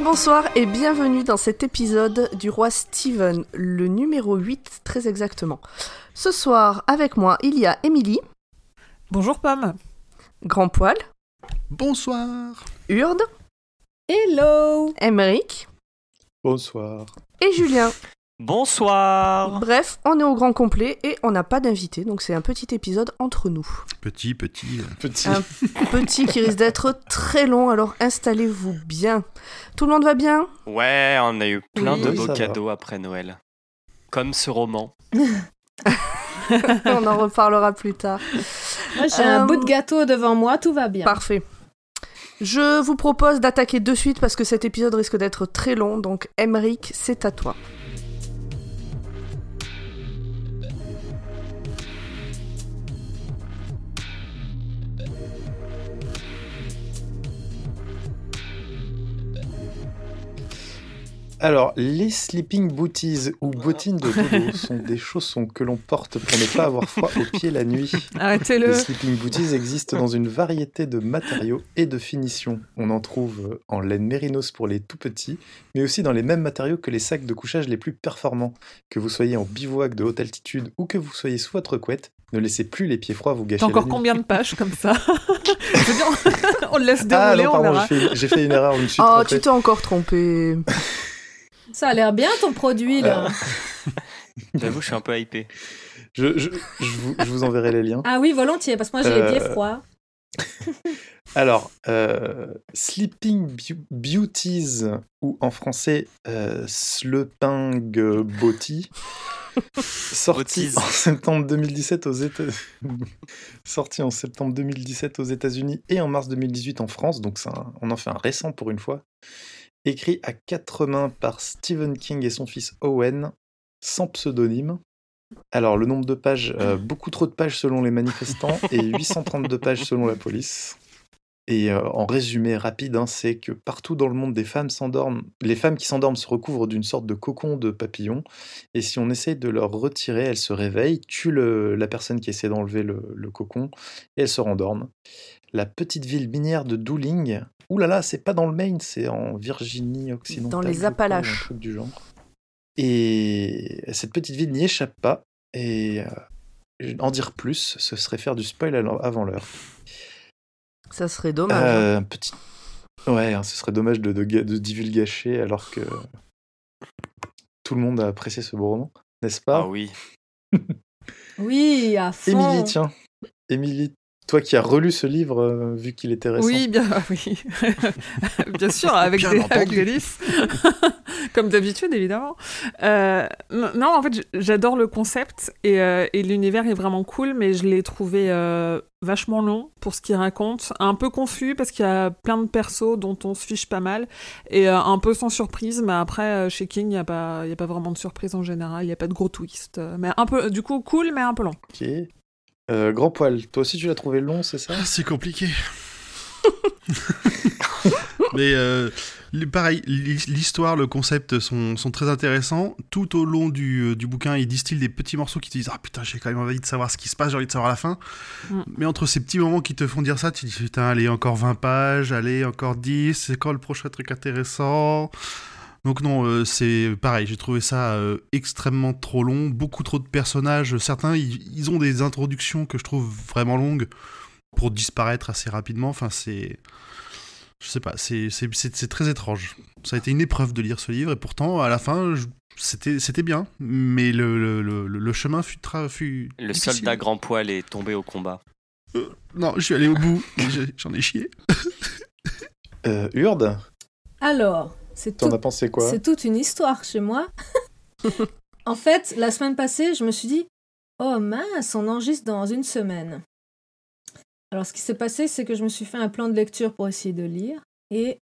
Bonjour, bonsoir et bienvenue dans cet épisode du roi Steven, le numéro 8 très exactement. Ce soir, avec moi, il y a Émilie. Bonjour Pomme. Grand Poil. Bonsoir. Urde. Hello. Emeric. Bonsoir. Et Julien. Bonsoir. Bref, on est au grand complet et on n'a pas d'invité, donc c'est un petit épisode entre nous. Petit, petit. Petit. Un petit qui risque d'être très long, alors installez-vous bien. Tout le monde va bien? Ouais, on a eu plein Oui, de beaux va. cadeaux après Noël. Comme ce roman. On en reparlera plus tard. Moi, j'ai un Euh, bout de gâteau devant moi, tout va bien. Parfait. Je vous propose d'attaquer de suite parce que cet épisode risque d'être très long, donc Emeric, c'est à toi. Alors, les sleeping booties ou bottines de dodo sont des chaussons que l'on porte pour ne pas avoir froid aux pieds la nuit. Les Arrêtez-le. sleeping booties existent dans une variété de matériaux et de finitions. On en trouve en laine mérinos pour les tout petits, mais aussi dans les mêmes matériaux que les sacs de couchage les plus performants. Que vous soyez en bivouac de haute altitude ou que vous soyez sous votre couette, ne laissez plus les pieds froids vous gâcher T'as encore la nuit. combien de pages comme ça on le laisse Ah dérouler, non, on pardon, verra. j'ai fait, une erreur, je me suis Oh, trompé. tu t'es encore trompé. Ça a l'air bien ton produit là. J'avoue, je suis un peu hypé. Je, je- je vous, je vous enverrai les liens. Ah oui, volontiers, parce que moi j'ai les pieds Euh, froids. Alors, euh, Sleeping Beau- Beauties, ou en français euh, Sleping Body, sorti en septembre 2017 aux États sorti en septembre 2017 aux États-Unis et en mars 2018 en France, donc on en fait un récent pour une fois. Écrit à quatre mains par Stephen King et son fils Owen, sans pseudonyme. Alors, le nombre de pages, euh, beaucoup trop de pages selon les manifestants et 832 pages selon la police. Et euh, en résumé rapide, hein, c'est que partout dans le monde, des femmes s'endorment. Les femmes qui s'endorment se recouvrent d'une sorte de cocon de papillon. Et si on essaye de leur retirer, elles se réveillent, tuent le- la personne qui essaie d'enlever le, le cocon, et elles se rendorment. La petite ville minière de Dooling, oulala, là là, c'est pas dans le Maine, c'est en Virginie occidentale. Dans les crois, Appalaches. Un truc du genre. Et cette petite ville n'y échappe pas. Et euh, en dire plus, ce serait faire du spoil avant l'heure. Ça serait dommage. hein. Euh, un petit... Ouais, hein, ce serait dommage de, de, ga- de divulgacher alors que tout le monde a apprécié ce beau roman, n'est-ce Ah pas oui. Oui, à fond. Émilie, tiens. Émilie, toi qui as relu ce livre, euh, vu qu'il était récent. Oui, bien, ah oui. bien sûr, avec Bien des, avec des listes. Comme d'habitude, évidemment. Euh, non, en fait, j'adore le concept et, euh, et l'univers est vraiment cool, mais je l'ai trouvé euh, vachement long pour ce qu'il raconte. Un peu confus parce qu'il y a plein de persos dont on se fiche pas mal et euh, un peu sans surprise, mais après, euh, chez King, il n'y a, pas- il y a pas vraiment de surprise en général, il n'y a pas de gros twist. euh, mais un peu, du coup, cool, mais un peu long. Ok. Euh, Grand poil, toi aussi tu l'as trouvé long, c'est ça? Ah, c'est compliqué. Mais euh, pareil, l'hi- l'histoire, le concept sont, sont très intéressants. Tout au long du, euh, du bouquin, il distille des petits morceaux qui te disent Ah putain, j'ai quand même envie de savoir ce qui se passe, j'ai envie de savoir la fin. Mm. Mais entre ces petits moments qui te font dire ça, tu te dis Putain, allez, encore 20 pages, allez, encore 10, c'est quand le prochain truc intéressant? Donc non, euh, c'est pareil, j'ai trouvé ça euh, extrêmement trop long, beaucoup trop de personnages. Certains, ils, ils ont des introductions que je trouve vraiment longues pour disparaître assez rapidement. Enfin, c'est... Je sais pas, c'est, c'est, c'est, c'est très étrange. Ça a été une épreuve de lire ce livre, et pourtant, à la fin, c'était, c'était bien. Mais le, le, le, le chemin fut... tra- fut Le difficile. soldat grand poil est tombé au combat. Euh, non, je suis allé au bout, j'en ai chié. euh, Urde, Alors, c'est t'en tout- as pensé quoi? c'est toute une histoire chez moi. en fait, la semaine passée, je me suis dit Oh mince, on enregistre dans une semaine. Alors, ce qui s'est passé, c'est que je me suis fait un plan de lecture pour essayer de lire. Et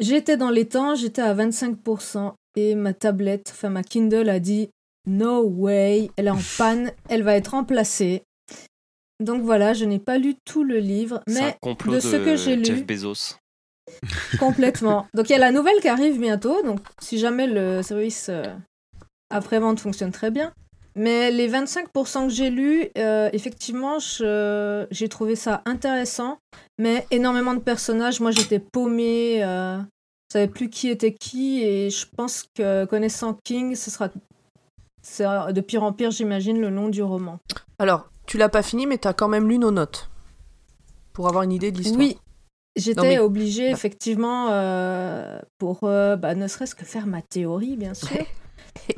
j'étais dans les temps, j'étais à 25%. Et ma tablette, enfin ma Kindle a dit No way, elle est en panne, elle va être remplacée. Donc voilà, je n'ai pas lu tout le livre, un mais de ce que j'ai lu- Jeff Bezos. Complètement. Donc il y a la nouvelle qui arrive bientôt. Donc si jamais le service euh, après-vente fonctionne très bien. Mais les 25% que j'ai lus, euh, effectivement, je- j'ai trouvé ça intéressant. Mais énormément de personnages. Moi, j'étais paumée. euh, savais plus qui était qui et je pense que connaissant King, ce sera de pire en pire, j'imagine, le nom du roman. Alors, tu l'as pas fini, mais t'as quand même lu nos notes pour avoir une idée de l'histoire. Oui, j'étais mais- obligée effectivement euh, pour euh, bah, ne serait-ce que faire ma théorie, bien sûr.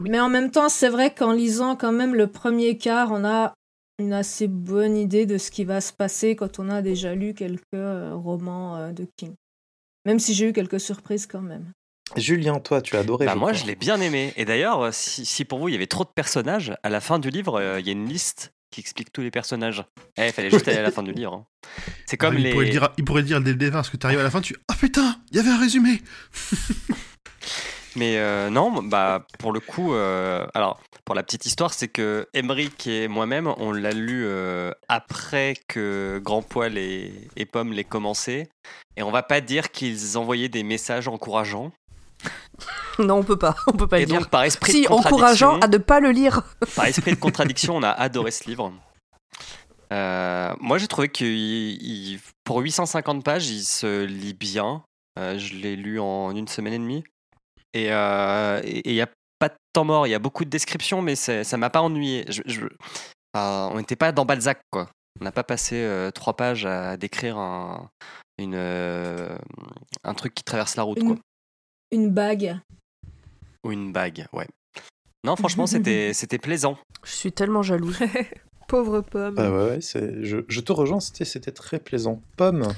Mais en même temps, c'est vrai qu'en lisant quand même le premier quart, on a une assez bonne idée de ce qui va se passer quand on a déjà lu quelques euh, romans euh, de King. Même si j'ai eu quelques surprises quand même. Julien, toi, tu as adoré. Bah, moi, crois. je l'ai bien aimé. Et d'ailleurs, euh, si, si pour vous, il y avait trop de personnages, à la fin du livre, euh, il y a une liste qui explique tous les personnages. Eh, il fallait juste aller à la fin du livre. hein. C'est comme il, les. pourrait le dire, il pourrait le dire dès le départ, parce que tu arrives à la fin, tu Ah putain, il y avait un résumé Mais euh, non, bah pour le coup, euh, alors pour la petite histoire, c'est que Emmerich et moi-même, on l'a lu euh, après que Grand Poil et, et Pomme l'aient commencé, et on va pas dire qu'ils envoyaient des messages encourageants. Non, on peut pas, on peut pas Et le dire. donc par esprit Si, de contradiction, encourageant à ne pas le lire. par esprit de contradiction, on a adoré ce livre. Moi, j'ai trouvé que pour 850 pages, il se lit bien. Euh, je l'ai lu en une semaine et demie. Et euh, il n'y a pas de temps mort, il y a beaucoup de descriptions, mais ça m'a pas ennuyé. Je- je- enfin, on n'était pas dans Balzac, quoi. On n'a pas passé euh, trois pages à décrire un, une, euh, un truc qui traverse la route, Une- quoi. Une bague. Ou une bague, ouais. Non, franchement, c'était plaisant. Je suis tellement jalouse. Pauvre pomme. Bah ouais. Je, je te rejoins, c'était très plaisant. Pomme,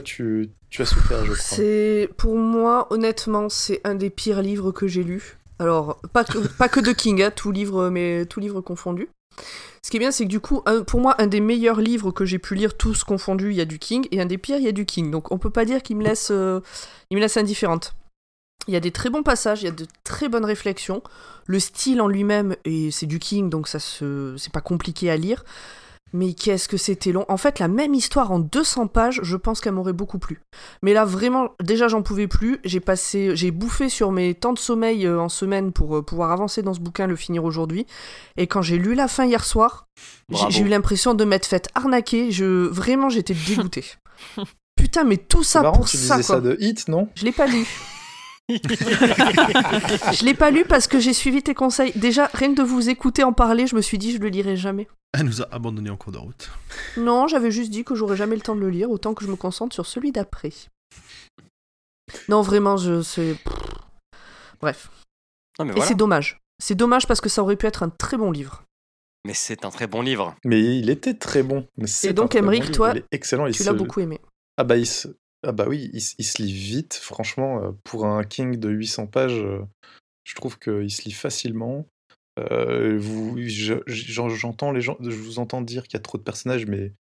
tu, as souffert, je crois. C'est pour moi, honnêtement, c'est un des pires livres que j'ai lus. Alors, pas que, pas de King, hein, tout livre, mais tout livre confondu. Ce qui est bien, c'est que du coup, pour moi, un des meilleurs livres que j'ai pu lire, tous confondus, il y a du King, et un des pires, il y a du King. Donc, on peut pas dire qu'il me laisse, euh, il me laisse indifférente. Il y a des très bons passages, il y a de très bonnes réflexions. Le style en lui-même, et c'est du King, donc ça se, c'est pas compliqué à lire. Mais qu'est-ce que c'était long. En fait, la même histoire en 200 pages, je pense qu'elle m'aurait beaucoup plu. Mais là, vraiment, déjà, j'en pouvais plus. J'ai passé, j'ai bouffé sur mes temps de sommeil euh, en semaine pour euh, pouvoir avancer dans ce bouquin, le finir aujourd'hui. Et quand j'ai lu la fin hier soir, j'ai eu l'impression de m'être faite arnaquer. Je, vraiment, j'étais dégoûtée. Putain, mais tout ça marrant, pour tu ça, disais quoi. ça de Hit, non? Je l'ai pas lu. Je l'ai pas lu parce que j'ai suivi tes conseils. Déjà, rien que de vous écouter en parler, je me suis dit, je le lirai jamais. Elle nous a abandonnés en cours de route. Non, j'avais juste dit que j'aurais jamais le temps de le lire, autant que je me concentre sur celui d'après. Non, vraiment, je sais. Bref. Non, mais Et voilà. c'est dommage. C'est dommage parce que ça aurait pu être un très bon livre. Mais c'est un très bon livre. Mais il était très bon. Mais c'est donc, très bon Emmerich, toi, il est excellent. il Tu se- l'as beaucoup aimé. Ah bah, il se- ah bah oui, il, se- il se lit vite, franchement. euh, Pour un King de 800 pages, euh, je trouve qu'il se lit facilement. Euh, vous, je- j'en- j'entends les gens, je vous entends dire qu'il y a trop de personnages, mais,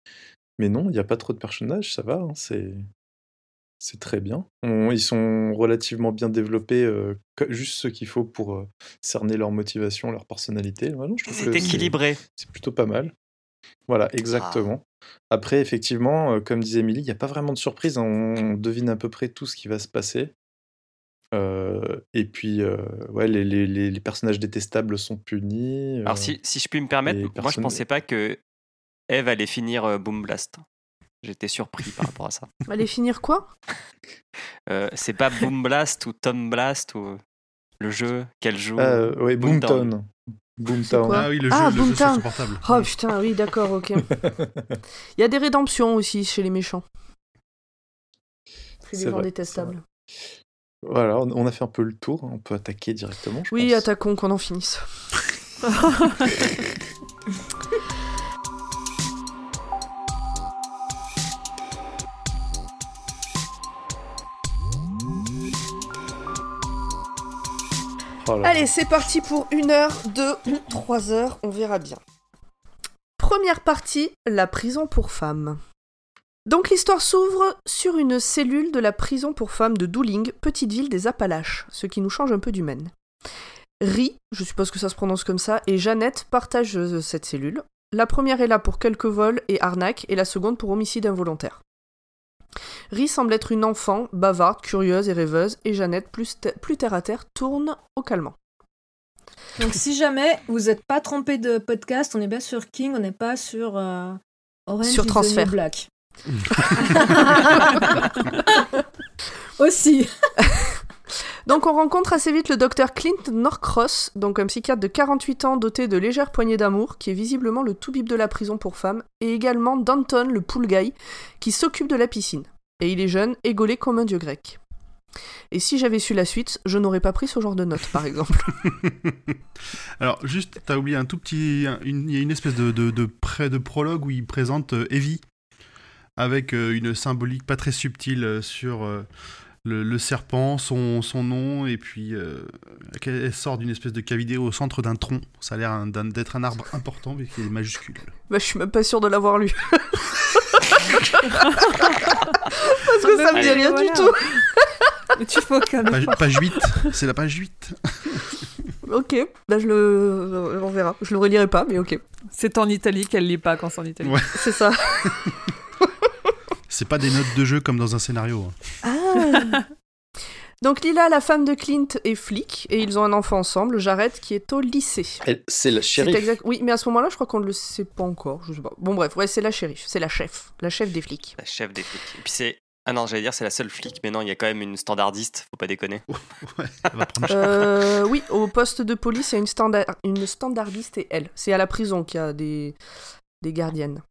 mais non, il n'y a pas trop de personnages, ça va, hein, c'est, c'est très bien. On- ils sont relativement bien développés, euh, juste ce qu'il faut pour euh, cerner leur motivation, leur personnalité. Je C'est équilibré. c'est plutôt pas mal. Voilà, exactement. Après, effectivement, euh, comme disait Emily, il n'y a pas vraiment de surprise. hein, On, devine à peu près tout ce qui va se passer. Euh, et puis, euh, ouais, les, les- les- les personnages détestables sont punis. euh, Alors, si, si je puis me permettre, et moi, je personne- pensais pas que Eve allait finir euh, Boom Blast. J'étais surpris par rapport à ça. Allez finir quoi? Euh, c'est pas Boom Blast ou Tom Blast ou le jeu qu'elle joue. Ah, euh, ouais, Boomtown. Boomtown. Boomtown. Ah oui, le jeu, Ah, le jeu sur portable. Oh putain, oui, d'accord, ok. Il y a des rédemptions aussi chez les méchants. C'est des gens détestables. Voilà, on a fait un peu le tour. On peut attaquer directement. je Oui, pense. attaquons, qu'on en finisse. Oh. Allez, c'est parti pour une heure, deux ou trois heures, on verra bien. Première partie, la prison pour femmes. Donc l'histoire s'ouvre sur une cellule de la prison pour femmes de Dooling, petite ville des Appalaches, ce qui nous change un peu du Maine. Ri, je suppose que ça se prononce comme ça, et Jeannette partagent euh, cette cellule. La première est là pour quelques vols et arnaques, et la seconde pour homicide involontaire. Ri semble être une enfant, bavarde, curieuse et rêveuse, et Jeannette, plus, te- plus terre à terre, tourne au calmant. Donc si jamais vous n'êtes pas trompé de podcast, on est bien sur King, on n'est pas sur euh, Orange Sur is the New Transfert. Black. Aussi. Donc on rencontre assez vite le docteur Clint Norcross, donc un psychiatre de 48 ans doté de légères poignées d'amour, qui est visiblement le tout-bip de la prison pour femmes, et également Danton, le pool guy, qui s'occupe de la piscine. Et il est jeune et gaulé comme un dieu grec. Et si j'avais su la suite, je n'aurais pas pris ce genre de notes, par exemple. Alors, juste, t'as oublié un tout petit. Il y a une espèce de, de, de, pré- de prologue où il présente euh, Evie, avec euh, une symbolique pas très subtile euh, sur le, le serpent, son, son nom, et puis euh, elle sort d'une espèce de cavité au centre d'un tronc. Ça a l'air d'être un arbre important, mais qui est majuscule. Bah, je suis même pas sûre de l'avoir lu. Parce que ça me dit rien voilà. du tout. Mais tu fais aucun Page, effort. page 8, c'est la page 8. Ok, bah je le. On verra. Je le relirai pas, mais ok. C'est en Italie qu'elle lit pas quand c'est en Italie. Ouais. C'est ça. C'est pas des notes de jeu comme dans un scénario. hein. Ah. Donc Lila, la femme de Clint, est flic et ils ont un enfant ensemble, Jared, qui est au lycée. C'est le C'est shérif. exact. Oui, mais à ce moment-là, je crois qu'on ne le sait pas encore. Je sais pas. Bon bref, ouais, c'est la shérif, c'est la chef, la chef des flics. La chef des flics. Et puis c'est. Ah non, j'allais dire c'est la seule flic, mais non, il y a quand même une standardiste, faut pas déconner. Ouais, elle va prendre cher. Euh, oui, au poste de police, il y a une, standard... une standardiste et elle. C'est à la prison qu'il y a des, des gardiennes.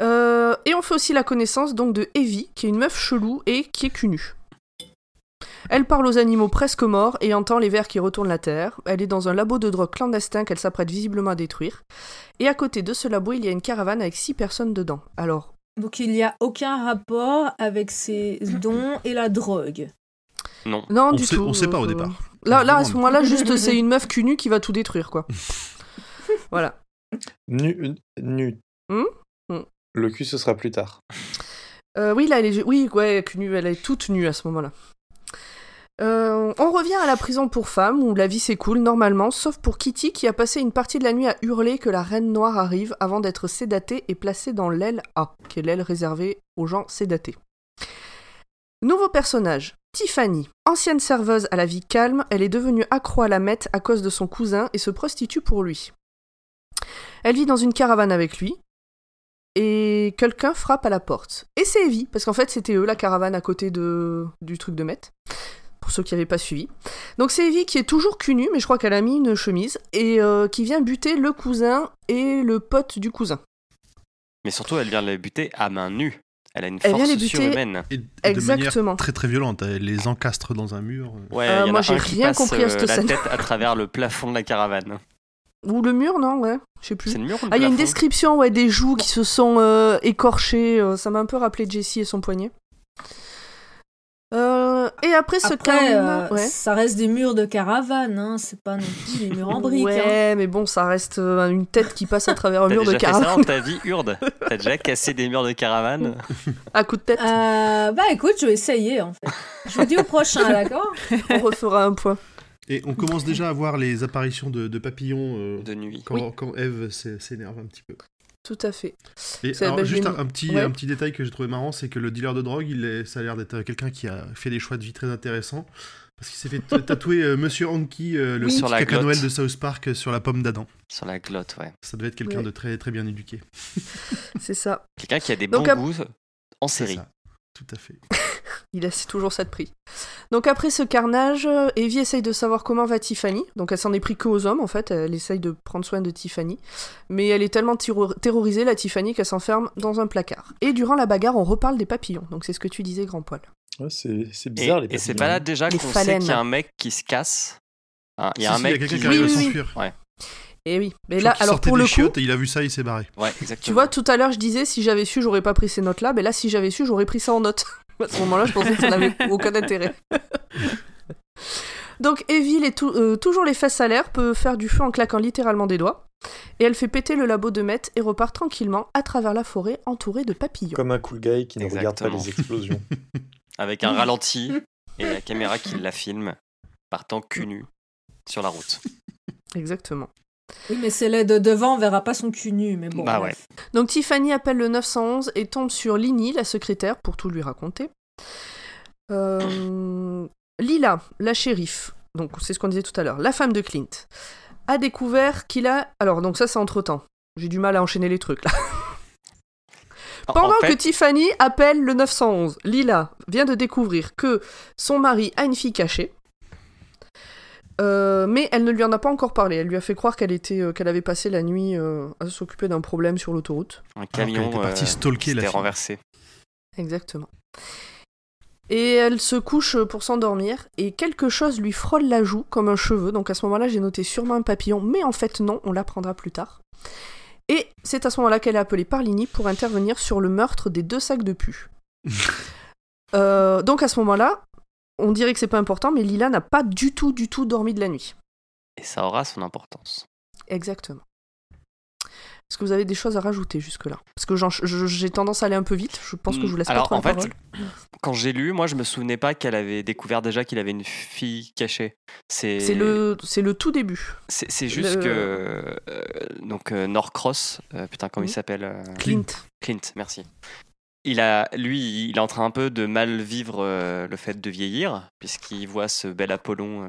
Euh, et on fait aussi la connaissance donc de Evie, qui est une meuf chelou et qui est cul nu. Elle parle aux animaux presque morts et entend les vers qui retournent la terre. Elle est dans un labo de drogue clandestin qu'elle s'apprête visiblement à détruire. Et à côté de ce labo, il y a une caravane avec six personnes dedans. Alors, Donc il n'y a aucun rapport avec ses dons et la drogue. Non. non, On du sait- tout. on sait pas au euh, départ. Là, là, à ce moment-là, juste c'est une meuf cul nue qui va tout détruire, quoi. voilà. Nu. nu. Hmm? Hmm. Le cul, ce sera plus tard. Euh, oui, là, elle est... Oui, ouais, elle est toute nue à ce moment-là. Euh, on revient à la prison pour femmes où la vie s'écoule normalement, sauf pour Kitty qui a passé une partie de la nuit à hurler que la reine noire arrive avant d'être sédatée et placée dans l'aile A, qui est l'aile réservée aux gens sédatés. Nouveau personnage, Tiffany. Ancienne serveuse à la vie calme, elle est devenue accro à la meth à cause de son cousin et se prostitue pour lui. Elle vit dans une caravane avec lui, et quelqu'un frappe à la porte. Et c'est Evie, parce qu'en fait c'était eux la caravane à côté de... du truc de Met, pour ceux qui n'avaient pas suivi. Donc c'est Evie qui est toujours cul nue, mais je crois qu'elle a mis une chemise, et euh, qui vient buter le cousin et le pote du cousin. Mais surtout, elle vient les buter à main nue. Elle a une Elle force vient les buter- surhumaine. Et, et de manière Exactement. très très violente. Elle les encastre dans un mur. Ouais, Euh, il y en moi, j'ai rien passe, compris à euh, cette la scène. tête à travers le plafond de la caravane. Ou le mur, non Ouais, je sais plus. C'est le mur ou le Ah, il y a une description ouais, des joues qui se sont euh, écorchées, euh, ça m'a un peu rappelé Jessie et son poignet. Euh, et après ce Après, euh, ouais. ça reste des murs de caravane, hein, c'est pas non plus des murs en briques. hein. Ouais, mais bon, ça reste euh, une tête qui passe à travers un T'as mur de déjà fait ça caravane dans ta vie, Urde? T'as déjà cassé des murs de caravane? À coup de tête. Euh, bah écoute, je vais essayer en fait. Je vous dis au prochain, d'accord? On refera un point. Et on commence déjà à voir les apparitions de, de papillons euh, de nuit quand, Oui. quand Eve s'é- s'énerve un petit peu. Tout à fait. Et alors, juste un, un petit, Ouais. un petit détail que j'ai trouvé marrant, c'est que le dealer de drogue, il est, ça a l'air d'être quelqu'un qui a fait des choix de vie très intéressants. Parce qu'il s'est fait tatouer euh, Monsieur Hanky, euh, le Oui. petit Sur la. Noël de South Park, euh, sur la pomme d'Adam. sur la glotte, ouais. Ça devait être quelqu'un Ouais. de très, très bien éduqué. C'est ça. Quelqu'un qui a des Donc, bons goûts en série. ça. Tout à fait. Il a c'est toujours ça de prix. Donc après ce carnage, Evie essaye de savoir comment va Tiffany. Donc elle s'en est pris que aux hommes en fait. Elle essaye de prendre soin de Tiffany. Mais elle est tellement terror- terrorisée, la Tiffany, qu'elle s'enferme dans un placard. Et durant la bagarre, on reparle des papillons. Donc c'est ce que tu disais, grand poil. Ouais, c'est Et, bizarre, les et c'est papillons. pas là déjà Les qu'on sait qu'il y a un mec qui se casse. Hein, Il y a Si, un si, mec quelqu'un qui... qui arrive Oui, à oui, oui. Ouais. Et oui. Mais là, alors sortait pour des le coup, chiottes et il a vu ça, il s'est barré. Ouais, exactement. tu vois, tout à l'heure je disais si j'avais su, j'aurais pas pris ces notes-là. Mais là, si j'avais su, j'aurais pris ça en note. À ce moment-là, je pensais que ça n'avait aucun intérêt. Donc Evie, les tou- euh, toujours les fesses à l'air, peut faire du feu en claquant littéralement des doigts. Et elle fait péter le labo de Met et repart tranquillement à travers la forêt entourée de papillons. Comme un cool guy qui ne regarde pas les explosions. Avec un ralenti et la caméra qui la filme, partant cul nu sur la route. Exactement. Oui, mais c'est l'aide de devant, on verra pas son cul nu, mais bon. Bah bref. Donc Tiffany appelle le 911 et tombe sur Lini, la secrétaire, pour tout lui raconter. Euh, Lila, la shérif, donc c'est ce qu'on disait tout à l'heure, la femme de Clint, a découvert qu'il a... Alors donc ça c'est entre-temps. J'ai du mal à enchaîner les trucs là. En- Pendant en fait, que Tiffany appelle le 911, Lila vient de découvrir que son mari a une fille cachée Euh, mais elle ne lui en a pas encore parlé. Elle lui a fait croire qu'elle était, euh, qu'elle avait passé la nuit euh, à s'occuper d'un problème sur l'autoroute. Un camion était partie euh, stalker la renversé. Exactement. Et elle se couche pour s'endormir et quelque chose lui frôle la joue comme un cheveu. Donc à ce moment-là, j'ai noté sûrement un papillon, mais en fait non, on l'apprendra plus tard. Et c'est à ce moment-là qu'elle est appelée par Lini pour intervenir sur le meurtre des deux sacs de pu. Euh, donc à ce moment-là, on dirait que c'est pas important, mais Lila n'a pas du tout, du tout dormi de la nuit. Et ça aura son importance. Exactement. Est-ce que vous avez des choses à rajouter jusque-là? Parce que j'ai tendance à aller un peu vite. Je pense que je vous laisse Alors, pas trop en fait, parole. Quand j'ai lu, moi, je me souvenais pas qu'elle avait découvert déjà qu'il avait une fille cachée. C'est le, tout début. C'est juste le- que euh, donc euh, Norcross, euh, putain comment il s'appelle Clint. Clint, merci. Il a, lui, il est en train un peu de mal vivre euh, le fait de vieillir, puisqu'il voit ce bel Apollon euh,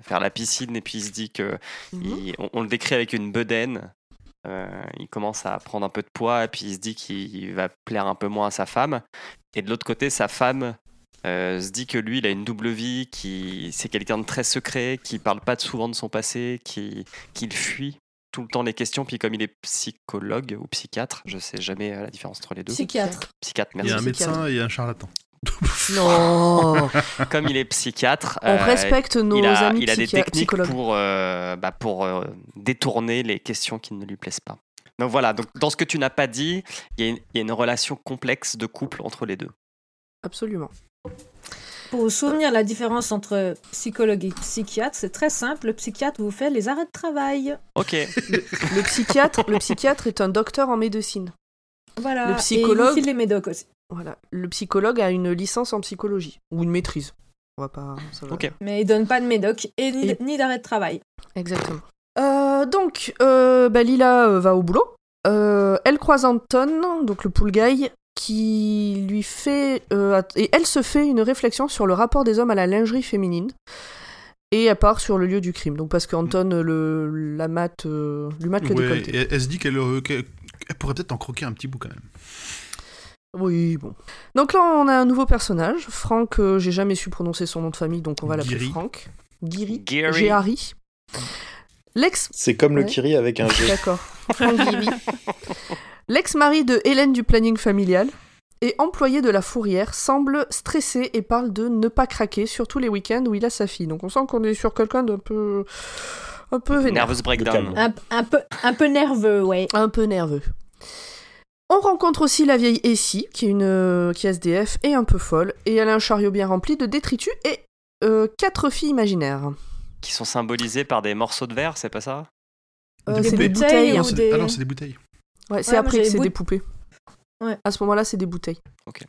faire la piscine et puis il se dit que Mhm. il- on, on le décrit avec une bedaine. Euh, il commence à prendre un peu de poids et puis il se dit qu'il va plaire un peu moins à sa femme. Et de l'autre côté, sa femme se dit que lui, il a une double vie, qui c'est quelqu'un de très secret, qui parle pas souvent de son passé, qui qu'il fuit tout le temps les questions. Puis comme il est psychologue ou psychiatre, je sais jamais euh, la différence entre les deux. Psychiatre. Psychiatre, Il y merci. a un psychiatre. médecin et un charlatan. Non Comme il est psychiatre, On euh, respecte nos il a, amis il a des techniques pour, euh, bah, pour euh, détourner les questions qui ne lui plaisent pas. Donc voilà, donc dans ce que tu n'as pas dit, y, il y a une relation complexe de couple entre les deux. Absolument. Pour vous souvenir la différence entre psychologue et psychiatre, c'est très simple. Le psychiatre vous fait les arrêts de travail. Ok, Le psychiatre, le psychiatre est un docteur en médecine. Voilà. Le Et il psychologue- file les médocs aussi. Voilà. Le psychologue a une licence en psychologie ou une maîtrise. On va pas. ça va. ok. Mais il donne pas de médoc et ni, Et- ni d'arrêt de travail. Exactement. Euh, donc, euh, bah, Lila euh, va au boulot. Euh, elle croise Anton, donc le pool guy, qui lui fait. euh, et elle se fait une réflexion sur le rapport des hommes à la lingerie féminine. Et elle part sur le lieu du crime. Donc, parce qu'Anton le, la mate, euh, lui mate le Ouais, décolleté. et elle, elle se dit qu'elle euh, pourrait peut-être en croquer un petit bout quand même. Oui, bon. Donc là, on a un nouveau personnage. Franck, euh, j'ai jamais su prononcer son nom de famille, donc on va l'appeler. Franck. Gary. Géhari. L'ex C'est comme le Ouais. Kiri avec un G. D'accord. Franck Guiri. L'ex-mari de Hélène du planning familial et employé de la fourrière semble stressé et parle de ne pas craquer, surtout les week-ends où il a sa fille. Donc on sent qu'on est sur quelqu'un d'un peu... un peu vénère. Nervous breakdown. Un, un peu, un peu nerveux, ouais. Un peu nerveux. On rencontre aussi la vieille Essie, qui est une euh, qui est SDF et un peu folle, et elle a un chariot bien rempli de détritus et euh, quatre filles imaginaires. Qui sont symbolisés par des morceaux de verre, c'est pas ça? Euh, Des c'est des bouteilles. Ou des- ah non, c'est des bouteilles. Ouais, c'est Ouais, après que c'est bout- des poupées. Ouais. À ce moment-là, c'est des bouteilles. Ok.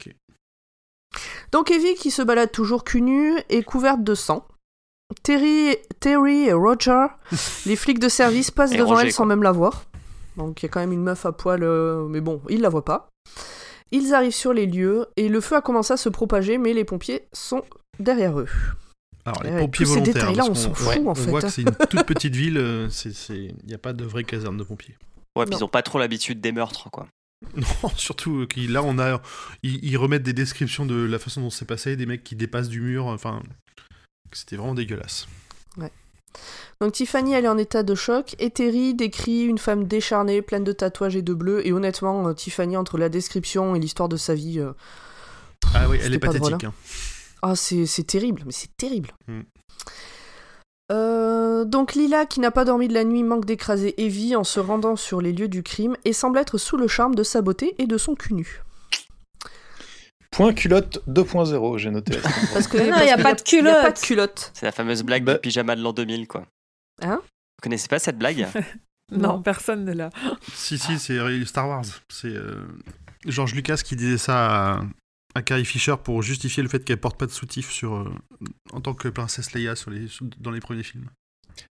Donc Evie qui se balade toujours cul nu et couverte de sang. Terry, Terry et Roger, les flics de service, passent Et devant Roger, elle sans quoi. même la voir. Donc il y a quand même une meuf à poil, euh, mais bon, ils la voient pas. Ils arrivent sur les lieux et le feu a commencé à se propager, mais les pompiers sont derrière eux. Alors, les pompiers tous ces volontaires. détails-là, on s'en fout, ouais, en on fait. voit que c'est une toute petite ville, euh, il n'y a pas de vraie caserne de pompiers. Ouais, puis Non. ils ont pas trop l'habitude des meurtres, quoi. Non, surtout euh, qu'ils- là, on a, ils, ils remettent des descriptions de la façon dont c'est passé, des mecs qui dépassent du mur, enfin, c'était vraiment dégueulasse. Donc Tiffany, elle est en état de choc, et Terry décrit une femme décharnée, pleine de tatouages et de bleus, et honnêtement, euh, Tiffany, entre la description et l'histoire de sa vie, euh, Ah oui, elle est pathétique. hein. Ah, c'est c'est terrible, mais c'est terrible. Mm. Euh, donc Lila, qui n'a pas dormi de la nuit, manque d'écraser Evie en se rendant sur les lieux du crime et semble être sous le charme de sa beauté et de son cul nu. Point culotte 2.0, j'ai noté. Parce que non, il y a qu'il pas de il y a pas de culotte. culotte. C'est la fameuse blague Bah- du pyjama de l'an 2000, quoi. Hein Vous connaissez pas cette blague? Non, Non. personne ne l'a. Si, si, c'est Star Wars. C'est euh, George Lucas qui disait ça à, à Carrie Fisher pour justifier le fait qu'elle porte pas de soutif sur, euh, en tant que princesse Leia sur les, sur- dans les premiers films.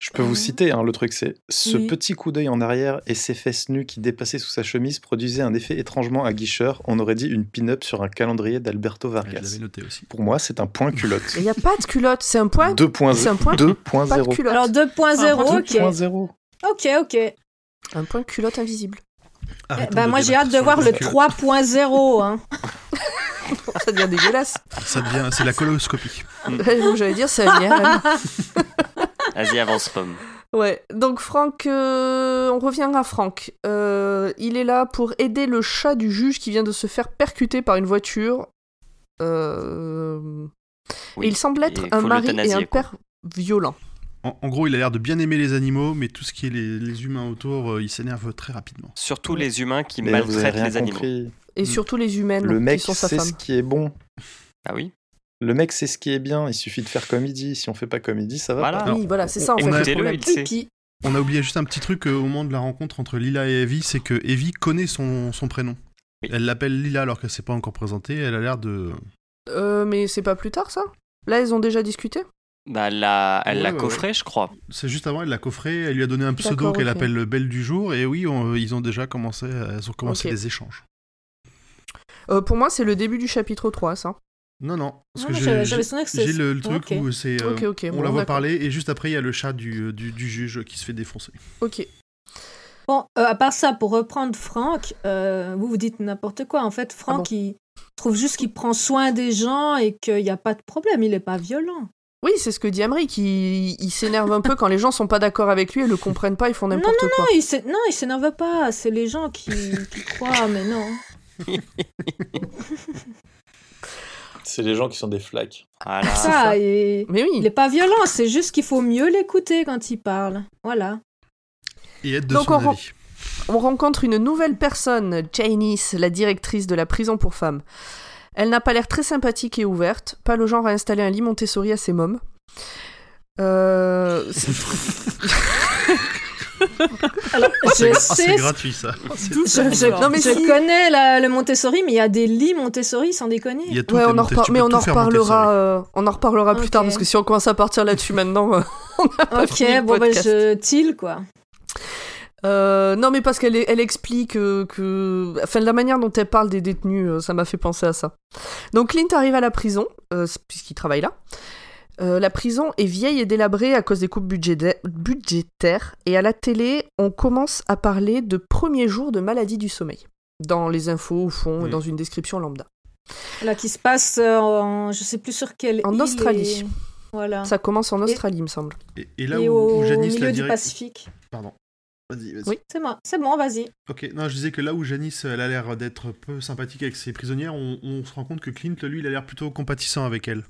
Je peux vous citer, hein, le truc c'est ce Oui. petit coup d'œil en arrière et ses fesses nues qui dépassaient sous sa chemise produisaient un effet étrangement aguicheur. On aurait dit une pin-up sur un calendrier d'Alberto Je Vargas. l'avais noté aussi. Pour moi, c'est un point culotte. Il n'y a pas de culotte, c'est un point. 2.0. C'est un point. Pas de 2.0. culotte. Alors 2.0, ok. 2.0. Ok, ok. Un point culotte invisible. Arrêtons bah, moi j'ai hâte de voir le culottes. 3.0. Hein. Ça devient dégueulasse. Ça devient, c'est la coloscopie. J'allais dire, c'est un IRM. Vas-y, avance, pomme. Ouais, donc Franck, euh, on revient à Franck. Euh, il est là pour aider le chat du juge qui vient de se faire percuter par une voiture. Euh, Oui, et il semble être il un mari et un quoi. père violent. En, en gros, il a l'air de bien aimer les animaux, mais tout ce qui est les, les humains autour, euh, il s'énerve très rapidement. Surtout les humains qui Mais maltraitent les animaux. Et Mm. surtout les humaines Le mec qui sont sa sait femme. ce qui est bon. Ah oui Le mec sait ce qui est bien. Il suffit de faire comme il dit. Si on fait pas comme il dit, ça va Voilà. pas. Oui, voilà, c'est ça en on fait le problème. puis, On a oublié juste un petit truc euh, au moment de la rencontre entre Lila et Evie, c'est que Evie connaît son, son prénom. Oui. Elle l'appelle Lila alors qu'elle s'est pas encore présentée. Elle a l'air de. Euh, mais c'est pas plus tard ça? Là, ils ont déjà discuté? Bah, elle l'a elle Ouais, l'a ouais, coffré, je crois. C'est juste avant, elle l'a coffré. Elle lui a donné un pseudo D'accord, qu'elle ok. appelle le Belle du jour. Et oui, on- ils ont déjà commencé. Elles ont commencé des échanges. Euh, Pour moi, c'est le début du chapitre 3, ça. Non, non. Parce Non, que moi, j'ai- le, le truc où c'est. euh, on bon, la voit parler et juste après, il y a le chat du, du, du juge qui se fait défoncer. Ok. bon, euh, à part ça, pour reprendre Franck, euh, vous vous dites n'importe quoi. En fait, Franck, Ah bon il trouve juste qu'il prend soin des gens et qu'il n'y a pas de problème. Il n'est pas violent. Oui, c'est ce que dit Amri, qui il s'énerve un peu quand les gens sont pas d'accord avec lui et le comprennent pas, ils font n'importe quoi. Non, il s'é- non, il s'énerve pas. C'est les gens qui, qui croient, mais non. C'est les gens qui sont des flaques. Voilà. Ça, Mais oui. il est pas violent. C'est juste qu'il faut mieux l'écouter quand il parle. Voilà. Et être de Donc, son on ren-. On rencontre une nouvelle personne, Janice, la directrice de la prison pour femmes. Elle n'a pas l'air très sympathique et ouverte, pas le genre à installer un lit Montessori à ses mômes. Euh, c'est- Alors, Ah, je ah, gratuit ça. Je, je- Non, mais je si. connais la- le Montessori, mais il y a des lits Montessori sans déconner. Il y a tout ouais, on en repar- mais on en reparlera, euh, on en reparlera plus tard parce que si on commence à partir là-dessus maintenant, euh, on n'a pas fini Ok, le bon, bah, je tille, quoi. Euh, non, mais parce qu'elle elle explique euh, que. Enfin, la manière dont elle parle des détenus, euh, ça m'a fait penser à ça. Donc, Clint arrive à la prison, euh, puisqu'il travaille là. Euh, la prison est vieille et délabrée à cause des coupes budgéta- budgétaires. Et à la télé, on commence à parler de premiers jours de maladie du sommeil. Dans les infos, au fond, et Oui. dans une description lambda. Là, qui se passe euh, en. Je sais plus sur quelle. En île Australie. et- Voilà. Ça commence en Australie, il me semble. Et, et là et où, au où Janice milieu la du Pacifique. Pardon. Vas-y, vas-y. Oui. C'est bon, c'est bon, vas-y. Ok, non, je disais que là où Janice, elle a l'air d'être peu sympathique avec ses prisonnières, on, on se rend compte que Clint, lui, il a l'air plutôt compatissant avec elle.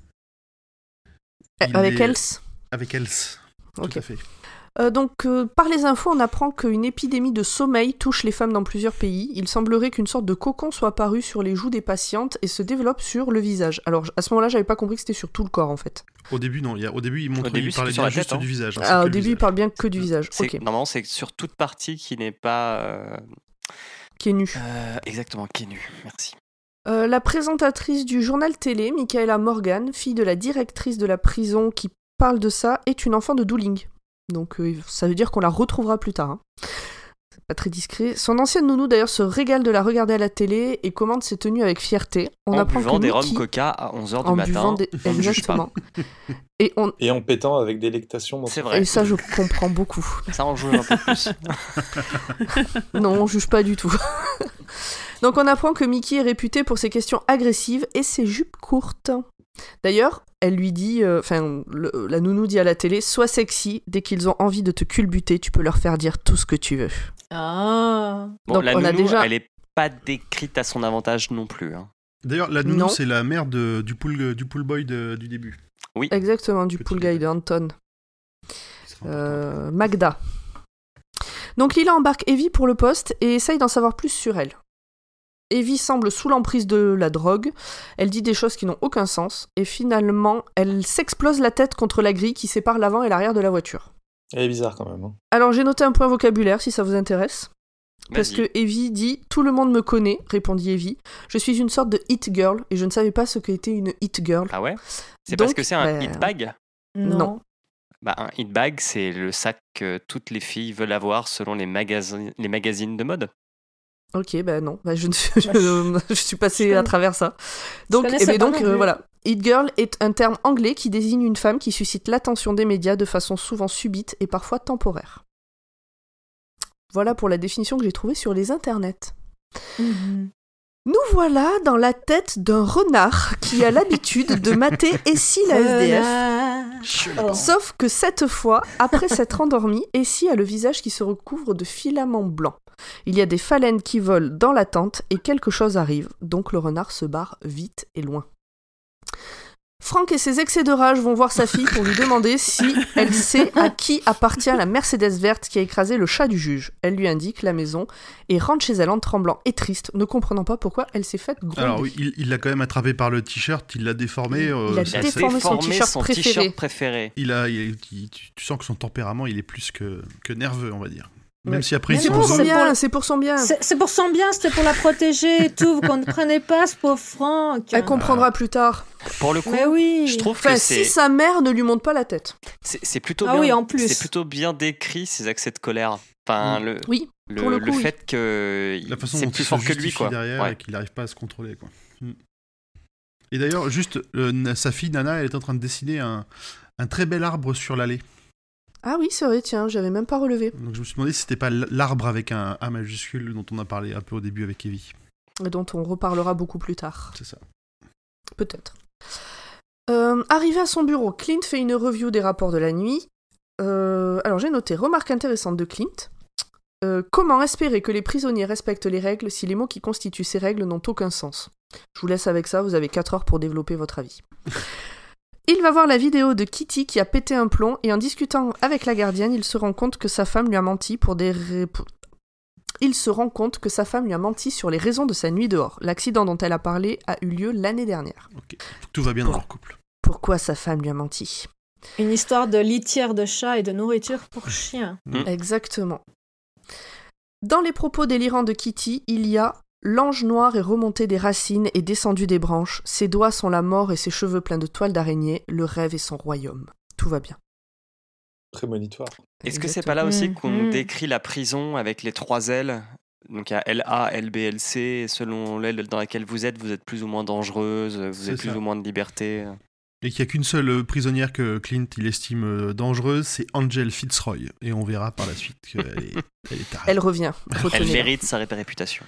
Il Avec est- Else. Avec Else. Tout Ok. à fait. Euh, donc, euh, par les infos, on apprend qu'une épidémie de sommeil touche les femmes dans plusieurs pays. Il semblerait qu'une sorte de cocon soit apparu sur les joues des patientes et se développe sur le visage. Alors, à ce moment-là, j'avais pas compris que c'était sur tout le corps, en fait. Au début, non. il y a- au début, il montre Au début, il parlait bien la juste tête, hein. du visage. hein, Ah, au début, il visage. parle bien que du visage. C'est- Ok, Normalement, c'est sur toute partie qui n'est pas. euh, qui est nu. euh, exactement, qui est nue. Merci. Euh, la présentatrice du journal télé, Michaela Morgan, fille de la directrice de la prison qui parle de ça, est une enfant de Dooling. Donc euh, ça veut dire qu'on la retrouvera plus tard. hein. C'est pas très discret. Son ancienne nounou d'ailleurs se régale de la regarder à la télé et commande ses tenues avec fierté. On en apprend buvant que des rhum Mickey- coca à 11h du en matin. des... Exactement. et, on... Et en pétant avec délectation C'est vrai. et ça, je comprends beaucoup. Ça en joue un peu plus. Non, on juge pas du tout. Donc on apprend que Mickey est réputé pour ses questions agressives et ses jupes courtes. D'ailleurs, elle lui dit, euh, enfin, la nounou dit à la télé, sois sexy, dès qu'ils ont envie de te culbuter, tu peux leur faire dire tout ce que tu veux. Ah. Bon, Donc, la on a nounou, déjà- elle est pas décrite à son avantage non plus. hein. D'ailleurs, la nounou, c'est la mère de- du, pool, du pool boy de- du début. Exactement, du Petit pool guy de Anton. Euh, Magda. Donc Lila embarque Evie pour le poste et essaye d'en savoir plus sur elle. Evie semble sous l'emprise de la drogue, elle dit des choses qui n'ont aucun sens, et finalement, elle s'explose la tête contre la grille qui sépare l'avant et l'arrière de la voiture. Elle est bizarre quand même. hein. Alors j'ai noté un point vocabulaire si ça vous intéresse. Parce que Evie dit Tout le monde me connaît, répondit Evie. Je suis une sorte de hit girl et je ne savais pas ce qu'était une hit girl. Ah ouais? C'est parce que c'est un bah, hit bag? Non. Non. bah, Un hit bag, c'est le sac que toutes les filles veulent avoir selon les magazines de mode. Ok, bah non, bah, je, ne suis, je, je suis passée Je à travers ça. Donc, connaissais eh ben donc euh, voilà. Hit girl est un terme anglais qui désigne une femme qui suscite l'attention des médias de façon souvent subite et parfois temporaire. Voilà pour la définition que j'ai trouvée sur les internets. Mhm. Nous voilà dans la tête d'un renard qui a l'habitude de mater et si la SDF. Oh. Sauf que cette fois, après s'être endormi, Essie a le visage qui se recouvre de filaments blancs. Il y a des phalènes qui volent dans la tente et quelque chose arrive, donc le renard se barre vite et loin. Franck et ses excès de rage vont voir sa fille pour lui demander si elle sait à qui appartient la Mercedes verte qui a écrasé le chat du juge. Elle lui indique la maison et rentre chez elle en tremblant et triste, ne comprenant pas pourquoi elle s'est faite gronder. Alors oui, il l'a quand même attrapé par le t-shirt, il l'a déformé. euh, Il a a déformé son t-shirt préféré. préféré. il a, il- il- tu, tu sens que son tempérament, il est plus que, que nerveux, on va dire. Même si après, C'est pour son bien, pour- c'est pour son bien. C'est pour son bien, c'était pour la protéger et tout. Vous comprenez pas ce pauvre Franck. Elle comprendra plus tard. Pour le coup, Mais oui. je trouve Enfin, que si sa mère ne lui monte pas la tête. c'est- plutôt Ah bien. oui, en plus. C'est plutôt bien décrit ces accès de colère. Enfin, Mm. le, Oui, le, pour le le coup, oui. fait que La façon dont plus il se fort que lui, quoi. derrière Ouais. et qu'il n'arrive pas à se contrôler, quoi. Mm. Et d'ailleurs, juste, euh, sa fille Nana, elle est en train de dessiner un, un très bel arbre sur l'allée. Ah oui, c'est vrai, tiens, j'avais même pas relevé. Donc je me suis demandé si c'était pas l'arbre avec un A majuscule dont on a parlé un peu au début avec Evie. Et dont on reparlera beaucoup plus tard. C'est ça. Peut-être. Euh, arrivé à son bureau, Clint fait une review des rapports de la nuit. Euh, alors j'ai noté, remarque intéressante de Clint. Euh, comment espérer que les prisonniers respectent les règles si les mots qui constituent ces règles n'ont aucun sens? Je vous laisse avec ça, vous avez 4 heures pour développer votre avis. Il va voir la vidéo de Kitty qui a pété un plomb et en discutant avec la gardienne, il se rend compte que sa femme lui a menti pour des Il se rend compte que sa femme lui a menti sur les raisons de sa nuit dehors. L'accident dont elle a parlé a eu lieu l'année dernière. Tout va bien dans leur couple. Pourquoi sa femme lui a menti? Une histoire de litière de chat et de nourriture pour chien. Mm. Exactement. Dans les propos délirants de Kitty, il y a L'ange noir est remonté des racines et descendu des branches. Ses doigts sont la mort et ses cheveux pleins de toiles d'araignée. Le rêve est son royaume. Tout va bien. Prémonitoire. Est-ce que c'est pas là aussi Mhm. qu'on décrit la prison avec les trois ailes? Donc il y a LA, LB, LC, et selon l'aile dans laquelle vous êtes, vous êtes plus ou moins dangereuse, vous avez plus ça. ou moins de liberté. Et qu'il n'y a qu'une seule euh, prisonnière que Clint il estime euh, dangereuse, c'est Angel Fitzroy. Et on verra par la suite qu'elle est, elle est tarée. Elle revient. Elle mérite sa réputation.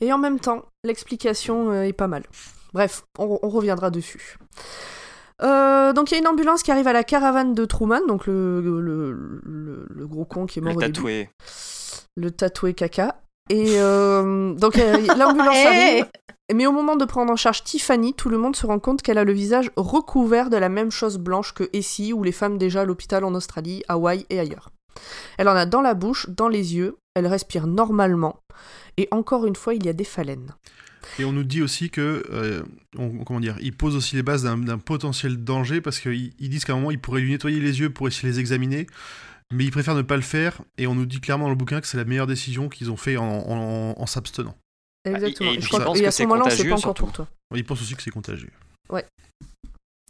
Et en même temps, l'explication euh, est pas mal. Bref, on, on reviendra dessus. Euh, donc il y a une ambulance qui arrive à la caravane de Truman, donc le, le, le- le gros con qui est mort Le au début. tatoué. le tatoué caca. Et euh, donc euh, l'ambulance Hey arrive. Mais au moment de prendre en charge Tiffany, tout le monde se rend compte qu'elle a le visage recouvert de la même chose blanche que Essie ou les femmes déjà à l'hôpital en Australie, Hawaï et ailleurs. Elle en a dans la bouche, dans les yeux, elle respire normalement. Et encore une fois, il y a des phalènes. Et on nous dit aussi que, euh, on- comment dire, ils posent aussi les bases d'un potentiel danger parce qu'ils ils disent qu'à un moment ils pourraient lui nettoyer les yeux pour essayer de les examiner, mais ils préfèrent ne pas le faire. Et on nous dit clairement dans le bouquin que c'est la meilleure décision qu'ils ont fait en s'abstenant. Exactement. et je que- et que à ce c'est moment-là, on sait contagieux, pas encore surtout. pour toi. Ils pensent aussi que c'est contagieux.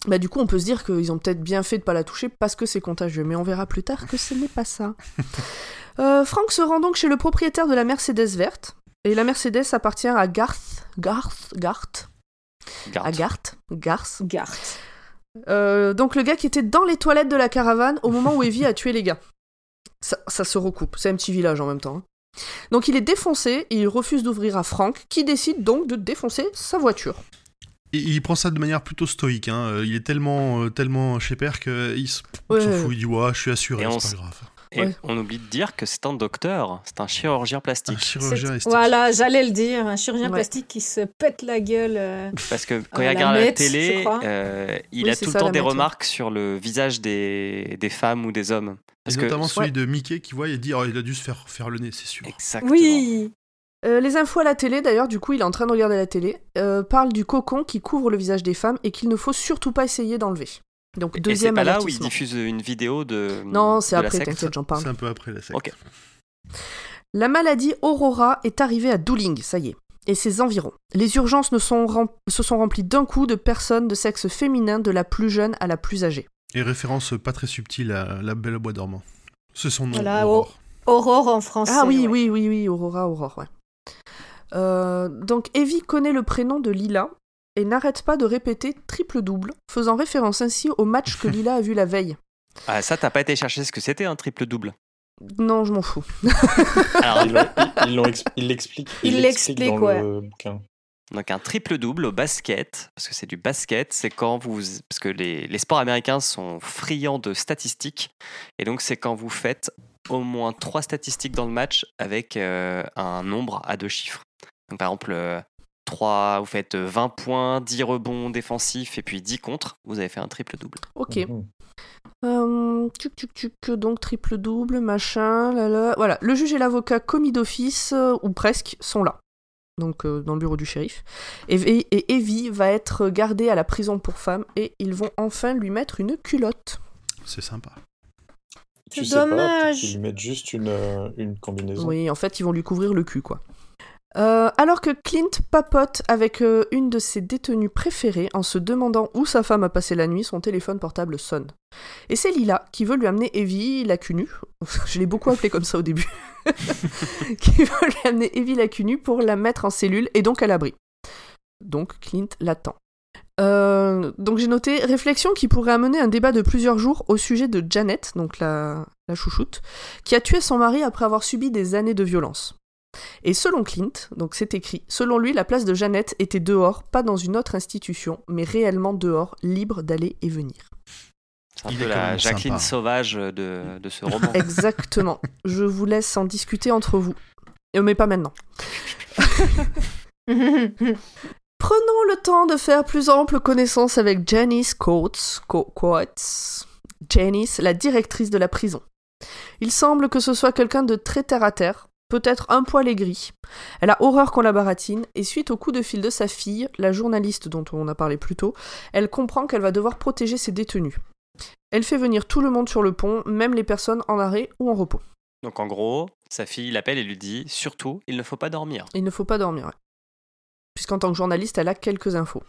Bah du coup, on peut se dire qu'ils ont peut-être bien fait de pas la toucher parce que c'est contagieux, mais on verra plus tard que ce n'est pas ça. Euh, Frank se rend donc chez le propriétaire de la Mercedes verte, et la Mercedes appartient à Garth, Garth, Garth, Garde. à Garth, Garth. Garth. Euh, donc le gars qui était dans les toilettes de la caravane au moment où Evie a tué les gars. Ça, ça se recoupe, c'est un petit village en même temps. hein. Donc il est défoncé et il refuse d'ouvrir à Frank, qui décide donc de défoncer sa voiture. Et il prend ça de manière plutôt stoïque. hein. Euh, Il est tellement, euh, tellement chez père qu'il s- Ouais, s'en ouais, fout. Il dit Ouais, je suis assuré, c'est pas grave. Et Ouais. on oublie de dire que c'est un docteur, c'est un chirurgien Un plastique. chirurgien C'est- esthétique. Voilà, j'allais le dire. Un chirurgien Ouais. plastique qui se pète la gueule. euh, Parce que quand Euh, il regarde la télé, euh, il Oui, a tout le temps des ouais. remarques sur le visage des, des femmes ou des hommes. Et Parce que notamment celui ouais. de Mickey qui voit et dit Oh, il a dû se faire faire le nez, c'est sûr. Exactement. Oui. Euh, les infos à la télé, d'ailleurs, du coup, il est en train de regarder la télé, euh, parlent du cocon qui couvre le visage des femmes et qu'il ne faut surtout pas essayer d'enlever. Donc, Et c'est deuxième pas là où il diffuse une vidéo de. Non, c'est après, secte t'inquiète, j'en parle. C'est un peu après la secte. Ok. La maladie Aurora est arrivée à Dooling, ça y est, et ses environs. Les urgences ne sont rem- se sont remplies d'un coup de personnes de sexe féminin, de la plus jeune à la plus âgée. Et référence pas très subtile à La Belle au Bois dormant. C'est son nom. Voilà, Aurore. Aurore en français. Ah oui, ouais. oui, oui, oui, Aurora, Aurore, ouais. Euh, donc, Evie connaît le prénom de Lila et n'arrête pas de répéter triple-double, faisant référence ainsi au match que Lila a vu la veille. Ah, ça, t'as pas été chercher ce que c'était un triple double. Non, je m'en fous. Alors, l'expliquent, dans ouais. le bouquin. Donc un triple-double au basket, parce que c'est du basket, c'est quand vous... Parce que les, les sports américains sont friands de statistiques, et donc c'est quand vous faites au moins trois statistiques dans le match avec euh, un nombre à deux chiffres. Donc par exemple, euh, 3, vous faites 20 points, 10 rebonds défensifs et puis 10 contre, vous avez fait un triple-double. Ok. Mhm. Euh, tuc, tuc, tuc, donc triple double, machin, là, là. Voilà, le juge et l'avocat commis d'office, euh, ou presque, sont là. Donc euh, dans le bureau du shérif. Et, et, et Evie va être gardée à la prison pour femmes et ils vont enfin lui mettre une culotte. C'est sympa. C'est Tu sais pas, dommage. qu'ils lui mettent juste une, euh, une combinaison. Oui, en fait, ils vont lui couvrir le cul, quoi. Euh, alors que Clint papote avec euh, une de ses détenues préférées en se demandant où sa femme a passé la nuit, son téléphone portable sonne. Et c'est Lila qui veut lui amener Evie la cul nue. Je l'ai beaucoup appelée comme ça au début. qui veut lui amener Evie la cul nue pour la mettre en cellule et donc à l'abri. Donc Clint l'attend. Euh, donc j'ai noté réflexion qui pourrait amener un débat de plusieurs jours au sujet de Janet, donc la chouchoute, qui a tué son mari après avoir subi des années de violence. Et selon Clint, donc c'est écrit, selon lui, la place de Jeannette était dehors, pas dans une autre institution, mais réellement dehors, libre d'aller et venir. C'est un Il peu la Jacqueline sympa. sauvage de, de ce roman. Exactement. Je vous laisse en discuter entre vous. Euh, Mais pas maintenant. Prenons le temps de faire plus ample connaissance avec Janice Coates, Co- Coates, Janice, la directrice de la prison. Il semble que ce soit quelqu'un de très terre à terre, peut-être un poil aigri. Elle a horreur qu'on la baratine, et suite au coup de fil de sa fille, la journaliste dont on a parlé plus tôt, elle comprend qu'elle va devoir protéger ses détenus. Elle fait venir tout le monde sur le pont, même les personnes en arrêt ou en repos. Donc en gros, sa fille l'appelle et lui dit surtout, il ne faut pas dormir. Il ne faut pas dormir. ouais. Puisqu'en tant que journaliste, elle a quelques infos.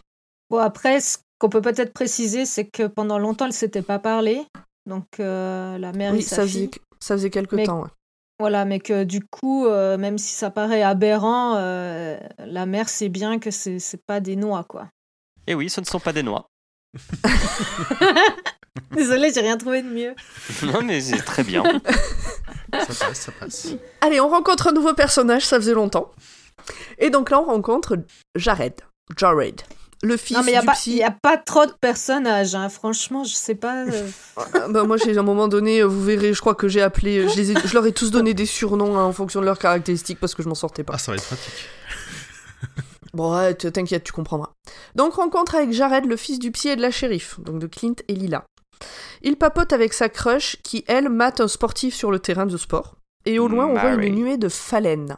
Bon, après, ce qu'on peut peut-être préciser, c'est que pendant longtemps, elle ne s'était pas parlé. Donc, euh, la mère Oui, et sa ça fille. faisait, ça faisait quelques Mais- temps. ouais. Voilà, mais que du coup, euh, même si ça paraît aberrant, euh, la mère sait bien que c'est c'est pas des noix, quoi. Et oui, ce ne sont pas des noix. Désolée, j'ai rien trouvé de mieux. non mais c'est très bien. Ça passe, ça passe. Allez, on rencontre un nouveau personnage, ça faisait longtemps. Et donc là, on rencontre Jared. Jared. Le fils non, mais il n'y a, du pas- psy. y a pas trop de personnages, hein. franchement, je sais pas. euh, Ah, bah, moi, j'ai à un moment donné, vous verrez, je crois que j'ai appelé. Je, les ai- je leur ai tous donné des surnoms hein, en fonction de leurs caractéristiques parce que je m'en sortais pas. Ah, ça va être pratique. Bon, ouais, t'inquiète, tu comprendras. Donc, rencontre avec Jared, le fils du psy et de la shérif, donc de Clint et Lila. Il papote avec sa crush qui, elle, mate un sportif sur le terrain de sport. Et au loin, on voit Mary. une nuée de phalènes.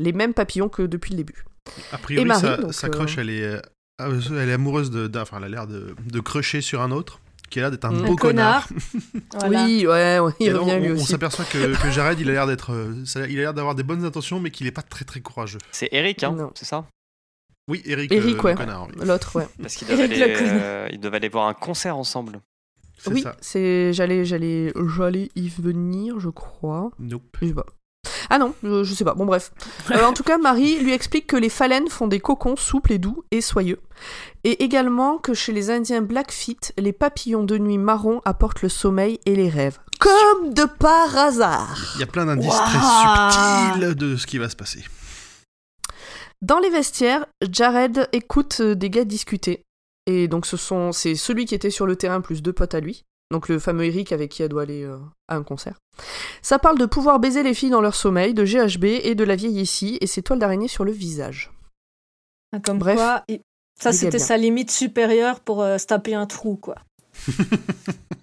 Les mêmes papillons que depuis le début. A priori, Et Marie, sa, donc, sa euh, crush, elle est, euh, euh, elle est amoureuse de. d'un- Enfin, elle a l'air de, de crusher sur un autre, qui a l'air d'être un Mm. beau un connard. connard. Voilà. Oui, ouais, ouais, il Et revient on, lui on aussi. s'aperçoit que, que Jared, il a l'air d'être, euh, il a l'air d'avoir des bonnes intentions, mais qu'il est pas très très courageux. C'est Eric, hein, Non. c'est ça? Oui, Eric, Eric, le, ouais. le connard. oui. L'autre, ouais. Parce qu'ils connard. euh, ils doivent aller voir un concert ensemble. Oui, c'est j'allais j'allais j'allais y venir, je crois. Nope. Je sais pas. Ah non, je, je sais pas. Bon bref. Euh, en tout cas, Marie lui explique que les phalènes font des cocons souples et doux et soyeux, et également que chez les Indiens Blackfeet, les papillons de nuit marron apportent le sommeil et les rêves, comme de par hasard. Il y a plein d'indices très subtils de ce qui va se passer. Dans les vestiaires, Jared écoute euh, des gars discuter. Et donc ce sont c'est celui qui était sur le terrain plus deux potes à lui. Donc le fameux Eric avec qui elle doit aller euh, à un concert. Ça parle de pouvoir baiser les filles dans leur sommeil, de GHB et de la vieille ici et ses toiles d'araignée sur le visage. Ah, Comme Bref, quoi, ça c'était sa limite supérieure pour euh, se taper un trou, quoi.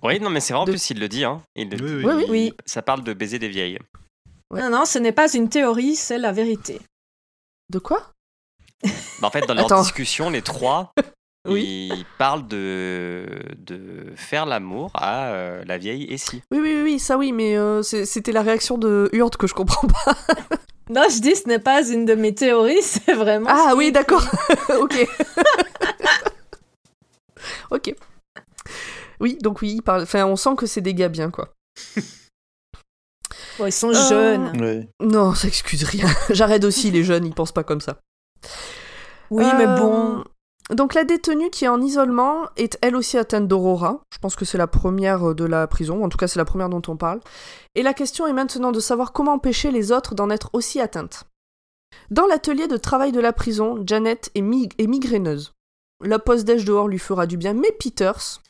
Oui, non mais c'est vrai, en De- plus il le dit. Hein. Il le Oui, oui. Oui, oui. Ça parle de baiser des vieilles. Ouais. Non, non, ce n'est pas une théorie, c'est la vérité. De quoi? Bah, en fait, dans leur Attends. discussion, les trois, Oui. ils parlent de, de faire l'amour à euh, la vieille Essie. Oui, oui, oui, ça oui, mais euh, c'était la réaction de Hurt que je comprends pas. Non, je dis ce n'est pas une de mes théories, c'est vraiment. Ah oui, d'accord. ok. ok. Oui, donc oui, il parle... enfin, on sent que c'est des gars bien, quoi. Bon, ils sont Euh, jeunes. Oui. Non, ça excuse rien. J'arrête aussi, les jeunes, ils pensent pas comme ça. Oui, mais Euh, bon. Donc la détenue qui est en isolement est elle aussi atteinte d'aurora. Je pense que c'est la première de la prison, en tout cas c'est la première dont on parle. Et la question est maintenant de savoir comment empêcher les autres d'en être aussi atteintes. Dans l'atelier de travail de la prison, Janet est, mi- est migraineuse. La pause d'âge dehors lui fera du bien, mais Peters,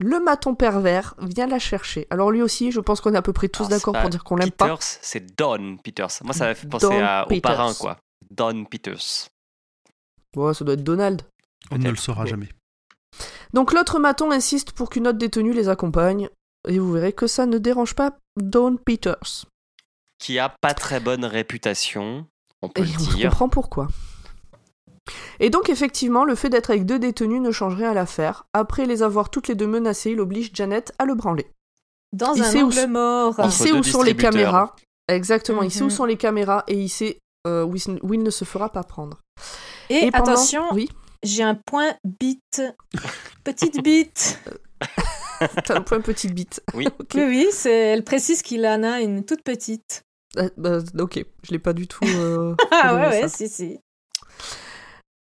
le maton pervers, vient la chercher. Alors lui aussi, je pense qu'on est à peu près tous d'accord pour dire qu'on l'aime pas. Peters, c'est Don Peters. Moi, ça m'a fait penser à- au parrain, quoi. Don Peters. Ouais, ça doit être Donald. On ne le saura Bon. jamais. Donc l'autre maton insiste pour qu'une autre détenue les accompagne. Et vous verrez que ça ne dérange pas Don Peters. Qui a pas très bonne réputation, on peut Et le on dire. comprend pourquoi. Et donc effectivement, le fait d'être avec deux détenus ne change rien à l'affaire. Après les avoir toutes les deux menacées, il oblige Janet à le branler. Dans Il un où angle s- mort. Il Entre sait où sont les caméras. Exactement, il sait où Mhm. sont les caméras et il sait euh, où, il- où il ne se fera pas prendre. Et, pendant- attention, Oui, j'ai un point bite. Petite bite. t'as un point petite bite. Oui. Oui, oui, c'est... elle précise qu'il en a une toute petite. Euh, bah, ok, je l'ai pas du tout. euh, Ah ouais, ouais, si, si.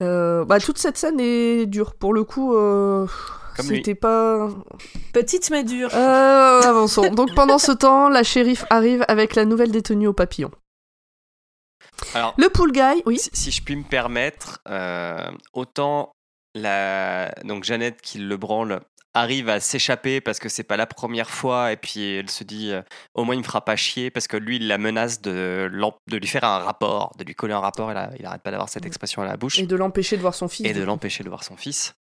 Euh, bah, toute cette scène est dure. Pour le coup, euh, c'était pas. Petite mais dure. Euh, avançons. Donc pendant ce temps, la shérif arrive avec la nouvelle détenue au papillon. Alors, Le pool guy, oui. si, si je puis me permettre, euh, autant la donc Jeannette qui le branle arrive à s'échapper parce que c'est pas la première fois et puis elle se dit euh, au moins il me fera pas chier parce que lui il la menace de, de lui faire un rapport, de lui coller un rapport et là, il arrête pas d'avoir cette expression à la bouche Et de l'empêcher de voir son fils. et de l'empêcher de voir son fils.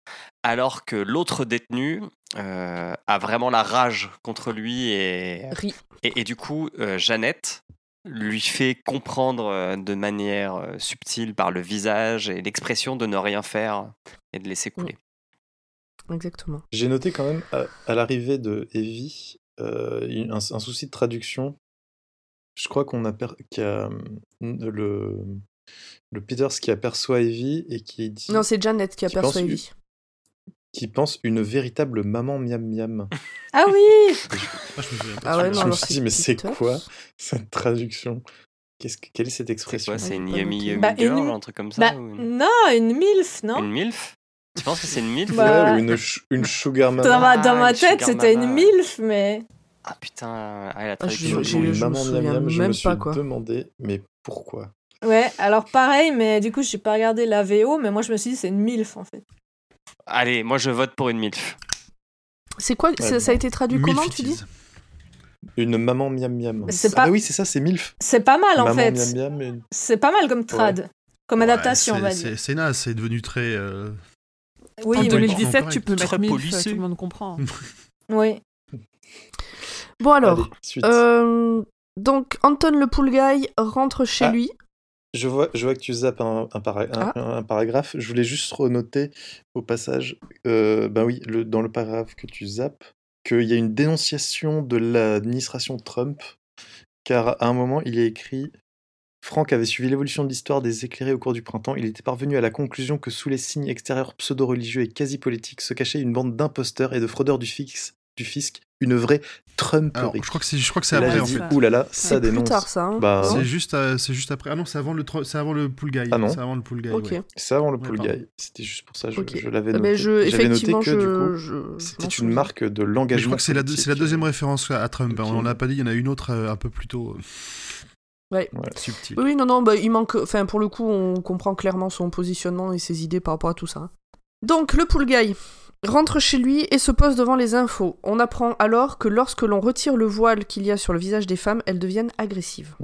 Alors que l'autre détenu euh, a vraiment la rage contre lui et, et, et du coup, euh, Jeannette lui fait comprendre euh, de manière euh, subtile par le visage et l'expression de ne rien faire et de laisser couler. Exactement. J'ai noté quand même à, à l'arrivée de Evie euh, un, un souci de traduction. Je crois qu'on a, y a hum, le, le Peters qui aperçoit Evie et qui dit Non, c'est Janet qui Qui aperçoit pense- Evie. Qui pense une véritable maman miam miam. Ah oui Ah, je me Ah ouais, non, je me suis dit mais c'est quoi cette traduction? Que, Quelle est cette C'est expression? quoi C'est une yummy yummy Bah, girl, une- un truc comme ça Bah, ou une... non, une MILF, non? Une milf? Tu penses que c'est une milf Bah, Ouais, ou une, ch- une sugar Dans mama. ma, dans Ah, ma tête, c'était une. MILF, mais. Ah putain, ah, la Ah, traduction. je me maman miam miam. Je me même suis pas, quoi. demandé mais pourquoi? Ouais, alors pareil, mais du coup, j'ai pas regardé la VO, mais moi, je me suis dit, c'est une MILF, en fait. Allez, moi je vote pour une milf. C'est quoi ça, ça a été traduit comment, tu dis? Une maman miam miam. C'est Ah pas- bah oui, c'est ça, c'est MILF. C'est pas mal, en maman fait. miam miam. une- C'est pas mal comme trad. Comme adaptation, Ouais, on va c'est- dire. c'est- C'est naze, c'est devenu très. euh, Oui, en oui. 2017, correct. tu peux mettre Très MILF, policé. tout le monde comprend. oui. Bon alors, Allez, euh, donc Anton le pool guy rentre chez Ah. lui. Je vois, je vois que tu zappes un, un, para- un- Ah. un paragraphe. Je voulais juste renoter au passage, euh, ben oui, le, dans le paragraphe que tu zappes, qu'il y a une dénonciation de l'administration Trump, car à un moment, il y a écrit Franck avait suivi l'évolution de l'histoire des éclairés au cours du printemps. Il était parvenu à la conclusion que sous les signes extérieurs pseudo-religieux et quasi-politiques se cachait une bande d'imposteurs et de fraudeurs du, fix, du fisc, une vraie Alors, Trumperie. je crois que c'est, je crois que c'est là, après j'ai en dit, fait. Ouh là là, ça C'est plus dénonce. tard ça. hein. Bah, C'est juste, euh, c'est juste après. Ah non, c'est avant le, c'est avant le pool guy. Ah non. C'est avant le pool guy. ok. ouais. C'est avant le Ouais, pool guy. C'était juste pour ça, je, Ok. je l'avais Eh noté. ben, je, J'avais noté effectivement, que je, du coup, je- je m'en c'était une souviens. marque de Mais je l'engagement. crois que c'est la, c'est la politique. deuxième référence à Trump. hein. Ok. On l'a pas dit, il y en a une autre euh, un peu plus tôt. euh, Ouais. Subtile. Oui, oui, non, non, bah, il manque. Enfin, pour le coup, on comprend clairement son positionnement et ses idées par rapport à tout ça. hein. Donc, le pool guy rentre chez lui et se pose devant les infos. On apprend alors que lorsque l'on retire le voile qu'il y a sur le visage des femmes, elles deviennent agressives.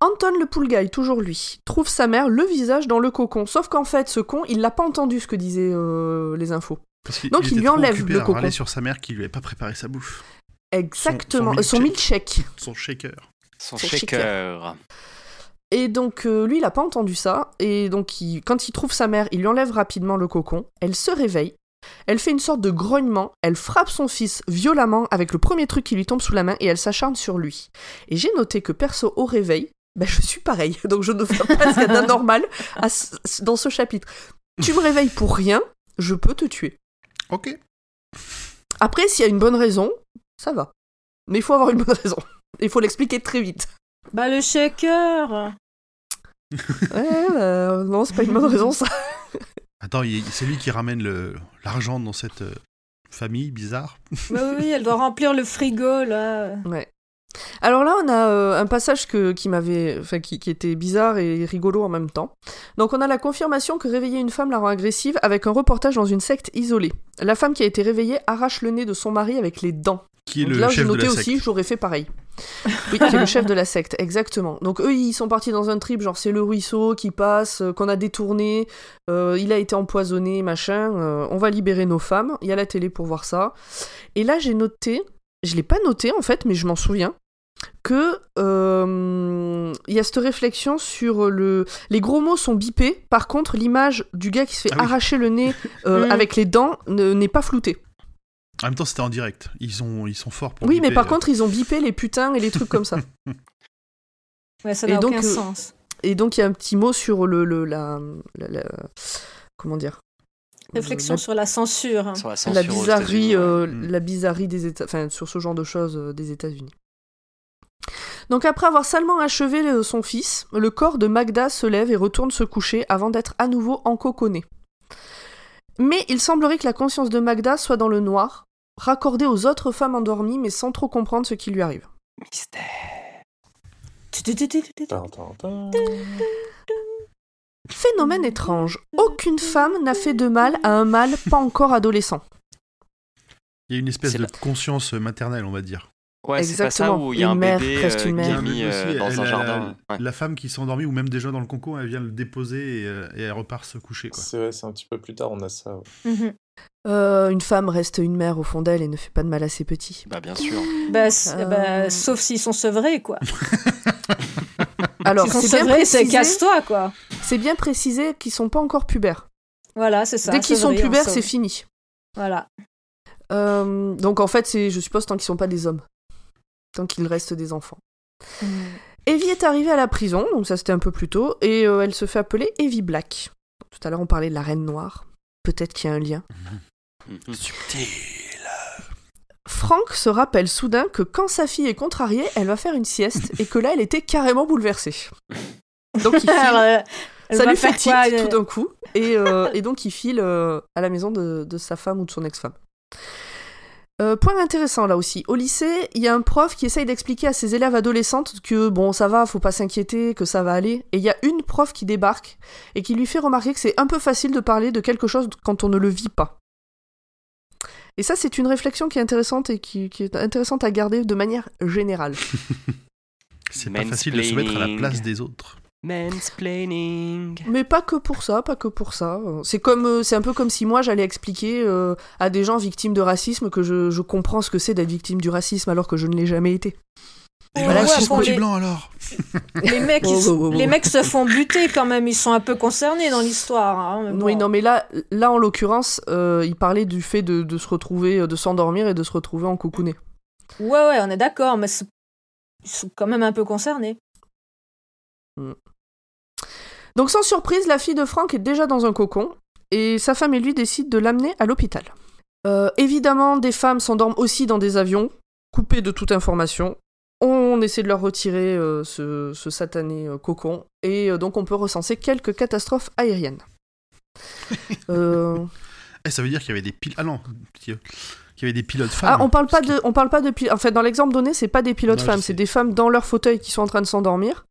Anton le pool guy, toujours lui, trouve sa mère le visage dans le cocon. Sauf qu'en fait, ce con, il l'a pas entendu ce que disaient euh, les infos. Donc, il lui enlève le à cocon. sur sa mère qui lui avait pas préparé sa bouffe. Exactement. son Son, milkshake. Son shaker. Son Son shaker. Et donc euh, lui, il a pas entendu ça. Et donc il- quand il trouve sa mère, il lui enlève rapidement le cocon. Elle se réveille. Elle fait une sorte de grognement. Elle frappe son fils violemment avec le premier truc qui lui tombe sous la main et elle s'acharne sur lui. Et j'ai noté que perso au réveil, ben, je suis pareil. Donc je ne vois pas ce qu'il y a d'anormal dans ce chapitre. Tu me réveilles pour rien, je peux te tuer. Ok. Après, s'il y a une bonne raison, ça va. Mais il faut avoir une bonne raison. Il faut l'expliquer très vite. Bah, le shaker Ouais, bah, non, c'est pas une bonne raison ça. Attends, c'est lui qui ramène le, l'argent dans cette euh, famille bizarre. Bah oui, elle doit remplir le frigo, là. Ouais. Alors là, on a euh, un passage que, qui m'avait, enfin, qui, qui était bizarre et rigolo en même temps. Donc on a la confirmation que réveiller une femme la rend agressive avec un reportage dans une secte isolée. La femme qui a été réveillée arrache le nez de son mari avec les dents. Qui est Donc le là, j'ai chef de noté la aussi, secte. j'aurais fait pareil. Oui, qui est le chef de la secte, exactement. Donc eux, ils sont partis dans un trip, genre c'est le ruisseau qui passe, euh, qu'on a détourné, euh, il a été empoisonné, machin, euh, on va libérer nos femmes, il y a la télé pour voir ça. Et là, j'ai noté, je l'ai pas noté en fait, mais je m'en souviens, que euh, il y a cette réflexion sur le... Les gros mots sont bipés, par contre, l'image du gars qui se fait Ah oui. arracher le nez euh, avec les dents ne- n'est pas floutée. En même temps, c'était en direct. Ils sont, ils sont forts pour Oui, mais par euh. contre, ils ont bipé les putains et les trucs comme ça. Ouais, ça Et n'a donc, aucun euh, sens. Et donc il y a un petit mot sur le, le la, la- la- comment dire Réflexion la, sur la censure. Sur la, censure bizarrerie ouais. euh, Mm. la bizarrerie des États enfin sur ce genre de choses euh, des États-Unis. Donc après avoir salement achevé son fils, le corps de Magda se lève et retourne se coucher avant d'être à nouveau encoconné. Mais il semblerait que la conscience de Magda soit dans le noir, raccordée aux autres femmes endormies mais sans trop comprendre ce qui lui arrive. Mystère. Phénomène étrange, aucune femme n'a fait de mal à un mâle pas encore adolescent. Il y a une espèce de la- conscience maternelle, on va dire. Ouais, c'est pas ça Exactement. où il y a un Une mère, bébé euh, une qui mère. est mis Aussi, euh, dans elle un a- jardin. ouais. La femme qui s'est endormie, ou même déjà dans le concours, elle vient le déposer et, euh, et elle repart se coucher. Quoi. C'est vrai, c'est un petit peu plus tard, on a ça. ouais. Mhm. Euh, une femme reste une mère au fond d'elle et ne fait pas de mal à ses petits. Bah, bien sûr. Bah, Euh. bah, sauf s'ils sont sevrés, quoi. Alors, S'ils sont c'est bien, sevrés, c'est précisé, casse-toi, quoi. c'est bien précisé qu'ils sont pas encore pubères. Voilà, c'est ça. Dès qu'ils sont pubères, c'est fini. Voilà. Euh, donc en fait, c'est, je suppose, tant qu'ils sont pas des hommes. Tant qu'ils restent des enfants. Mhm. Evie est arrivée à la prison, donc ça c'était un peu plus tôt, et euh, elle se fait appeler Evie Black. Tout à l'heure on parlait de la Reine Noire. Peut-être qu'il y a un lien. Mhm. Subtil. Franck se rappelle soudain que quand sa fille est contrariée, elle va faire une sieste, et que là elle était carrément bouleversée. Donc il file Alors, ça lui fait tilt quoi, euh, tout d'un coup. Et, euh, et donc il file euh, à la maison de, de sa femme ou de son ex-femme. Euh, point intéressant là aussi. Au lycée, il y a un prof qui essaye d'expliquer à ses élèves adolescentes que bon, ça va, faut pas s'inquiéter, que ça va aller. Et il y a une prof qui débarque et qui lui fait remarquer que c'est un peu facile de parler de quelque chose quand on ne le vit pas. Et ça, c'est une réflexion qui est intéressante et qui, qui est intéressante à garder de manière générale. C'est pas facile de se mettre à la place des autres. Mansplaining. Mais pas que pour ça, pas que pour ça. C'est comme, euh, c'est un peu comme si moi j'allais expliquer euh, à des gens victimes de racisme que je, je comprends ce que c'est d'être victime du racisme alors que je ne l'ai jamais été. Et Voilà, ouais, les- anti-blanc alors Les mecs, Oh, ils- oh, oh, oh. les mecs se font buter quand même. Ils sont un peu concernés dans l'histoire. hein, bon. Oui, non, mais là, là en l'occurrence, euh, il parlait du fait de, de se retrouver, de s'endormir et de se retrouver en coucouné. Ouais, ouais, on est d'accord, mais c'est- ils sont quand même un peu concernés. Donc sans surprise, la fille de Franck est déjà dans un cocon et sa femme et lui décident de l'amener à l'hôpital. Euh, évidemment, des femmes s'endorment aussi dans des avions, coupées de toute information. On essaie de leur retirer euh, ce, ce satané euh, cocon et donc on peut recenser quelques catastrophes aériennes. Eh, Ça veut dire qu'il y avait des pilotes. Ah non, qu'il y avait des pilotes femmes. Ah, on parle pas de, on parle pas de. En fait, dans l'exemple donné, c'est pas des pilotes Non, femmes, c'est des femmes dans leur fauteuil qui sont en train de s'endormir,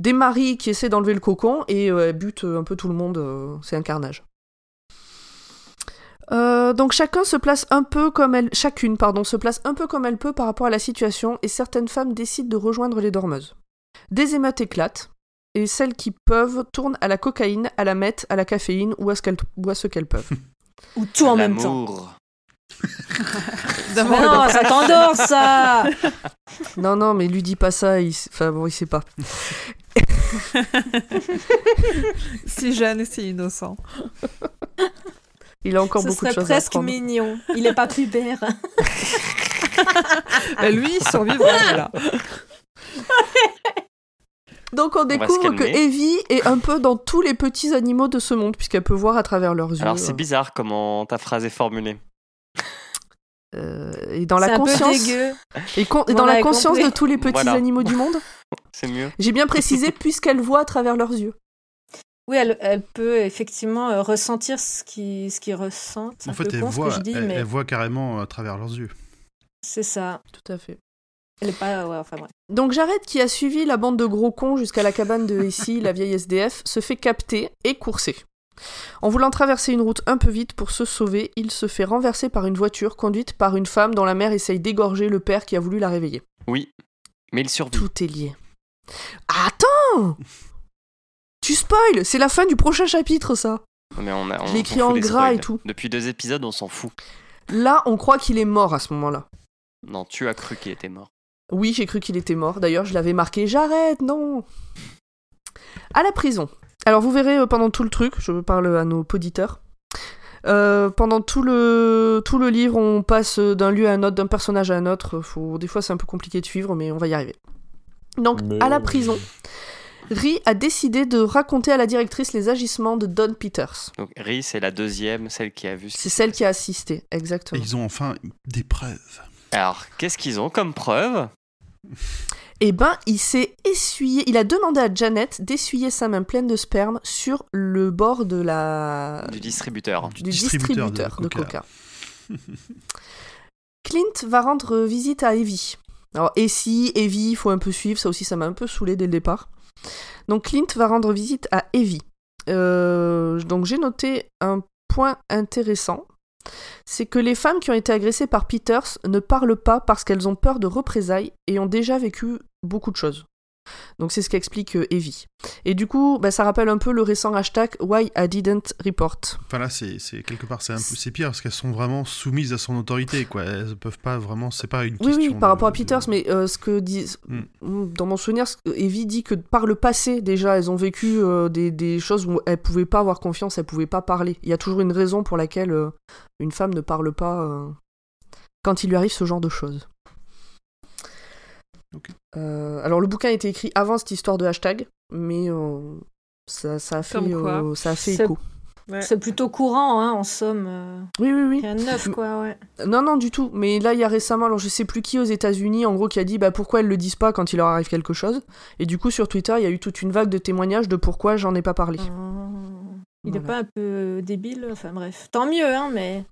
des maris qui essaient d'enlever le cocon et euh, butent un peu tout le monde. euh, c'est un carnage. Euh, donc chacun se place un peu comme elle, chacune pardon, se place un peu comme elle peut par rapport à la situation et certaines femmes décident de rejoindre les dormeuses. Des émeutes éclatent et celles qui peuvent tournent à la cocaïne, à la meth, à la caféine ou à ce qu'elles, ou à ce qu'elles peuvent. Ou tout en même temps. Non, ça t'endort, ça Non non, mais lui dis pas ça, il, enfin bon, il sait pas. Si jeune et si innocent. Il a encore Ce beaucoup de choses à presque apprendre. mignon. Il est pas pubère. Bah, lui, il survivra, voilà. Donc on découvre que. Evie est un peu dans tous les petits animaux de ce monde, puisqu'elle peut voir à travers leurs yeux. Alors, c'est bizarre comment ta phrase est formulée. Euh, et dans la un peu conscience, dégueu. et, con- et On dans la conscience compris. de tous les petits Voilà. animaux du monde. C'est mieux. J'ai bien précisé puisqu'elle voit à travers leurs yeux. Oui, elle, elle peut effectivement euh, ressentir ce qu'ils ce ressentent. En fait, elle con ce voit, que je dis, elle, mais elle voit carrément à travers leurs yeux. c'est ça. Tout à fait. Elle est pas. Ouais, enfin bref. Donc Jared, qui a suivi la bande de gros cons jusqu'à la cabane de ici, la vieille SDF, se fait capter et courser. En voulant traverser une route un peu vite pour se sauver, il se fait renverser par une voiture conduite par une femme dont la mère essaye d'égorger le père qui a voulu la réveiller. Oui, mais il survit. Tout est lié. Attends Tu spoil C'est la fin du prochain chapitre, ça Mais on a, on Je l'ai écrit en gras et tout. Depuis deux épisodes, on s'en fout. Là, on croit qu'il est mort à ce moment-là. Non, tu as cru qu'il était mort. Oui, j'ai cru qu'il était mort. D'ailleurs, je l'avais marqué J'arrête, non À la prison. Alors, vous verrez euh, pendant tout le truc, je parle à nos poditeurs. euh, pendant tout le, tout le livre, on passe d'un lieu à un autre, d'un personnage à un autre. Faut, des fois, c'est un peu compliqué de suivre, mais on va y arriver. Donc, Mais- à la prison, Ri a décidé de raconter à la directrice les agissements de Don Peters. Donc Ri, c'est la deuxième, celle qui a vu. ce C'est celle qui a assisté, exactement. Et ils ont enfin des preuves. Alors, qu'est-ce qu'ils ont comme preuve? Eh ben, il s'est essuyé. Il a demandé à Janet d'essuyer sa main pleine de sperme sur le bord de la du distributeur du distributeur distributeur, de de Coca. Coca. Clint va rendre visite à Evie. Alors, et si Evie, il faut un peu suivre, ça aussi, ça m'a un peu saoulé dès le départ. Donc, Clint va rendre visite à Evie. Euh, donc, j'ai noté un point intéressant. C'est que les femmes qui ont été agressées par Peters ne parlent pas parce qu'elles ont peur de représailles et ont déjà vécu beaucoup de choses. Donc c'est ce qu'explique euh, Evie. Et du coup, bah, ça rappelle un peu le récent hashtag Why I Didn't Report. Enfin là, c'est quelque part, c'est un peu c'est pire parce qu'elles sont vraiment soumises à son autorité, quoi. Elles peuvent pas vraiment. C'est pas une Oui, question. oui, par de- rapport à Peters, mais euh, ce que dit. Dans mon souvenir, Evie dit que par le passé, déjà, elles ont vécu euh, des, des choses où elles pouvaient pas avoir confiance, elles pouvaient pas parler. Il y a toujours une raison pour laquelle euh, une femme ne parle pas quand il lui arrive ce genre de choses. Ok. Euh, alors, le bouquin a été écrit avant cette histoire de hashtag, mais euh, ça, ça a fait, euh, ça a fait écho. Ouais. C'est plutôt courant, hein, en somme. Oui, oui, oui. Il y a un neuf, quoi, ouais. Non, non, du tout. Mais là, il y a récemment, alors je sais plus qui aux États-Unis, en gros, qui a dit bah, pourquoi elles le disent pas quand il leur arrive quelque chose. Et du coup, sur Twitter, il y a eu toute une vague de témoignages de pourquoi j'en ai pas parlé. Oh. Il est Voilà. pas un peu débile Enfin bref, tant mieux, hein, mais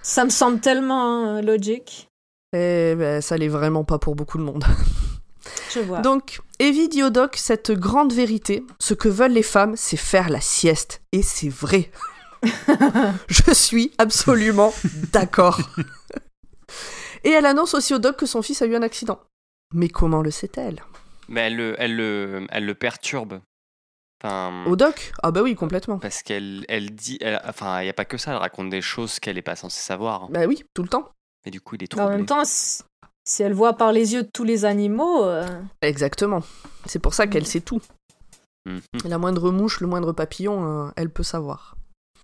ça me semble tellement hein, logique. Et ben, ça l'est vraiment pas pour beaucoup de monde. Je vois. Donc, Evie dit au doc cette grande vérité ce que veulent les femmes, c'est faire la sieste. Et c'est vrai. je suis absolument d'accord. Et elle annonce aussi au doc que son fils a eu un accident. Mais comment le sait-elle? Mais elle le, elle le, elle le perturbe. Enfin, Au doc? Ah bah oui, complètement. parce qu'elle elle dit. elle- enfin, il n'y a pas que ça, elle raconte des choses qu'elle n'est pas censée savoir. Bah oui, tout le temps. Et du coup, il est Mais en troublé. même temps, si elle voit par les yeux de tous les animaux, euh, Exactement. C'est pour ça qu'elle sait tout. Mhm. La moindre mouche, le moindre papillon, euh, elle peut savoir.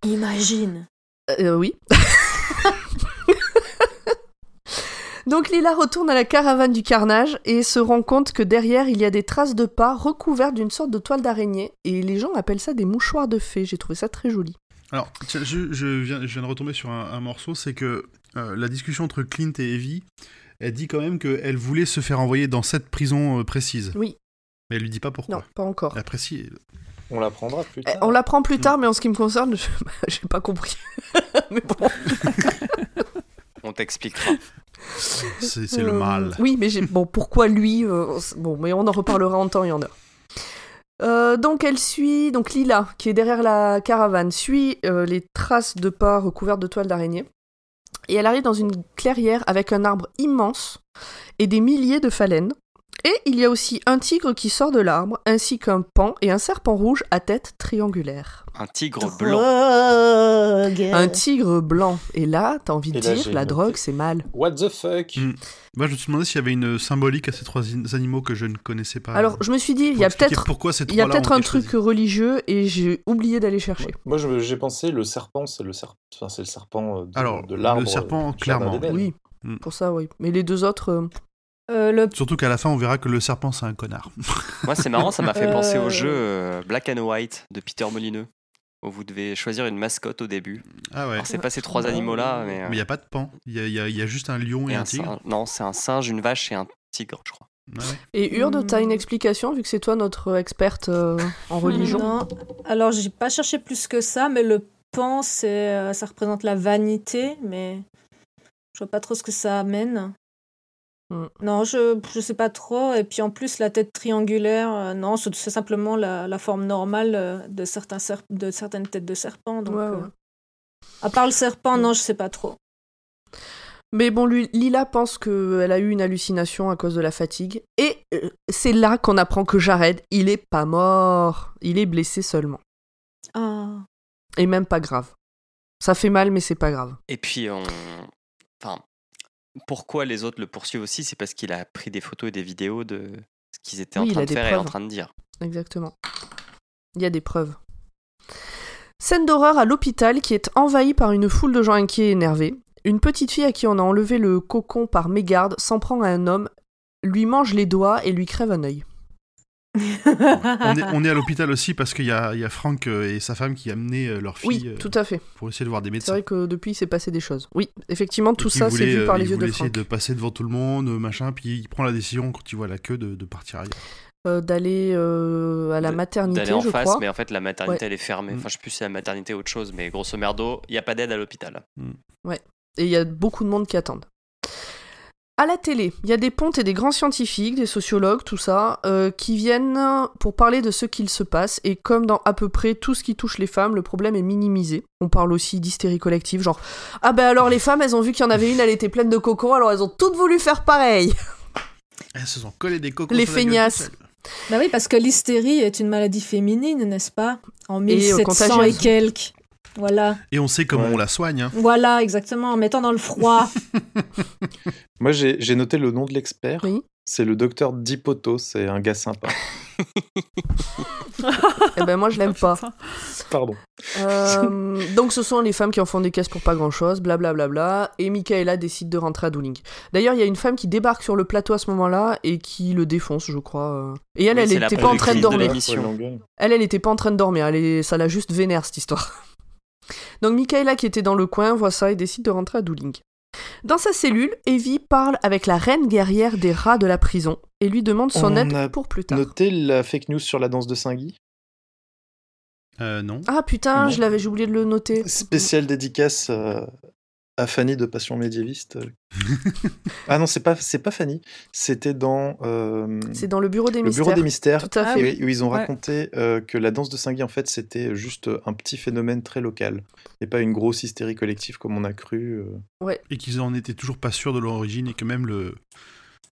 imagine. Euh, oui. Donc Lila retourne à la caravane du carnage et se rend compte que derrière il y a des traces de pas recouvertes d'une sorte de toile d'araignée et les gens appellent ça des mouchoirs de fées. J'ai trouvé ça très joli. Alors, tiens, je, je viens, je viens de retomber sur un, un morceau, c'est que euh, la discussion entre Clint et Evie, elle dit quand même qu'elle voulait se faire envoyer dans cette prison euh, précise. Oui. Mais elle lui dit pas pourquoi. Non, pas encore. Elle précise. On l'apprendra plus Eh, tard. On l'apprend plus tard, mais en ce qui me concerne, je- j'ai pas compris. mais bon. On t'expliquera. C'est c'est le Euh, mal. Oui, mais j'ai... bon, pourquoi lui euh, Bon, mais on en reparlera en temps et en heure. Euh, donc elle suit, donc Lila, qui est derrière la caravane, suit euh, les traces de pas recouvertes de toile d'araignée. Et elle arrive dans une clairière avec un arbre immense et des milliers de phalènes. Et il y a aussi un tigre qui sort de l'arbre, ainsi qu'un pan et un serpent rouge à tête triangulaire. Un tigre blanc. Drogue. Un tigre blanc. Et là, t'as envie de là, dire, la noté. drogue, c'est mal. What the fuck? Mm. Moi, je me suis demandé s'il y avait une symbolique à ces trois animaux que je ne connaissais pas. Alors, je me suis dit, il y a peut-être pourquoi ces Il y a trois-là peut-être ont un truc religieux et j'ai oublié d'aller chercher. Moi, j'ai pensé, le serpent, c'est le, serpent enfin, c'est le serpent euh, de, l'arbre. le serpent, euh, clairement. Oui, Mm. pour ça, oui. Mais les deux autres, euh, Euh, le... Surtout qu'à la fin, on verra que le serpent, c'est un connard. Moi, c'est marrant, ça m'a fait Euh. penser au jeu euh, Black and White de Peter Molineux, où vous devez choisir une mascotte au début. Ah ouais. Alors, c'est pas ces trois animaux-là, mais. euh, Mais il n'y a pas de pan. Il y y a- il y a juste un lion et, et un un tigre. singe. Non, c'est un singe, une vache et un tigre, je crois. Ah ouais. Et Urde, t'as une explication vu que c'est toi notre experte euh, en religion? Non. Alors, j'ai pas cherché plus que ça, mais le pan, c'est, euh, ça représente la vanité, mais je vois pas trop ce que ça amène. Non, je je sais pas trop. Et puis en plus, la tête triangulaire, euh, non, c'est simplement la, la forme normale euh, de, certains serp- de certaines têtes de serpent. Donc, Ouais, euh, ouais. À part le serpent, non, je sais pas trop. Mais bon, lui, Lila pense qu'elle a eu une hallucination à cause de la fatigue. Et c'est là qu'on apprend que Jared, il est pas mort. Il est blessé seulement. Ah. Et même pas grave. Ça fait mal, mais c'est pas grave. Et puis, on... enfin, pourquoi les autres le poursuivent aussi C'est parce qu'il a pris des photos et des vidéos de ce qu'ils étaient Oui, en train de faire et en train de dire. Exactement. Il y a des preuves. Scène d'horreur à l'hôpital qui est envahie par une foule de gens inquiets et énervés. Une petite fille à qui on a enlevé le cocon par mégarde s'en prend à un homme, lui mange les doigts et lui crève un œil. On est, on est à l'hôpital aussi parce qu'il y a, il y a Franck euh, et sa femme qui amenaient euh, leur fille Oui, euh, tout à fait. pour essayer de voir des C'est médecins. vrai que depuis, il s'est passé des choses. Oui, effectivement, tout ça, c'est vu par les il yeux de voulait essayer Franck. de passer devant tout le monde, machin, puis il prend la décision quand il voit la queue de, de partir ailleurs. Euh, d'aller euh, à la maternité, D'aller en je face, crois. mais en fait, la maternité, elle est fermée. Mm. Enfin, je sais plus si c'est la maternité ou autre chose, mais grosso merdo, il n'y a pas d'aide à l'hôpital. Et il y a beaucoup de monde qui attendent. À la télé, il y a des pontes et des grands scientifiques, des sociologues, tout ça, euh, qui viennent pour parler de ce qu'il se passe. Et comme dans à peu près tout ce qui touche les femmes, le problème est minimisé. On parle aussi d'hystérie collective, genre Ah ben alors les femmes, elles ont vu qu'il y en avait une, elle était pleine de cocons, alors elles ont toutes voulu faire pareil. Elles se sont collées des cocos. Les feignasses. Bah oui, parce que l'hystérie est une maladie féminine, n'est-ce pas? En Et, euh, 1700 et, quelques. Voilà. Et on sait comment Ouais. on la soigne. hein. Voilà, exactement, en mettant dans le froid. Moi, j'ai noté le nom de l'expert. Oui. C'est le docteur Dipoto, c'est un gars sympa. Eh ben moi je l'aime pas. Pardon. Euh, donc ce sont les femmes qui en font des caisses pour pas grand chose, blablabla. et Michaela décide de rentrer à Dooling. D'ailleurs, il y a une femme qui débarque sur le plateau à ce moment-là et qui le défonce, je crois. Et elle, Oui, elle était pas en train de dormir. Elle, elle était pas en train de dormir. Elle est... Ça l'a juste vénère cette histoire. Donc Michaela, qui était dans le coin, voit ça et décide de rentrer à Dooling. Dans sa cellule, Evie parle avec la reine guerrière des rats de la prison et lui demande son On aide a pour plus tard. Notez la fake news sur la danse de Saint-Guy. Euh, non. Ah putain, Non. je l'avais, j'ai oublié de le noter. Spéciale dédicace euh, à Fanny de Passion médiéviste. ah non, c'est pas, c'est pas Fanny. C'était dans euh, C'est dans le bureau des le mystères. Bureau des mystères. Tout à Ah fait. Où ils ont Ouais. raconté euh, que la danse de Saint-Guy, en fait, c'était juste un petit phénomène très local. Et pas une grosse hystérie collective comme on a cru. euh. Et qu'ils en étaient toujours pas sûrs de l'origine et que même le.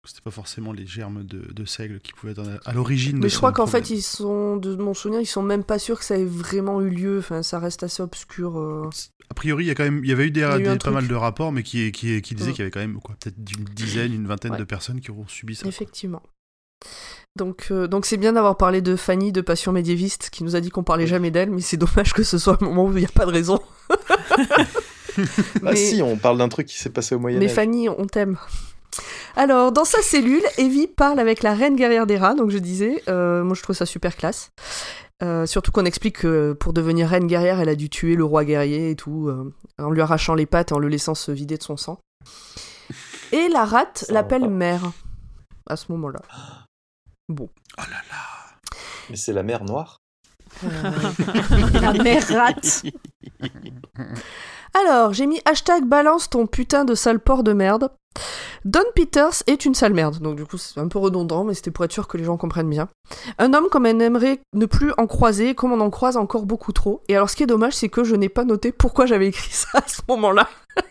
C'était pas forcément les germes de, de seigle qui pouvaient être à l'origine de Mais je crois qu'en fait, ils sont, de mon souvenir, ils sont même pas sûrs que ça ait vraiment eu lieu. Enfin, ça reste assez obscur. euh. A priori, il y, a quand même, il y avait eu, des, Il y a eu des- pas truc. mal de rapports, mais qui, qui, qui disaient qu'il y avait quand même quoi, peut-être une dizaine, une vingtaine Ouais. de personnes qui auront subi ça. Effectivement. Donc, euh, donc c'est bien d'avoir parlé de Fanny de Passion médiéviste qui nous a dit qu'on parlait jamais d'elle, mais c'est dommage que ce soit un moment où il n'y a pas de raison. Ah Mais- si, on parle d'un truc qui s'est passé au Moyen Mais Âge. Fanny, on t'aime. Alors, dans sa cellule, Evie parle avec la reine guerrière des rats, donc je disais, euh, moi je trouve ça super classe. Euh, surtout qu'on explique que pour devenir reine guerrière, elle a dû tuer le roi guerrier et tout, euh, en lui arrachant les pattes et en le laissant se vider de son sang. Et la rate l'appelle mère, à ce moment-là. Oh là là Mais c'est la mer Noire. Euh, La mère rate. Alors, j'ai mis hashtag balance ton putain de sale porc de merde. Don Peters est une sale merde, donc du coup c'est un peu redondant, mais c'était pour être sûr que les gens comprennent bien. Un homme comme on aimerait ne plus en croiser, comme on en croise encore beaucoup trop. Et alors ce qui est dommage, c'est que je n'ai pas noté pourquoi j'avais écrit ça à ce moment-là.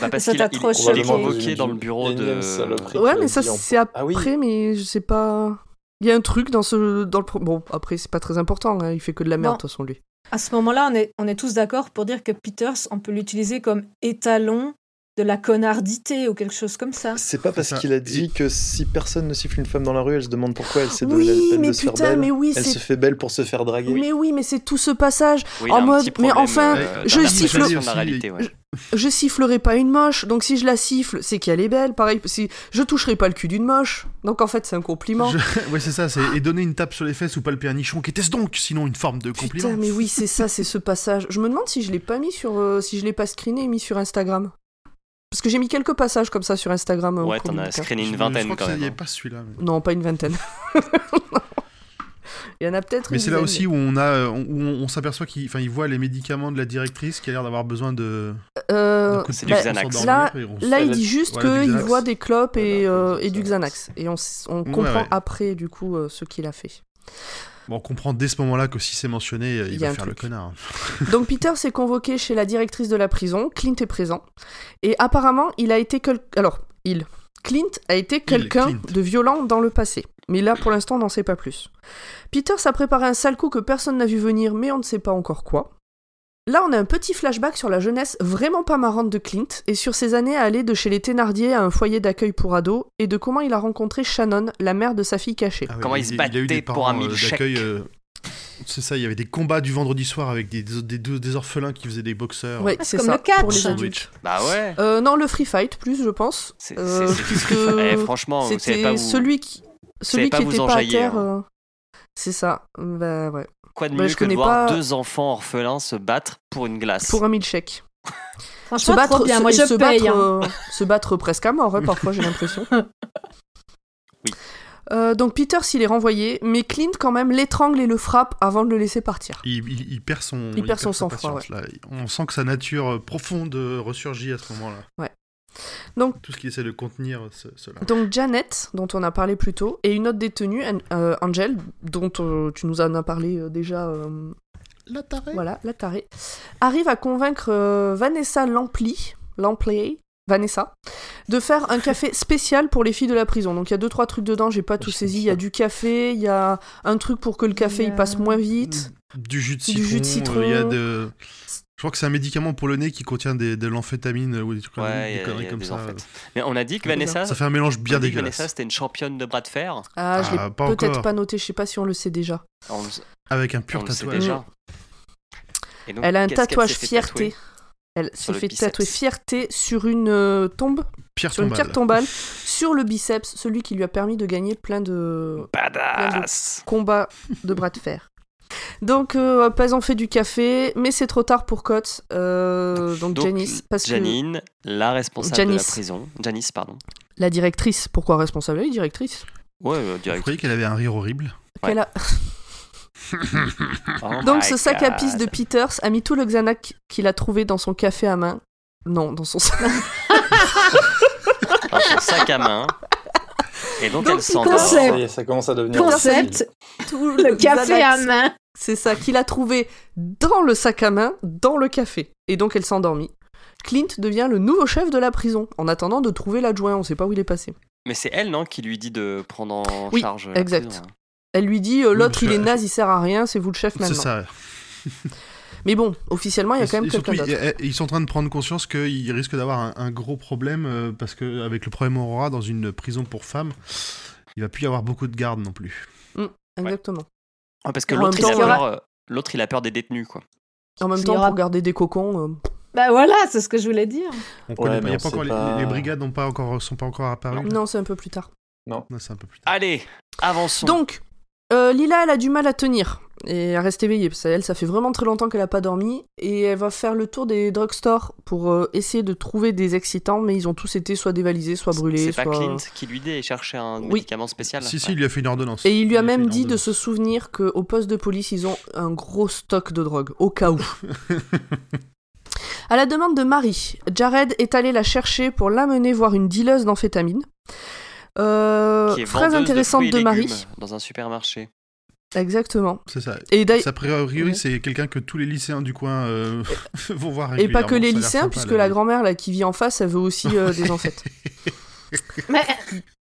Bah, parce Ça qu'il a- il, trop il est dans le bureau de. saloperie. Ouais, mais ça c'est après, Ah oui. mais je sais pas... Il y a un truc dans ce... Dans le... Bon, après c'est pas très important, hein, il fait que de la merde de toute façon lui. À ce moment-là, on est, tous d'accord pour dire que Peters, on peut l'utiliser comme étalon de la connardité ou quelque chose comme ça. C'est pas parce qu'il a dit que si personne ne siffle une femme dans la rue, elle se demande pourquoi elle s'est donné Oui, la peine mais de se faire putain, belle. mais oui, elle se fait belle pour se faire draguer. Mais oui, mais c'est tout ce passage. Oui, En mode, mais enfin, euh, je siffle- réalité, ouais. je sifflerai pas une moche, donc si je la siffle, c'est qu'elle est belle. Pareil, si je toucherai pas le cul d'une moche, donc en fait c'est un compliment. Je- Ouais, c'est ça, c'est et donner une tape sur les fesses ou palper un nichon, qu'était-ce donc Sinon une forme de compliment? Putain, mais oui, c'est ça, c'est ce passage. Je me demande si je l'ai pas mis sur, euh, si je l'ai pas screené et mis sur Instagram. Parce que j'ai mis quelques passages comme ça sur Instagram. euh, Ouais, t'en as screené une je vingtaine crois quand même. Il n'y hein. avait pas celui-là. mais- Non, pas une vingtaine. Il y en a peut-être. Mais c'est là aussi où on a, où on, on s'aperçoit qu'il, enfin, il voit les médicaments de la directrice qui a l'air d'avoir besoin de, Euh, de pour Xanax. Là- Là, il dit juste qu'il voit des clopes et, Voilà, euh, du et du Xanax. Et on, Ouais, comprend ouais. après, du coup, euh, ce qu'il a fait. Bon, on comprend dès ce moment-là que si c'est mentionné, euh, il, a va faire le connard. Donc Peter s'est convoqué chez la directrice de la prison, Clint est présent, et apparemment il a été quel- alors il Clint a été quelqu'un de violent dans le passé, mais là pour l'instant on n'en sait pas plus. Peter s'est préparé un sale coup que personne n'a vu venir, mais on ne sait pas encore quoi. Là on a un petit flashback sur la jeunesse vraiment pas marrante de Clint et sur ses années à aller de chez les Thénardier à un foyer d'accueil pour ados et de comment il a rencontré Shannon, la mère de sa fille cachée. Ah ouais, Comment il se a eu des battait pour un euh, milkshake. d'accueil, euh, C'est ça, il y avait des combats du vendredi soir avec des, des, des- des orphelins qui faisaient des boxeurs. Ouais, Ah, c'est comme ça le catch. pour les adultes. Bah ouais. Euh, non, le free fight plus je pense. C'est, Euh, Eh, franchement, C'était celui qui, celui pas qui vous était pas à terre. hein. euh, C'est ça. Bah ouais. Quoi de bah, mieux je que de voir pas- deux enfants orphelins se battre pour une glace. Pour un milkshake. Se battre, trop bien. se- Moi, je se paye. battre, hein. euh, se battre presque à mort, hein, parfois j'ai l'impression. Oui. Euh, donc Peter s'il est renvoyé, mais Clint quand même l'étrangle et le frappe avant de le laisser partir. Il, il- il perd son, Il perd son sa sang-froid. On sent que sa nature euh, profonde ressurgit à ce moment-là. Ouais. Donc- Tout ce qui essaie de contenir ce- cela. Donc Janet, dont on a parlé plus tôt, et une autre détenue, euh, Angel, dont euh, tu nous en as parlé euh, déjà euh, La tarée voilà, la tarée, arrive à convaincre euh, Vanessa Lamply, Lampley, Vanessa, de faire un café spécial pour les filles de la prison. Donc il y a deux trois trucs dedans, j'ai pas tout saisi. Il y a du café, il y a un truc pour que le café Il y il a- passe moins vite. Du jus de Du citron. jus de citron. Il y a de... Je crois que c'est un médicament pour le nez qui contient des, de l'amphétamine ou des, trucs comme- Ouais, des conneries des ça. amphètes. Mais on a dit que Vanessa, Ça fait un mélange on bien a dit que dégueulasse. Vanessa c'était une championne de bras de fer. Ah, je l'ai Ah, peut-être pas noté, je sais pas si on le sait déjà. On, Avec un on pur le sait tatouage. déjà. Et donc, Elle a un tatouage fierté. Elle Sur s'est fait biceps. tatouer fierté sur une euh, tombe, Pierre sur une tombale. pierre tombale, sur le biceps, celui qui lui a permis de gagner plein de Badass combats de bras de fer. Donc, euh, pas en fait du café, mais c'est trop tard pour Cotte. euh, donc, Donc, Janice, parce que Janine, la responsable de Janice. la prison. Janice, pardon. la directrice, pourquoi responsable? Elle est directrice. Ouais, euh, Vous direct. croyez qu'elle avait un rire horrible? Ouais. Qu'elle a- Oh Donc, ce sac à pisse de. Peters a mis tout le Xanax qu'il a trouvé dans son café à main. Non, dans son sac. dans son sac à main. Et donc, Donc, elle commence- Ça y est, ça commence à devenir. Concept, tout le café à main. C'est ça qu'il a trouvé dans le sac à main, dans le café. Et donc elle s'endormit. Clint devient le nouveau chef de la prison, en attendant de trouver l'adjoint, on sait pas où il est passé. Mais c'est elle, non, qui lui dit de prendre en Oui, charge. la exact. prison. Elle lui dit euh, l'autre Oui, il est naze, il sert à rien, c'est vous le chef C'est maintenant. ça. Mais bon, officiellement il y a quand même quelqu'un d'autre. ils, ils sont en train de prendre conscience qu'ils risquent d'avoir un, un gros problème euh, parce que avec le problème Aurora dans une prison pour femmes, il va plus y avoir beaucoup de gardes non plus. Exactement. Ouais, parce que l'autre, il, a peur, euh, l'autre, il a peur des détenus, quoi. En même temps, aura- pour garder des cocons, euh, Bah voilà, c'est ce que je voulais dire. On Ouais, connaît pas, mais y a on pas sait encore les- pas. Les, les brigades n'ont pas encore, sont pas encore apparues. non, c'est un peu plus tard. Non, c'est un peu plus tard. Allez, avançons. Donc, euh, Lila, elle a du mal à tenir et à rester éveillée. Parce qu'elle, ça fait vraiment très longtemps qu'elle a pas dormi. Et elle va faire le tour des drugstores pour euh, essayer de trouver des excitants, mais ils ont tous été soit dévalisés, soit brûlés. c'est pas. Clint qui lui dit chercher un Oui. médicament spécial Si, si, Ouais. il lui a fait une ordonnance. Et il lui a même dit de se souvenir qu'au poste de police, ils ont un gros stock de drogue, au cas où. à la demande de Marie, Jared est allé la chercher pour l'amener voir une dealeuse d'amphétamine. Euh, Qui est phrase vendeuse intéressante fruits et de, Marie. légumes Dans un supermarché. Exactement. C'est ça. Et, d'ailleurs- Ça, a priori, Ouais. c'est quelqu'un que tous les lycéens du coin euh, vont voir et pas que les lycéens, sympa, puisque la grand-mère là, qui vit en face, elle veut aussi euh, des. Mais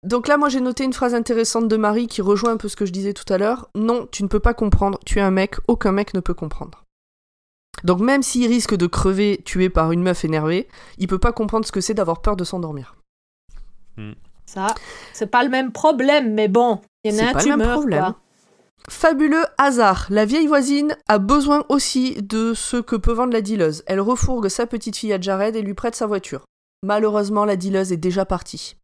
Donc là, moi, j'ai noté une phrase intéressante de Marie qui rejoint un peu ce que je disais tout à l'heure. Non, tu ne peux pas comprendre. Tu es un mec, aucun mec ne peut comprendre. Donc même s'il risque de crever tué par une meuf énervée, il peut pas comprendre ce que c'est d'avoir peur de s'endormir. Ça, c'est pas le même problème, mais bon, il y en C'est a un pas le même meurs, problème. quoi. Fabuleux hasard, la vieille voisine a besoin aussi de ce que peut vendre la dealeuse. Elle refourgue sa petite fille à Jared et lui prête sa voiture. Malheureusement, la dealeuse est déjà partie.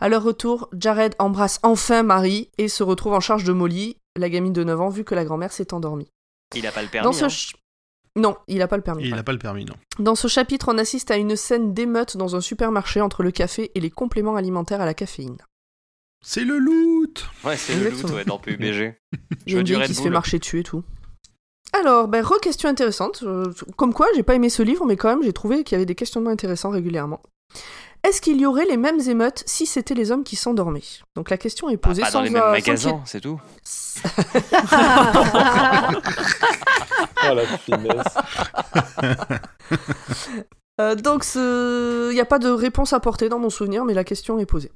À leur retour, Jared embrasse enfin Marie et se retrouve en charge de Molly, la gamine de 9 ans, vu que la grand-mère s'est endormie. Il a pas le permis. Dans ce hein. Non, il a pas le permis. Il n'a pas le permis, non. Dans ce chapitre, on assiste à une scène d'émeute dans un supermarché entre le café et les compléments alimentaires à la caféine. C'est le loot Ouais, c'est le loot ouais, dans PUBG. Je une qui se fait marcher dessus et tout. Alors, ben, re-question intéressante. Euh, comme quoi, j'ai pas aimé ce livre, mais quand même, j'ai trouvé qu'il y avait des questionnements intéressants régulièrement. Est-ce qu'il y aurait les mêmes émeutes si c'était les hommes qui s'endormaient? Donc la question est Bah, posée pas sans dans les mêmes euh, magasins, c'est tout. Oh la finesse. Euh, donc, il n'y a pas de réponse apportée dans mon souvenir, mais la question est posée.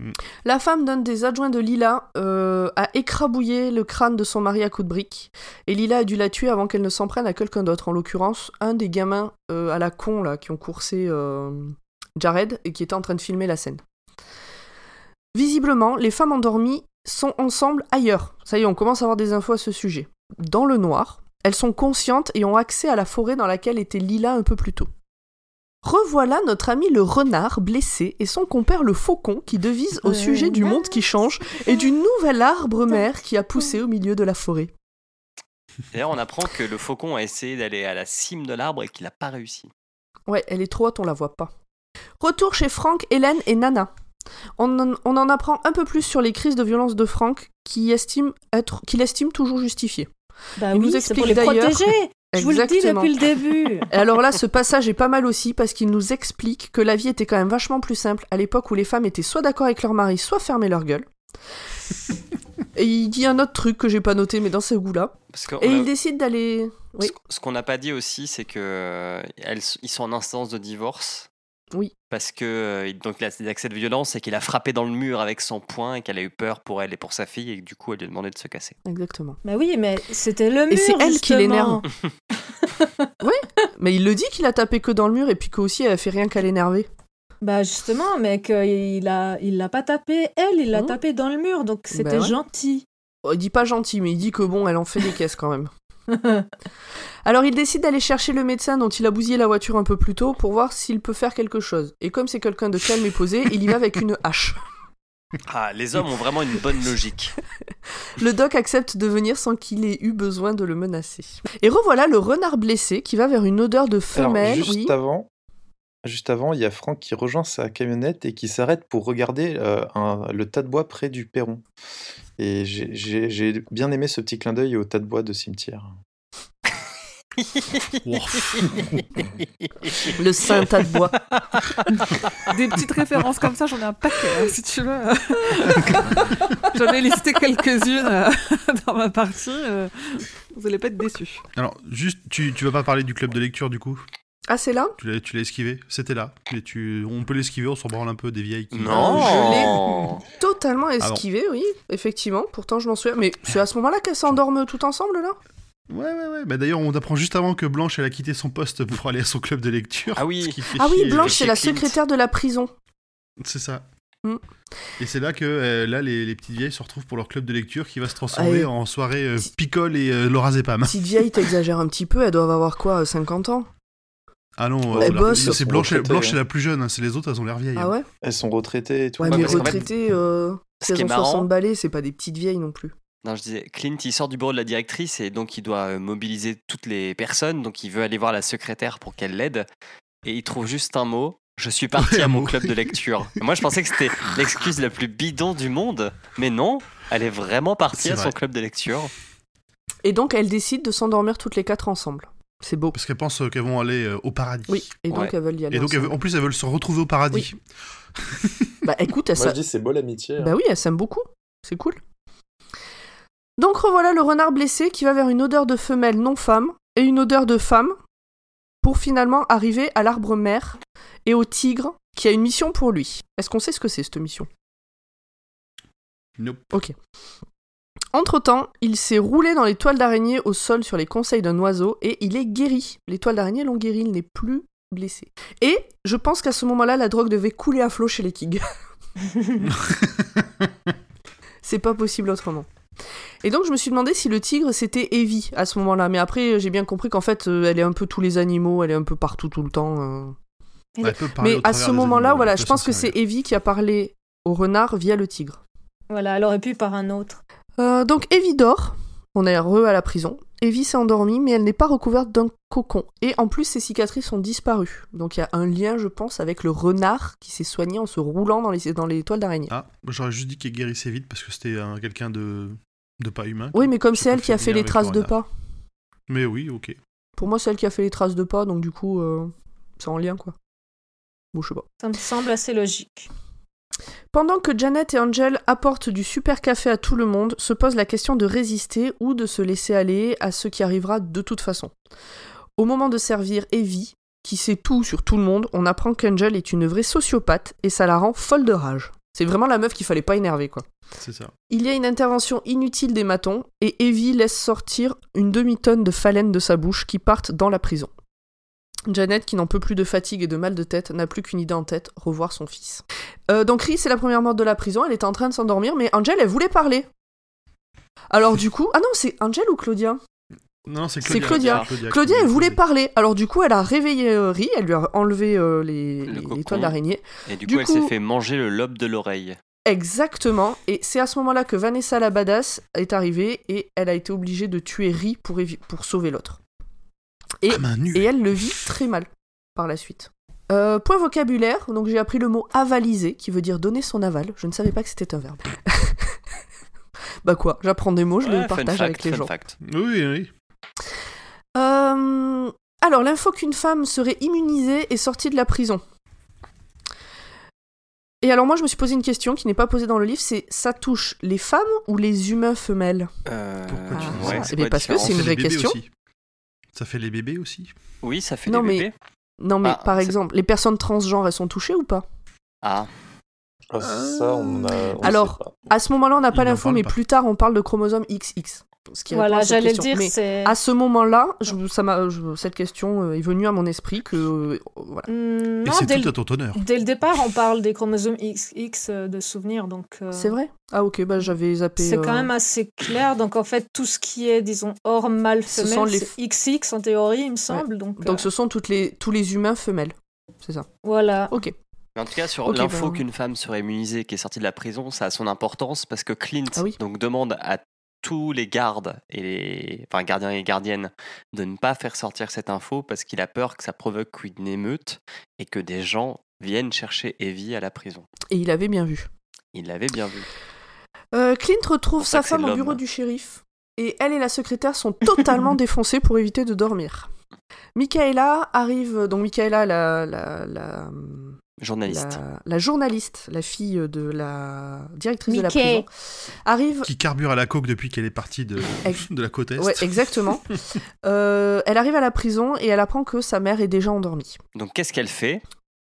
Mm. La femme d'un des adjoints de Lila euh, a écrabouillé le crâne de son mari à coups de briques, et Lila a dû la tuer avant qu'elle ne s'en prenne à quelqu'un d'autre, en l'occurrence un des gamins euh, à la con là, qui ont coursé euh, Jared et qui était en train de filmer la scène. Visiblement, les femmes endormies sont ensemble ailleurs. Ça y est, on commence à avoir des infos à ce sujet. Dans le noir, elles sont conscientes et ont accès à la forêt dans laquelle était Lila un peu plus tôt. Revoilà notre ami le renard blessé et son compère le faucon qui devisent au sujet du monde qui change et du nouvel arbre mère qui a poussé au milieu de la forêt. D'ailleurs, on apprend que le faucon a essayé d'aller à la cime de l'arbre et qu'il n'a pas réussi. Ouais, elle est trop haute, on la voit pas. Retour chez Franck, Hélène et Nana. On en, on en apprend un peu plus sur les crises de violence de Franck qui estime être, qu'il estime toujours justifiées. Bah Il nous oui, c'est pour explique les protéger. Je vous le dis depuis le début. Et alors là, ce passage est pas mal aussi parce qu'il nous explique que la vie était quand même vachement plus simple à l'époque où les femmes étaient soit d'accord avec leur mari, soit fermaient leur gueule. Et il dit un autre truc que j'ai pas noté, mais dans ce goût-là. Et a- il décide d'aller. Oui. ce- ce qu'on n'a pas dit aussi, c'est que euh, elles- ils sont en instance de divorce. Oui. Parce que euh, il- donc il a des accès de violence et qu'il a frappé dans le mur avec son poing et qu'elle a eu peur pour elle et pour sa fille et que du coup elle lui a demandé de se casser. Exactement. Bah oui, mais c'était le mur. Et c'est elle qui l'énerve. Mais il le dit qu'il a tapé que dans le mur et puis qu'aussi elle a fait rien qu'à l'énerver. Bah justement, mais qu'il a, il l'a pas tapé elle, il l'a Mhm. tapé dans le mur, donc c'était Bah ouais. gentil. Oh, Il dit pas gentil, mais il dit que bon, elle en fait des caisses quand même. Alors il décide d'aller chercher le médecin dont il a bousillé la voiture un peu plus tôt pour voir s'il peut faire quelque chose. Et comme c'est quelqu'un de calme et posé, il y va avec une hache. Ah, les hommes ont vraiment une bonne logique. Le doc accepte de venir sans qu'il ait eu besoin de le menacer. Et revoilà le renard blessé qui va vers une odeur de Alors, femelle. juste oui. avant, juste avant, il y a Franck qui rejoint sa camionnette et qui s'arrête pour regarder euh, un- le tas de bois près du perron. Et j'ai- j'ai j'ai bien aimé ce petit clin d'œil au tas de bois de cimetière. Le saint tas de bois. Des petites références comme ça, j'en ai un paquet, hein, si tu veux. j'en ai listé quelques-unes euh, dans ma partie. euh, vous allez pas être déçus. Alors, juste, tu, tu vas pas parler du club de lecture du coup? Ah, c'est là? Tu l'as tu l'as esquivé? C'était là. Mais tu, on peut l'esquiver, on s'en branle un peu des vieilles qui. Non Totalement bon esquivé, oui, effectivement. Pourtant, je m'en souviens. Mais c'est à ce moment-là qu'elles s'endorment tout ensemble, là? Ouais, ouais, ouais. Bah, D'ailleurs, on apprend juste avant que Blanche, elle a quitté son poste pour aller à son club de lecture. Ah oui. ce qui fait Ah oui, chier. Blanche, c'est la Clint. secrétaire de la prison. C'est ça. Mm. Et c'est là que euh, là, les, les petites vieilles se retrouvent pour leur club de lecture qui va se transformer Allez. en soirée euh, picole et euh, Laura Zepam. Petite vieille, t'exagères un petit peu, elles doivent avoir quoi, 50 ans? Ah non, euh, Elle c'est Blanche, Blanche hein. la plus jeune, hein, c'est les autres, elles ont l'air vieilles. Ah hein. ouais Elles sont retraitées et tout. Ouais, Ouais, mais retraitées, euh, ce elles est ont 60 marrant- balais, c'est pas des petites vieilles non plus. Non, je disais, Clint, il sort du bureau de la directrice et donc il doit euh, mobiliser toutes les personnes. Donc il veut aller voir la secrétaire pour qu'elle l'aide. Et il trouve juste un mot. Je suis parti Ouais, à mon club de lecture. Moi, je pensais que c'était l'excuse la plus bidon du monde. Mais non, elle est vraiment partie à son club de lecture. Et donc, elles décident de s'endormir toutes les quatre ensemble. C'est beau. Parce qu'elles pensent qu'elles vont aller euh, au paradis. Oui, et donc Ouais. elles veulent y aller. Et donc, veulent- en plus, elles veulent se retrouver au paradis. Bah écoute, dis c'est beau l'amitié. hein. Bah oui, elles s'aiment beaucoup. C'est cool. Donc revoilà le renard blessé qui va vers une odeur de femelle non femme et une odeur de femme pour finalement arriver à l'arbre mère et au tigre qui a une mission pour lui. Est-ce qu'on sait ce que c'est cette mission? Nope. Ok. Entre-temps, il s'est roulé dans les toiles d'araignée au sol sur les conseils d'un oiseau et il est guéri. Les toiles d'araignée l'ont guéri, il n'est plus blessé. Et je pense qu'à ce moment-là, la drogue devait couler à flot chez les tigres. C'est pas possible autrement. Et donc je me suis demandé si le tigre c'était Evie à ce moment-là, mais après j'ai bien compris qu'en fait euh, elle est un peu tous les animaux, elle est un peu partout tout le temps. euh. Ouais, elle peut parler Mais au à travers ce des moment-là, animaux, voilà, je pense que c'est Evie qui a parlé au renard via le tigre. Voilà, elle aurait pu par un autre. Euh, donc Evie dort, on est heureux à la prison. Evie s'est endormie, mais elle n'est pas recouverte d'un cocon. Et en plus, ses cicatrices ont disparu. Donc il y a un lien, je pense, avec le renard qui s'est soigné en se roulant dans les, dans les toiles d'araignée. Ah, moi, j'aurais juste dit qu'elle guérissait vite parce que c'était un- quelqu'un de... de pas humain. oui, mais comme c'est elle qui a fait les traces le de pas. Mais oui, ok. Pour moi, c'est elle qui a fait les traces de pas, donc du coup, euh, c'est en lien, quoi. Bon, je sais pas. Ça me semble assez logique. Pendant que Janet et Angel apportent du super café à tout le monde, se pose la question de résister ou de se laisser aller à ce qui arrivera de toute façon. Au moment de servir Evie, qui sait tout sur tout le monde, on apprend qu'Angel est une vraie sociopathe et ça la rend folle de rage. C'est vraiment la meuf qu'il fallait pas énerver, quoi. C'est ça. Il y a une intervention inutile des matons et Evie laisse sortir une demi-tonne de phalène de sa bouche qui partent dans la prison. Janet, qui n'en peut plus de fatigue et de mal de tête, n'a plus qu'une idée en tête, revoir son fils. Euh, donc Rhys est la première morte de la prison, elle était en train de s'endormir, mais Angel, elle voulait parler. Alors du coup... Ah non, c'est Angel ou Claudia? Non, c'est C'est Claudia. Claudia. Claudia, elle voulait parler. Alors du coup, elle a réveillé euh, Rhys, elle lui a enlevé euh, les, toiles d'araignée. Et du, Du coup, elle s'est fait manger le lobe de l'oreille. Exactement. Et c'est à ce moment-là que Vanessa la badass est arrivée et elle a été obligée de tuer Rhys pour, pour sauver l'autre. Et, nue. et elle le vit très mal par la suite. Euh, point vocabulaire, donc j'ai appris le mot avaliser, qui veut dire donner son aval. Je ne savais pas que c'était un verbe. bah quoi, j'apprends des mots, je les Ouais, partage fact, avec les fun gens. fact. Oui, oui. Euh, alors, l'info qu'une femme serait immunisée est sortie de la prison. Et alors moi je me suis posé une question qui n'est pas posée dans le livre, c'est ça touche les femmes ou les humains femelles? Euh, Pourquoi tu Ah, dis ouais, ça? C'est Eh bien, parce que c'est une vraie question. aussi. Ça fait les bébés aussi? Oui, ça fait Non, des mais- bébés. Non mais Ah, par exemple, les personnes transgenres, elles sont touchées ou pas? Ah, Ah, ça, on a. on Alors, sait pas. À ce moment-là, on n'a pas l'info, mais pas. plus tard, on parle de chromosome XX. Ce qui répond Voilà, à cette j'allais dire, Mais c'est. à ce moment-là, je- ça m'a- je- cette question euh, est venue à mon esprit que euh, voilà. Hmm, Et c'est dès, tout le... à ton honneur. dès le départ, on parle des chromosomes XX euh, de souvenirs, donc. euh, C'est vrai? Ah ok, bah j'avais zappé. C'est euh, quand même assez clair. Donc en fait, tout ce qui est, disons, hors mâle Ce femelle, sont les- c'est XX en théorie, il me semble. Donc, Donc euh, ce sont toutes les, tous les humains femelles. C'est ça? voilà. Ok. En tout cas, sur Ok, l'info ben- qu'une femme serait immunisée qui est sortie de la prison, ça a son importance parce que Clint Ah oui. donc, demande à tous les gardes et les enfin, gardiens et gardiennes de ne pas faire sortir cette info parce qu'il a peur que ça provoque une émeute et que des gens viennent chercher Evie à la prison. Et il avait bien vu. Il l'avait bien vu. Euh, Clint retrouve sa femme au bureau du shérif. Et elle et la secrétaire sont totalement défoncées pour éviter de dormir. Michaela arrive, donc Michaela, la, la, la, Journaliste. la, la journaliste, la fille de la directrice de la prison, arrive. Qui carbure à la coke depuis qu'elle est partie de, la côte Est. Ouais, exactement. Euh, elle arrive à la prison et elle apprend que sa mère est déjà endormie. Donc qu'est-ce qu'elle fait?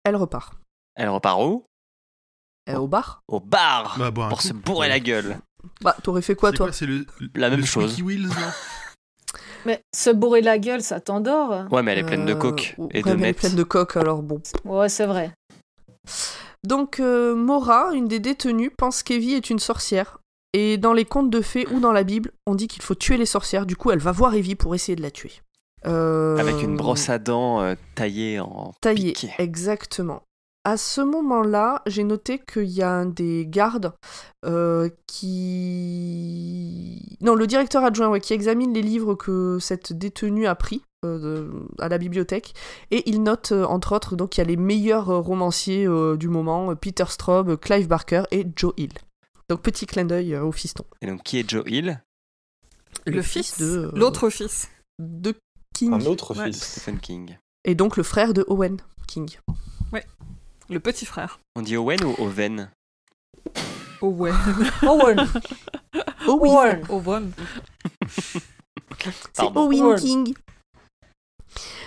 Elle repart. Elle repart où? Euh, au bar Au bar Bah, pour coup. se bourrer la gueule. Bah, t'aurais fait quoi, toi? C'est le, La même le chose. Wheels, Mais se bourrer la gueule, ça t'endort. Ouais, mais elle est pleine de Euh, coke ouais, et de mais Elle est meth. pleine de coke, alors bon. Ouais, c'est vrai. Donc, euh, Mora, une des détenues, pense qu'Evie est une sorcière. Et dans les contes de fées ou dans la Bible, on dit qu'il faut tuer les sorcières. Du coup, elle va voir Evie pour essayer de la tuer. Euh, Avec une brosse à dents euh, taillée en taillée, piqué. exactement. À ce moment-là, j'ai noté qu'il y a un des gardes euh, qui... Non, le directeur adjoint ouais, qui examine les livres que cette détenue a pris euh, de- à la bibliothèque. Et il note, euh, entre autres, donc il y a les meilleurs romanciers euh, du moment, Peter Straub, Clive Barker et Joe Hill. Donc petit clin d'œil euh, au fiston. Et donc qui est Joe Hill? Le, fils de... euh, L'autre fils. De King. Un autre Ouais. fils. Stephen King. Et donc le frère de Owen King. Le petit frère. On dit Owen ou Owen? Ouais. Owen. Owen. Owen. Owen. C'est. Owen. King.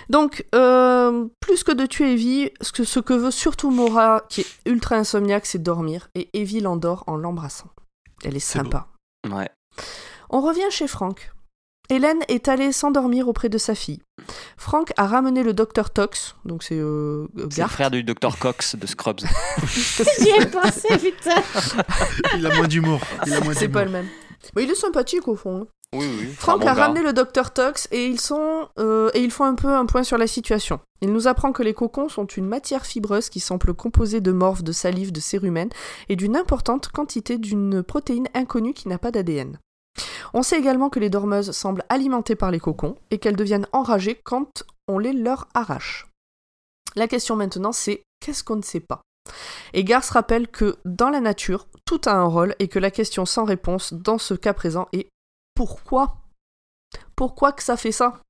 Donc, euh, plus que de tuer Evie, ce que, ce que veut surtout Mora, qui est ultra insomniaque, c'est dormir. Et Evie l'endort en l'embrassant. Elle est sympa. Ouais. On revient chez Frank. Hélène est allée s'endormir auprès de sa fille. Frank a ramené le docteur Tox, donc c'est euh, C'est le frère du Dr Cox de Scrubs. J'y ai pensé, putain. Il a moins d'humour. C'est pas le même. Mais il est sympathique au fond. hein. Oui, oui. Frank a ramené le docteur Tox et ils sont euh, et ils font un peu un point sur la situation. Il nous apprend que les cocons sont une matière fibreuse qui semble composée de morphes, de salive, de cérumen et d'une importante quantité d'une protéine inconnue qui n'a pas d'ADN. On sait également que les dormeuses semblent alimentées par les cocons et qu'elles deviennent enragées quand on les leur arrache. La question maintenant c'est qu'est-ce qu'on ne sait pas? Et Garth rappelle que dans la nature, tout a un rôle et que la question sans réponse dans ce cas présent est pourquoi? Pourquoi que ça fait ça?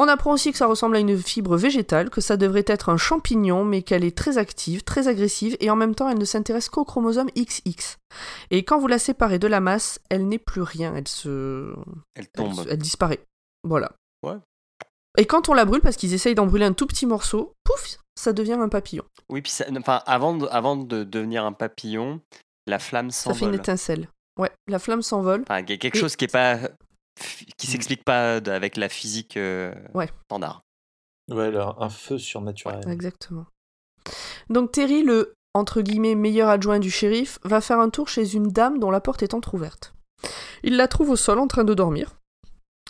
On apprend aussi que ça ressemble à une fibre végétale, que ça devrait être un champignon, mais qu'elle est très active, très agressive, et en même temps elle ne s'intéresse qu'au chromosome XX. Et quand vous la séparez de la masse, elle n'est plus rien, elle se... Elle tombe. Elle, elle disparaît. Voilà. Ouais. Et quand on la brûle, parce qu'ils essayent d'en brûler un tout petit morceau, pouf, ça devient un papillon. Oui, puis ça- enfin, avant, de, avant de devenir un papillon, la flamme Ça fait une s'envole. étincelle. Ouais, la flamme s'envole. Enfin, quelque Et- chose qui est pas qui s'explique pas d- avec la physique euh, Ouais. standard. Ouais, là, un feu surnaturel. Exactement. Donc Terry, le entre guillemets meilleur adjoint du shérif, va faire un tour chez une dame dont la porte est entr'ouverte. Il la trouve au sol en train de dormir.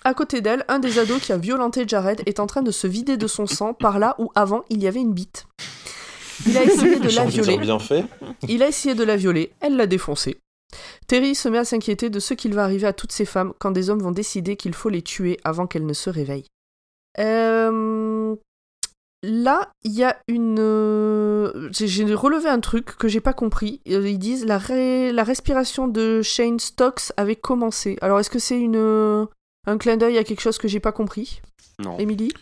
À côté d'elle, un des ados qui a violenté Jared est en train de se vider de son sang par là où avant il y avait une bite. Il a essayé de la violer. bien fait. Il a essayé de la violer, elle l'a défoncé. Terry se met à s'inquiéter de ce qu'il va arriver à toutes ces femmes quand des hommes vont décider qu'il faut les tuer avant qu'elles ne se réveillent. Euh, Là, il y a une. euh, J'ai relevé un truc que j'ai pas compris. Euh, Ils disent la, ré- la respiration de Shane Stokes avait commencé. Alors, est-ce que c'est une un clin d'œil à quelque chose que j'ai pas compris? Non. Émilie?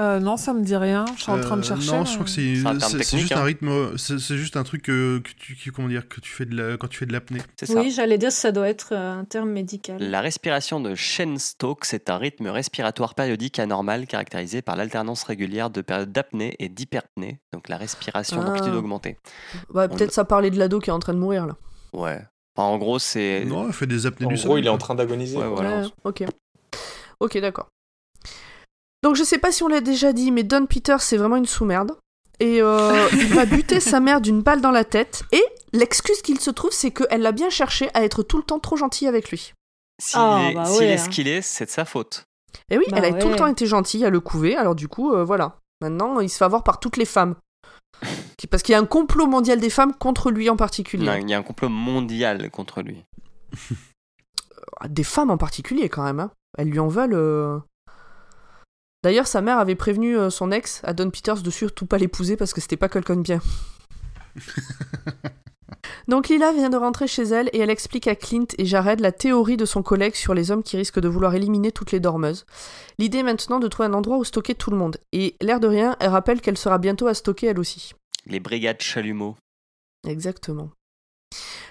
Euh, non, ça me dit rien. Je suis en train de Euh, chercher. Non, je crois que c'est C'est un juste hein. un rythme, c'est juste un truc euh, que tu, qui- comment dire, que tu fais de la, quand tu fais de l'apnée. C'est ça. Oui, j'allais dire ça doit être un terme médical. La respiration de Shane-Stokes est un rythme respiratoire périodique anormal caractérisé par l'alternance régulière de périodes d'apnée et d'hyperpnée, donc la respiration Ah. d'amplitude augmentée. Ouais, peut-être ça parlait de l'ado qui est en train de mourir là. Ouais. Enfin, en gros, c'est. Non, elle fait des apnées En du gros, sommeil. il est en train d'agoniser. Ouais, voilà. Ouais, ok. Ok, d'accord. Donc je sais pas si on l'a déjà dit, mais Don Peter c'est vraiment une sous-merde. Et euh, il va buter sa mère d'une balle dans la tête. Et l'excuse qu'il se trouve, c'est qu'elle l'a bien cherché à être tout le temps trop gentille avec lui. S'il Ah, est, bah s'il ouais, est ce qu'il est, c'est de sa faute. Et oui, Bah elle a tout le temps été gentille à le couver, alors du coup, euh, voilà. Maintenant, il se fait avoir par toutes les femmes. Qui- Parce qu'il y a un complot mondial des femmes contre lui en particulier. Non, il y a un complot mondial contre lui. Des femmes en particulier, quand même. hein. Elles lui en veulent. euh. D'ailleurs, sa mère avait prévenu euh, son ex, à Don Peters, de surtout pas l'épouser parce que c'était pas quelqu'un de bien. Donc Lila vient de rentrer chez elle et elle explique à Clint et Jared la théorie de son collègue sur les hommes qui risquent de vouloir éliminer toutes les dormeuses. L'idée est maintenant de trouver un endroit où stocker tout le monde. Et l'air de rien, elle rappelle qu'elle sera bientôt à stocker elle aussi. Les brigades chalumeau. Exactement.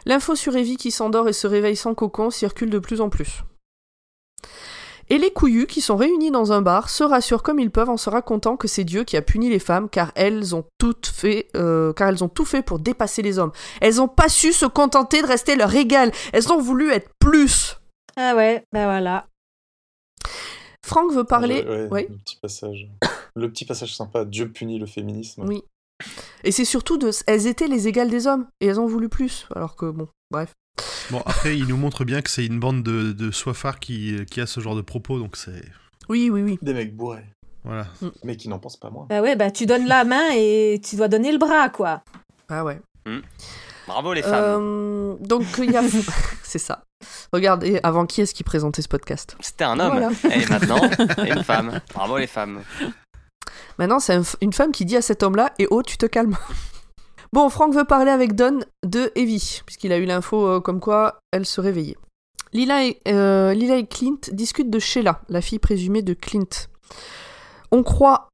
L'info sur Evie qui s'endort et se réveille sans cocon circule de plus en plus. Et les couillus qui sont réunis dans un bar se rassurent comme ils peuvent en se racontant que c'est Dieu qui a puni les femmes car elles ont toutes fait, euh, car elles ont tout fait pour dépasser les hommes. Elles n'ont pas su se contenter de rester leur égal. Elles ont voulu être plus. Ah ouais, ben voilà. Franck veut parler. Ouais, ouais, Ouais. Le petit passage. Le petit passage sympa. Dieu punit le féminisme. Oui. Et c'est surtout de, elles étaient les égales des hommes et elles ont voulu plus. Alors que bon, bref. Bon, après, il nous montre bien que c'est une bande de, de soifards qui, qui a ce genre de propos, donc c'est. Oui, oui, oui. Des mecs bourrés. Voilà. Mais qui n'en pensent pas moins. Bah ouais, bah tu donnes la main et tu dois donner le bras, quoi. Ah ouais. Bravo les femmes. Euh, donc il y a. c'est ça. Regardez, avant qui est-ce qui présentait ce podcast? C'était un homme. voilà. Et maintenant, une femme. Bravo les femmes. Maintenant, c'est une femme qui dit à cet homme-là Et oh, tu te calmes. Bon, Franck veut parler avec Don de Evie, puisqu'il a eu l'info euh, comme quoi elle se réveillait. Lila et, euh, Lila et Clint discutent de Sheila, la fille présumée de Clint. On croit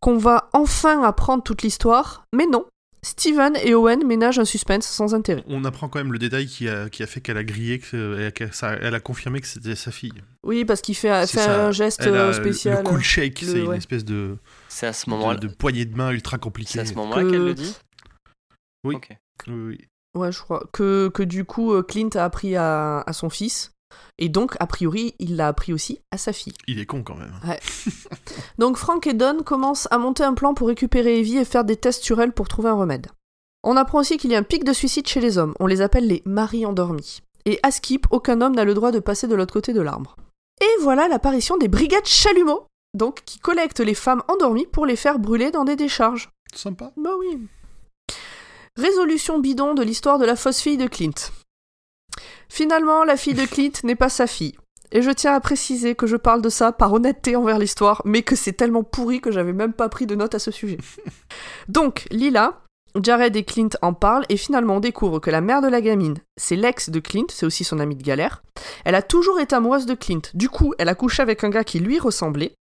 qu'on va enfin apprendre toute l'histoire, mais non. Steven et Owen ménagent un suspense sans intérêt. On apprend quand même le détail qui a, qui a fait qu'elle a grillé, que, elle, qu'elle- elle a confirmé que c'était sa fille. Oui, parce qu'il fait, C'est fait ça. un geste Elle a euh, spécial. Le cool shake, c'est une espèce de, C'est à ce de, moment-là. de poignée de main ultra C'est compliquée. à ce moment-là Que- qu'elle le dit. Oui. Ok. Oui, oui. Ouais, je crois. Que, que du coup, euh, Clint a appris à, à son fils. Et donc, a priori, il l'a appris aussi à sa fille. Il est con quand même. Donc, Frank et Don commencent à monter un plan pour récupérer Evie et faire des tests sur elle pour trouver un remède. On apprend aussi qu'il y a un pic de suicide chez les hommes. On les appelle les maris endormis. Et à Skip, aucun homme n'a le droit de passer de l'autre côté de l'arbre. Et voilà l'apparition des brigades chalumeaux, donc qui collectent les femmes endormies pour les faire brûler dans des décharges. Sympa. Bah oui. Résolution bidon de l'histoire de la fausse fille de Clint. Finalement, la fille de Clint n'est pas sa fille. Et je tiens à préciser que je parle de ça par honnêteté envers l'histoire, mais que c'est tellement pourri que j'avais même pas pris de note à ce sujet. Donc, Lila, Jared et Clint en parlent et finalement on découvre que la mère de la gamine, c'est l'ex de Clint, c'est aussi son amie de galère. Elle a toujours été amoureuse de Clint. Du coup, elle a couché avec un gars qui lui ressemblait.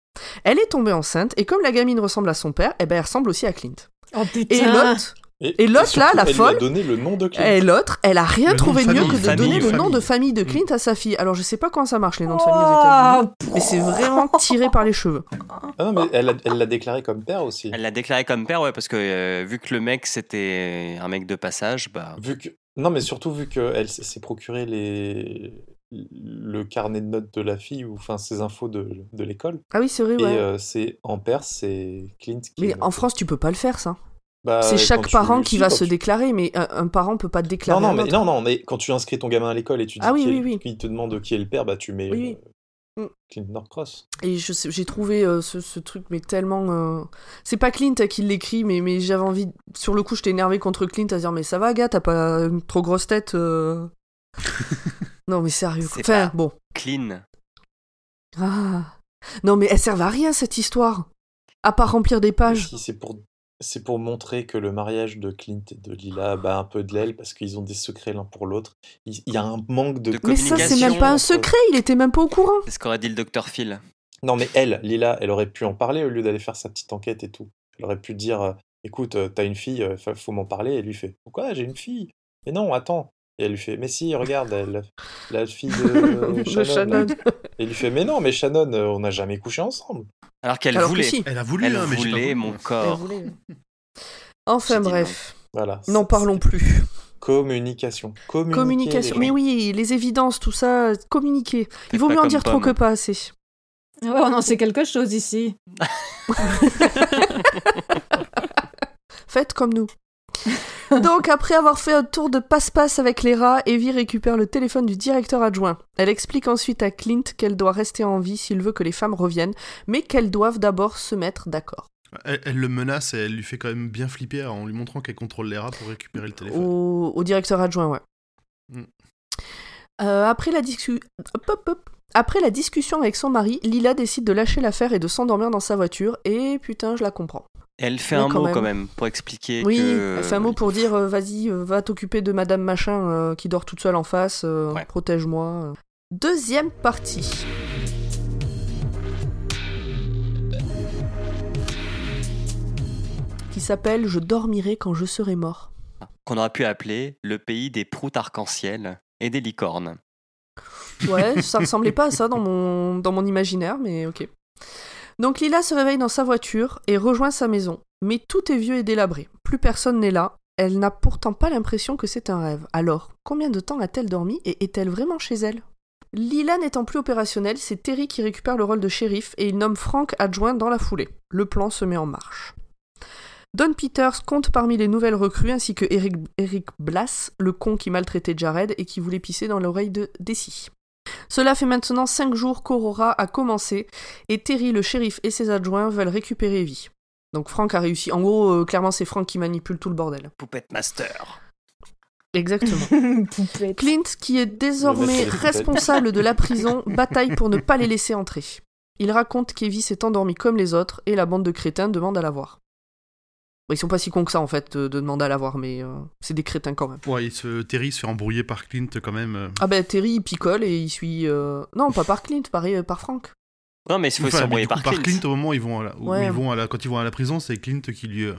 Elle est tombée enceinte et comme la gamine ressemble à son père, eh ben elle ressemble aussi à Clint. Oh putain. Et l'autre, Et l'autre, là, la elle folle, lui a donné le nom de Clint. et l'autre, elle a rien Le trouvé de mieux famille, que de famille, donner le nom de famille de Mm. Clint à sa fille. Alors je sais pas comment ça marche les noms de famille aux États-Unis, Oh, mais c'est vraiment tiré par les cheveux. Ah non, mais elle l'a déclaré comme père aussi. Elle l'a déclaré comme père, ouais, parce que euh, vu que le mec c'était un mec de passage, bah. Vu que... Non, mais surtout vu qu'elle s'est procuré les... le carnet de notes de la fille, ou enfin ses infos de, de l'école. Ah oui, c'est vrai, Et ouais. euh, c'est en Perse, c'est Clint qui. Mais en. France, tu peux pas le faire, ça. Bah, c'est chaque tu- parent qui si, va se tu- déclarer, mais un, un parent peut pas déclarer. non, mais, non, non, mais quand tu inscris ton gamin à l'école et tu dis Ah oui, qui est- oui, oui. qu'il te demande qui est le père, bah tu mets Oui, euh, Mm. Clint Norcross. Et je sais- j'ai trouvé euh, ce, ce truc, mais tellement. euh, C'est pas Clint euh, qui l'écrit, mais, mais j'avais envie. Sur le coup, j'étais énervé contre Clint à dire Mais ça va, gars, t'as pas une trop grosse tête euh Non, mais sérieux. Enfin, pas- bon. Clean. Ah. Non, mais elle sert à rien, cette histoire. À part remplir des pages. Si, c'est pour c'est pour montrer que le mariage de Clint et de Lila bat un peu de l'aile parce qu'ils ont des secrets l'un pour l'autre. Il il y a un manque de. De Mais ça, c'est même pas un entre- secret, il était même pas au courant. C'est ce qu'aurait dit le docteur Phil. Non, mais elle, Lila, elle aurait pu en parler au lieu d'aller faire sa petite enquête et tout. Elle aurait pu dire euh, écoute, euh, t'as une fille, euh, fa- faut m'en parler. Et lui fait pourquoi j'ai une fille? Mais non, attends. Et elle lui fait mais si, regarde, elle, la fille de De Shannon. Shannon. Et il lui fait mais non, mais Shannon, euh, on n'a jamais couché ensemble. Alors qu'elle voulait. si. Elle a voulu, Elle hein, mais voulait voulu. mon Elle corps. voulait. Enfin bref, Voilà. n'en parlons plus. Communication. Communiquer, Communication. Mais oui, les évidences, tout ça, communiquer. Il vaut mieux en dire trop que pas assez. Ouais, on en sait quelque chose ici. Faites comme nous. Donc, après avoir fait un tour de passe-passe avec les rats, Evie récupère le téléphone du directeur adjoint. Elle explique ensuite à Clint qu'elle doit rester en vie s'il veut que les femmes reviennent, mais qu'elles doivent d'abord se mettre d'accord. Elle, elle le menace et elle lui fait quand même bien flipper en lui montrant qu'elle contrôle les rats pour récupérer le téléphone. Au, au directeur adjoint, ouais. Mm. Euh, après, la après la discussion avec son mari, Lila décide de lâcher l'affaire et de s'endormir dans sa voiture, et putain, je la comprends. Elle fait Oui, un quand mot même. quand même pour expliquer Oui, que. elle fait un mot pour dire euh, vas-y, euh, va t'occuper de Madame Machin euh, qui dort toute seule en face, Ouais. protège-moi. Deuxième partie. Qui s'appelle Je dormirai quand je serai mort. Qu'on aurait pu appeler le pays des proutes arc-en-ciel et des licornes. Ouais, ça ressemblait pas à ça dans mon, dans mon imaginaire, mais ok. Donc Lila se réveille dans sa voiture et rejoint sa maison. Mais tout est vieux et délabré. Plus personne n'est là. Elle n'a pourtant pas l'impression que c'est un rêve. Alors, combien de temps a-t-elle dormi et est-elle vraiment chez elle? Lila n'étant plus opérationnelle, c'est Terry qui récupère le rôle de shérif et il nomme Frank adjoint dans la foulée. Le plan se met en marche. Don Peters compte parmi les nouvelles recrues ainsi que Eric, Eric Blass, le con qui maltraitait Jared et qui voulait pisser dans l'oreille de Desi. Cela fait maintenant 5 jours qu'Aurora a commencé et Terry, le shérif et ses adjoints veulent récupérer Evie. Donc Frank a réussi. En gros, euh, clairement, c'est Frank qui manipule tout le bordel. Poupette Master. Exactement. Poupette. Clint, qui est désormais responsable de la prison, bataille pour ne pas les laisser entrer. Il raconte qu'Evie s'est endormie comme les autres et la bande de crétins demande à la voir. Bon, ils sont pas si cons que ça en fait de, de demander à la voir, mais euh, c'est des crétins quand même. Ouais, il se, Terry se fait embrouiller par Clint quand même. euh. Ah ben Terry il picole et il suit. euh, Non, pas par Clint, par, euh, par Frank. Non, mais il mais s'embrouiller du coup, par Clint. au moment où ils vont à la, où Ouais. ils vont à la- quand ils vont à la prison, c'est Clint qui lui, euh,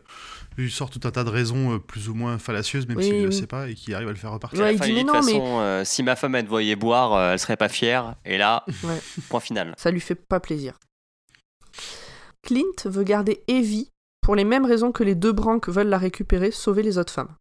lui sort tout un tas de raisons euh, plus ou moins fallacieuses, même Oui, s'il ne le oui. sait pas, et qui arrive à le faire repartir. Ouais, il dit, mais de toute mais- façon, euh, si ma femme elle te voyait boire, euh, elle serait pas fière. Et là, Ouais. point final. Ça lui fait pas plaisir. Clint veut garder Evie pour les mêmes raisons que les deux branques veulent la récupérer, sauver les autres femmes.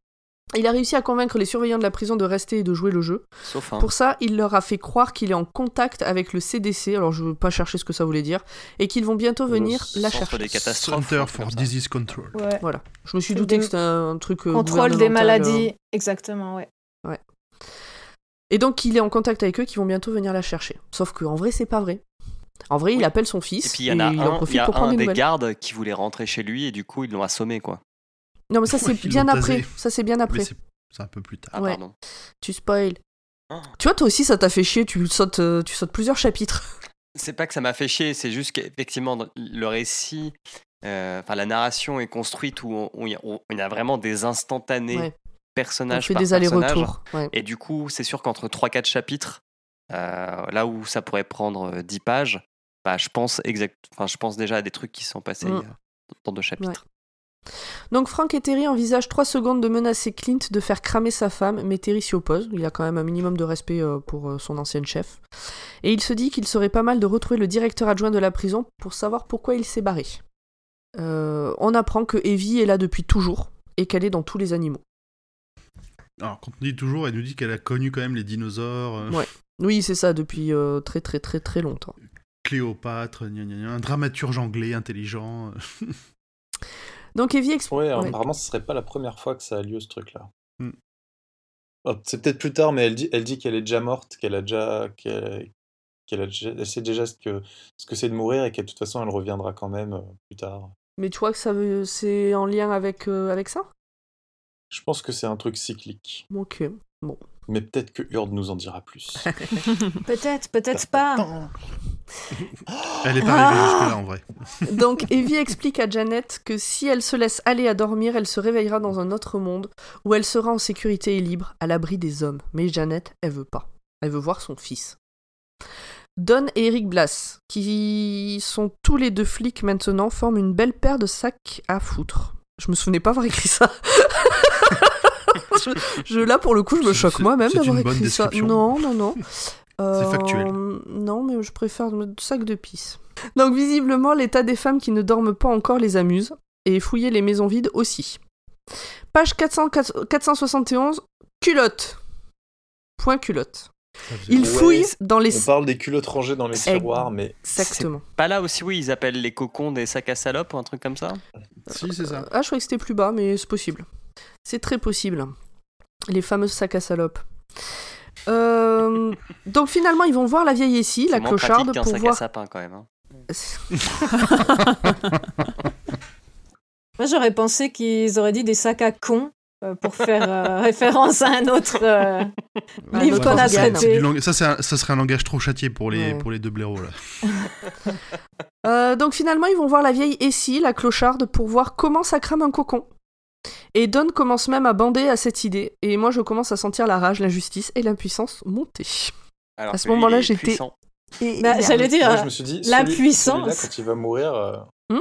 Il a réussi à convaincre les surveillants de la prison de rester et de jouer le jeu. Sauf un. Pour ça, il leur a fait croire qu'il est en contact avec le CDC, alors je veux pas chercher ce que ça voulait dire, et qu'ils vont bientôt Le venir la centre chercher. des catastrophes. Center for. Disease Control. Ouais. Voilà. Je me suis douté des- que c'était un truc euh, Contrôle des gouvernemental, euh. maladies. Exactement, ouais. Et donc il est en contact avec eux qui vont bientôt venir la chercher. Sauf qu'en vrai, c'est pas vrai. En vrai, il appelle son fils Et puis il y en a il en un, y a pour prendre un des gardes qui voulait rentrer chez lui et du coup ils l'ont assommé quoi. Non, mais ça c'est bien après. Ça c'est bien après. c'est un peu plus tard. Ah Ouais. pardon. Tu spoil. Ah. Tu vois, toi aussi, ça t'a fait chier. Tu sautes, euh, tu sautes plusieurs chapitres. C'est pas que ça m'a fait chier, c'est juste qu'effectivement le récit euh, enfin la narration est construite où il y a- y vraiment des instantanés Ouais. On personnage fait par des personnage. allers-retours. ouais. Et du coup, c'est sûr qu'entre 3-4 chapitres, euh, là où ça pourrait prendre euh, 10 pages, bah, je, pense exact... enfin, je pense déjà à des trucs qui sont passés Mm. dans deux chapitres. Donc Frank et Terry envisagent 3 secondes de menacer Clint de faire cramer sa femme, mais Terry s'y oppose. Il a quand même un minimum de respect euh, pour euh, son ancienne chef. Et il se dit qu'il serait pas mal de retrouver le directeur adjoint de la prison pour savoir pourquoi il s'est barré. Euh, on apprend que Evie est là depuis toujours et qu'elle est dans tous les animaux. Alors, quand on dit toujours, elle nous dit qu'elle a connu quand même les dinosaures, euh, Ouais. Oui, c'est ça, depuis euh, très très très très longtemps. Cléopâtre, gna gna gna, un dramaturge anglais intelligent. euh. Donc Evie explique... Ouais, apparemment, ce serait pas la première fois que ça a lieu ce truc-là. Hmm. Oh, c'est peut-être plus tard, mais elle dit, elle dit qu'elle est déjà morte, qu'elle a déjà, qu'elle, qu'elle a déjà- elle sait déjà ce que ce que c'est de mourir et que de toute façon, elle reviendra quand même euh, plus tard. Mais tu crois que ça veut... c'est en lien avec, euh, avec ça? Je pense que c'est un truc cyclique. Ok. Mais peut-être que Hurd nous en dira plus. Peut-être, peut-être pas. Elle est pas arrivée jusque-là en vrai. Donc Evie explique à Janet que si elle se laisse aller à dormir, elle se réveillera dans un autre monde où elle sera en sécurité et libre, à l'abri des hommes. Mais Janet, elle veut pas. Elle veut voir son fils. Don et Eric Blass, qui sont tous les deux flics maintenant, forment une belle paire de sacs à foutre. Je me souvenais pas avoir écrit ça. je, je- là, pour le coup, je me choque moi-même d'avoir écrit ça. description. Non, non, non. C'est factuel. Euh, Non, mais je préfère le sac de pisse. Donc visiblement, l'état des femmes qui ne dorment pas encore les amuse, et fouiller les maisons vides aussi. Page 400 471, culotte. Point culotte. Ça faisait- Il Ouais, fouille c'est- dans les... On parle des culottes rangées dans les tiroirs, mais Exactement. Pas là aussi, oui, ils appellent les cocons des sacs à salopes ou un truc comme ça Si, c'est ça. Ah, je croyais que c'était plus bas, mais c'est possible. C'est très possible. Les fameuses sacs à salopes. Euh, donc finalement, ils vont voir la vieille Essie, la moins clocharde, pratique pour sac à voir... sapin quand même. hein. Moi, j'aurais pensé qu'ils auraient dit des sacs à con euh, pour faire euh, référence à un autre euh, livre qu'on a traité. lang- Ça, un- ça serait un langage trop châtié pour les, Ouais. pour les deux blaireaux là. Euh, donc finalement, ils vont voir la vieille Essie, la clocharde, pour voir comment ça crame un cocon. Et Don commence même à bander à cette idée, et moi je commence à sentir la rage, l'injustice et l'impuissance monter. Alors À ce moment-là, j'étais- puissant. Et Bah, J'allais dire, moi je me suis dit, celui- celui-là, quand il va mourir, euh, Hmm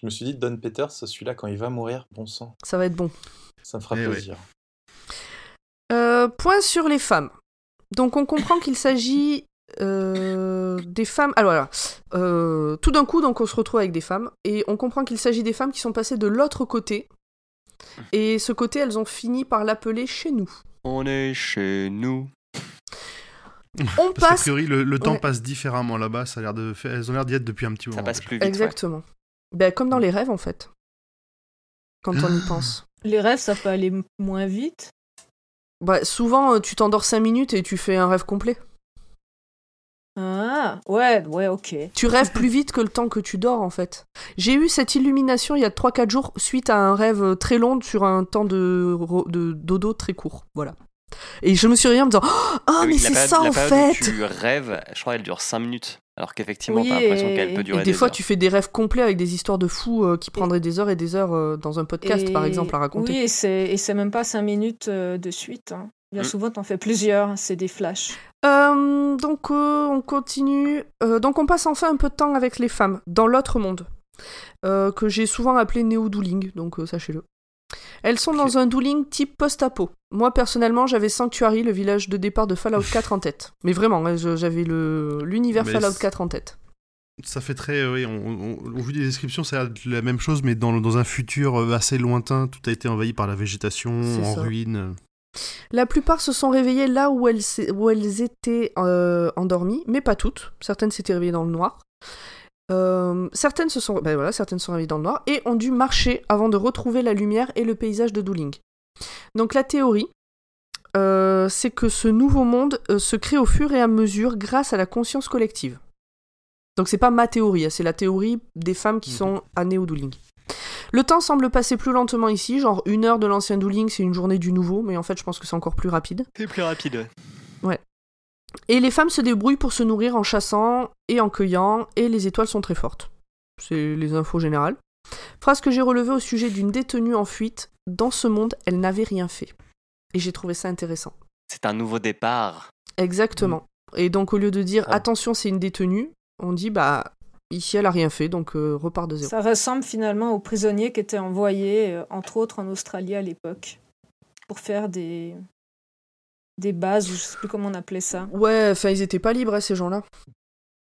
je me suis dit, Don Peters, celui-là, quand il va mourir, bon sang, ça va être bon. ça me fera Eh ouais. plaisir. Euh, point sur les femmes. Donc on comprend qu'il s'agit euh, des femmes. Alors voilà, Euh, tout d'un coup, donc on se retrouve avec des femmes et on comprend qu'il s'agit des femmes qui sont passées de l'autre côté. Et ce côté, elles ont fini par l'appeler chez nous. On est chez nous. On Parce passe priori, le, le temps Ouais. passe différemment là-bas. Ça a l'air de faire... Elles ont l'air d'y être depuis un petit moment. Ça passe plus vite. ouais. exactement. Ben, comme dans les rêves en fait. Quand on y pense. les rêves, ça peut aller moins vite. Bah, souvent, euh, tu t'endors 5 minutes et tu fais un rêve complet. Ah, ouais, ouais, ok. Tu rêves plus vite que le temps que tu dors en fait. J'ai eu cette illumination il y a 3-4 jours suite à un rêve très long sur un temps de, dodo très court. Voilà. Et je me suis réveillée en me disant Oh, Ah oui, mais c'est ça la en période où fait Tu rêves, je crois qu'elle dure 5 minutes. Alors qu'effectivement, Oui, t'as l'impression et- qu'elle peut durer Et des fois, heures. tu fais des rêves complets avec des histoires de fous euh, qui prendraient des heures et des heures euh, dans un podcast, Et- par exemple, à raconter. Oui, et c'est même pas cinq minutes euh, de suite. hein. Bien Mm. souvent, t'en fais plusieurs, c'est des flashs. Euh, donc, euh, on continue. Euh, donc, on passe enfin un peu de temps avec les femmes, dans l'autre monde, euh, que j'ai souvent appelé néo-dueling, donc euh, sachez-le. Elles sont dans un dueling type post-apo. Moi, personnellement, j'avais Sanctuary, le village de départ de Fallout 4 en tête. Mais vraiment, hein, j'avais l'univers Fallout c'est- 4 en tête. Ça fait très. euh, oui, on, on- au vu des descriptions, c'est la même chose, mais dans, dans un futur assez lointain, tout a été envahi par la végétation, en ça. ruine. La plupart se sont réveillées là où elles, s'é- où elles étaient euh, endormies, mais pas toutes. Certaines s'étaient réveillées dans le noir. Euh, certaines se sont, ben voilà, certaines sont réveillées dans le noir et ont dû marcher avant de retrouver la lumière et le paysage de Dueling. Donc la théorie, euh, c'est que ce nouveau monde se crée au fur et à mesure grâce à la conscience collective. Donc c'est pas ma théorie, hein, c'est la théorie des femmes qui Mhm. sont à Néo Dueling. Le temps semble passer plus lentement ici, genre une heure de l'ancien Dueling, c'est une journée du nouveau, mais en fait je pense que c'est encore plus rapide. C'est plus rapide. Et les femmes se débrouillent pour se nourrir en chassant et en cueillant, et les étoiles sont très fortes. c'est les infos générales. Phrase que j'ai relevée au sujet d'une détenue en fuite. Dans ce monde, elle n'avait rien fait. Et j'ai trouvé ça intéressant. C'est un nouveau départ. Exactement. Et donc, au lieu de dire attention, c'est une détenue, on dit bah ici, elle a rien fait, donc euh, repart de zéro. Ça ressemble finalement aux prisonniers qui étaient envoyés, euh, entre autres en Australie à l'époque, pour faire des, des bases, ou je sais plus comment on appelait ça. Ouais, enfin, ils étaient pas libres, hein, ces gens-là.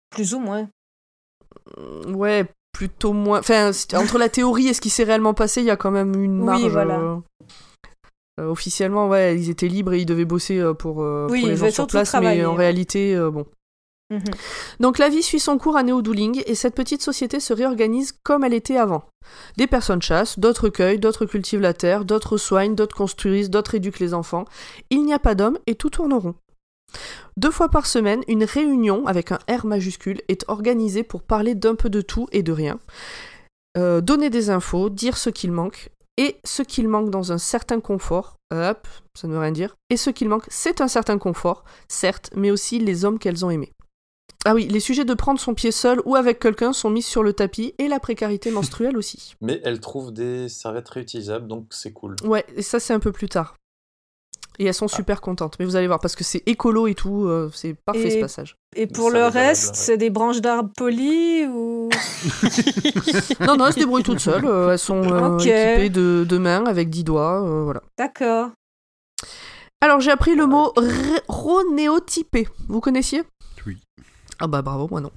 Plus ou moins. Mm, Ouais, plutôt moins. Enfin, entre la théorie et ce qui s'est réellement passé, il y a quand même une Oui, marge. voilà. euh, euh, officiellement, ouais, ils étaient libres et ils devaient bosser pour, euh, Oui, pour les gens sur place, mais en réalité, bon. Mhm. Donc la vie suit son cours à Néo-Douling et cette petite société se réorganise comme elle était avant. Des personnes chassent, d'autres cueillent, d'autres cultivent la terre, d'autres soignent, d'autres construisent, d'autres éduquent les enfants. Il n'y a pas d'hommes et tout tourne rond. Deux fois par semaine, une réunion avec un R majuscule est organisée pour parler d'un peu de tout et de rien, Euh, donner des infos, dire ce qu'il manque, et ce qu'il manque dans un certain confort, hop, ça ne veut rien dire, et ce qu'il manque, c'est un certain confort, certes, mais aussi les hommes qu'elles ont aimés. Ah oui, les sujets de prendre son pied seul ou avec quelqu'un sont mis sur le tapis, et la précarité menstruelle aussi. Mais elle trouve des serviettes réutilisables, donc c'est cool. Ouais, et ça c'est un peu plus tard. Et elles sont super contentes, mais vous allez voir, parce que c'est écolo et tout, euh, c'est parfait Et- ce passage. Et pour le reste, ouais. c'est des branches d'arbres polies ou... Non, non, elles se débrouillent toutes seules, euh, elles sont euh, équipées de, de mains avec 10 doigts, euh, voilà. D'accord. Alors j'ai appris le mot ronéotypé. Vous connaissiez? Ah bah bravo, moi non.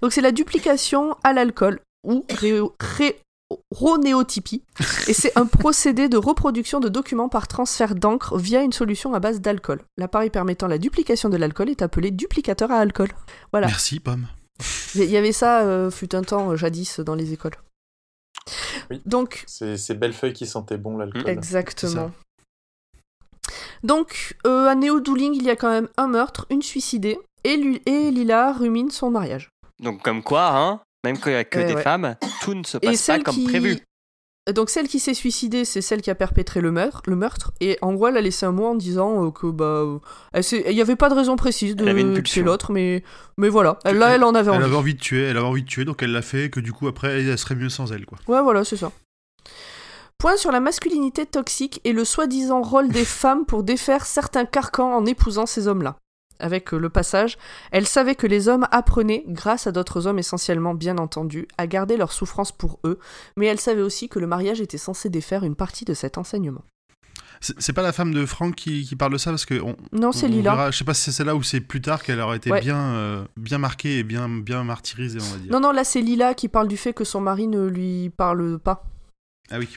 Donc c'est la duplication à l'alcool ou ronéotypie. Et c'est un procédé de reproduction de documents par transfert d'encre via une solution à base d'alcool. L'appareil permettant la duplication de l'alcool est appelé duplicateur à alcool. Voilà. Merci, Pomme. Il y avait ça, euh, fut un temps, euh, jadis, dans les écoles. Oui. Donc, C'est ces belles feuilles qui sentaient bon l'alcool. Exactement. Donc, euh, à Néo-Douling, il y a quand même un meurtre, une suicidée, et, Lu- et Lila rumine son mariage. Donc, comme quoi, hein, même qu'il n'y a que des ouais. femmes, tout ne se Et passe pas comme qui... prévu. Donc, celle qui s'est suicidée, c'est celle qui a perpétré le meurtre, le meurtre. Et en gros, elle a laissé un mot en disant euh, que, bah, euh, elle il n'y avait pas de raison précise de Elle tuer l'autre, mais... mais voilà. Elle- Là, elle en avait Elle envie. avait envie de tuer, elle avait envie de tuer, donc elle l'a fait, que du coup après elle serait mieux sans elle quoi. Ouais, voilà, c'est ça. Point sur la masculinité toxique et le soi-disant rôle des femmes pour défaire certains carcans en épousant ces hommes-là. Avec euh, le passage, elle savait que les hommes apprenaient, grâce à d'autres hommes essentiellement bien entendu, à garder leur souffrance pour eux, mais elle savait aussi que le mariage était censé défaire une partie de cet enseignement. C'est pas la femme de Franck qui, qui parle de ça parce que on, Non, c'est Lila. verra- je sais pas si c'est celle-là ou c'est plus tard qu'elle aurait été Ouais. bien, euh, bien marquée et bien, bien martyrisée on va dire. Non, non, là c'est Lila qui parle du fait que son mari ne lui parle pas. Ah oui.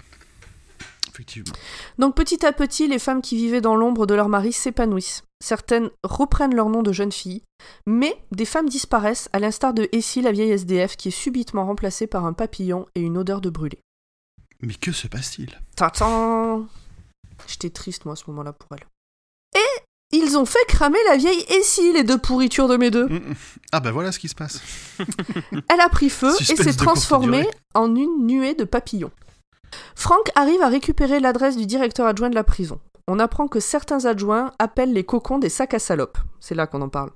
Effectivement. Donc petit à petit, les femmes qui vivaient dans l'ombre de leur mari s'épanouissent. Certaines reprennent leur nom de jeune fille, mais des femmes disparaissent, à l'instar de Essie, la vieille SDF, qui est subitement remplacée par un papillon et une odeur de brûlé. Mais que se passe-t-il? Tatan J'étais triste, moi, à ce moment-là, pour elle. Et ils ont fait cramer la vieille Essie, les deux pourritures de mes deux. Mm, mm. Ah bah voilà ce qui se passe. Elle a pris feu et s'est transformée en une nuée de papillons. Frank arrive à récupérer l'adresse du directeur adjoint de la prison. On apprend que certains adjoints appellent les cocons des sacs à salopes. C'est là qu'on en parle.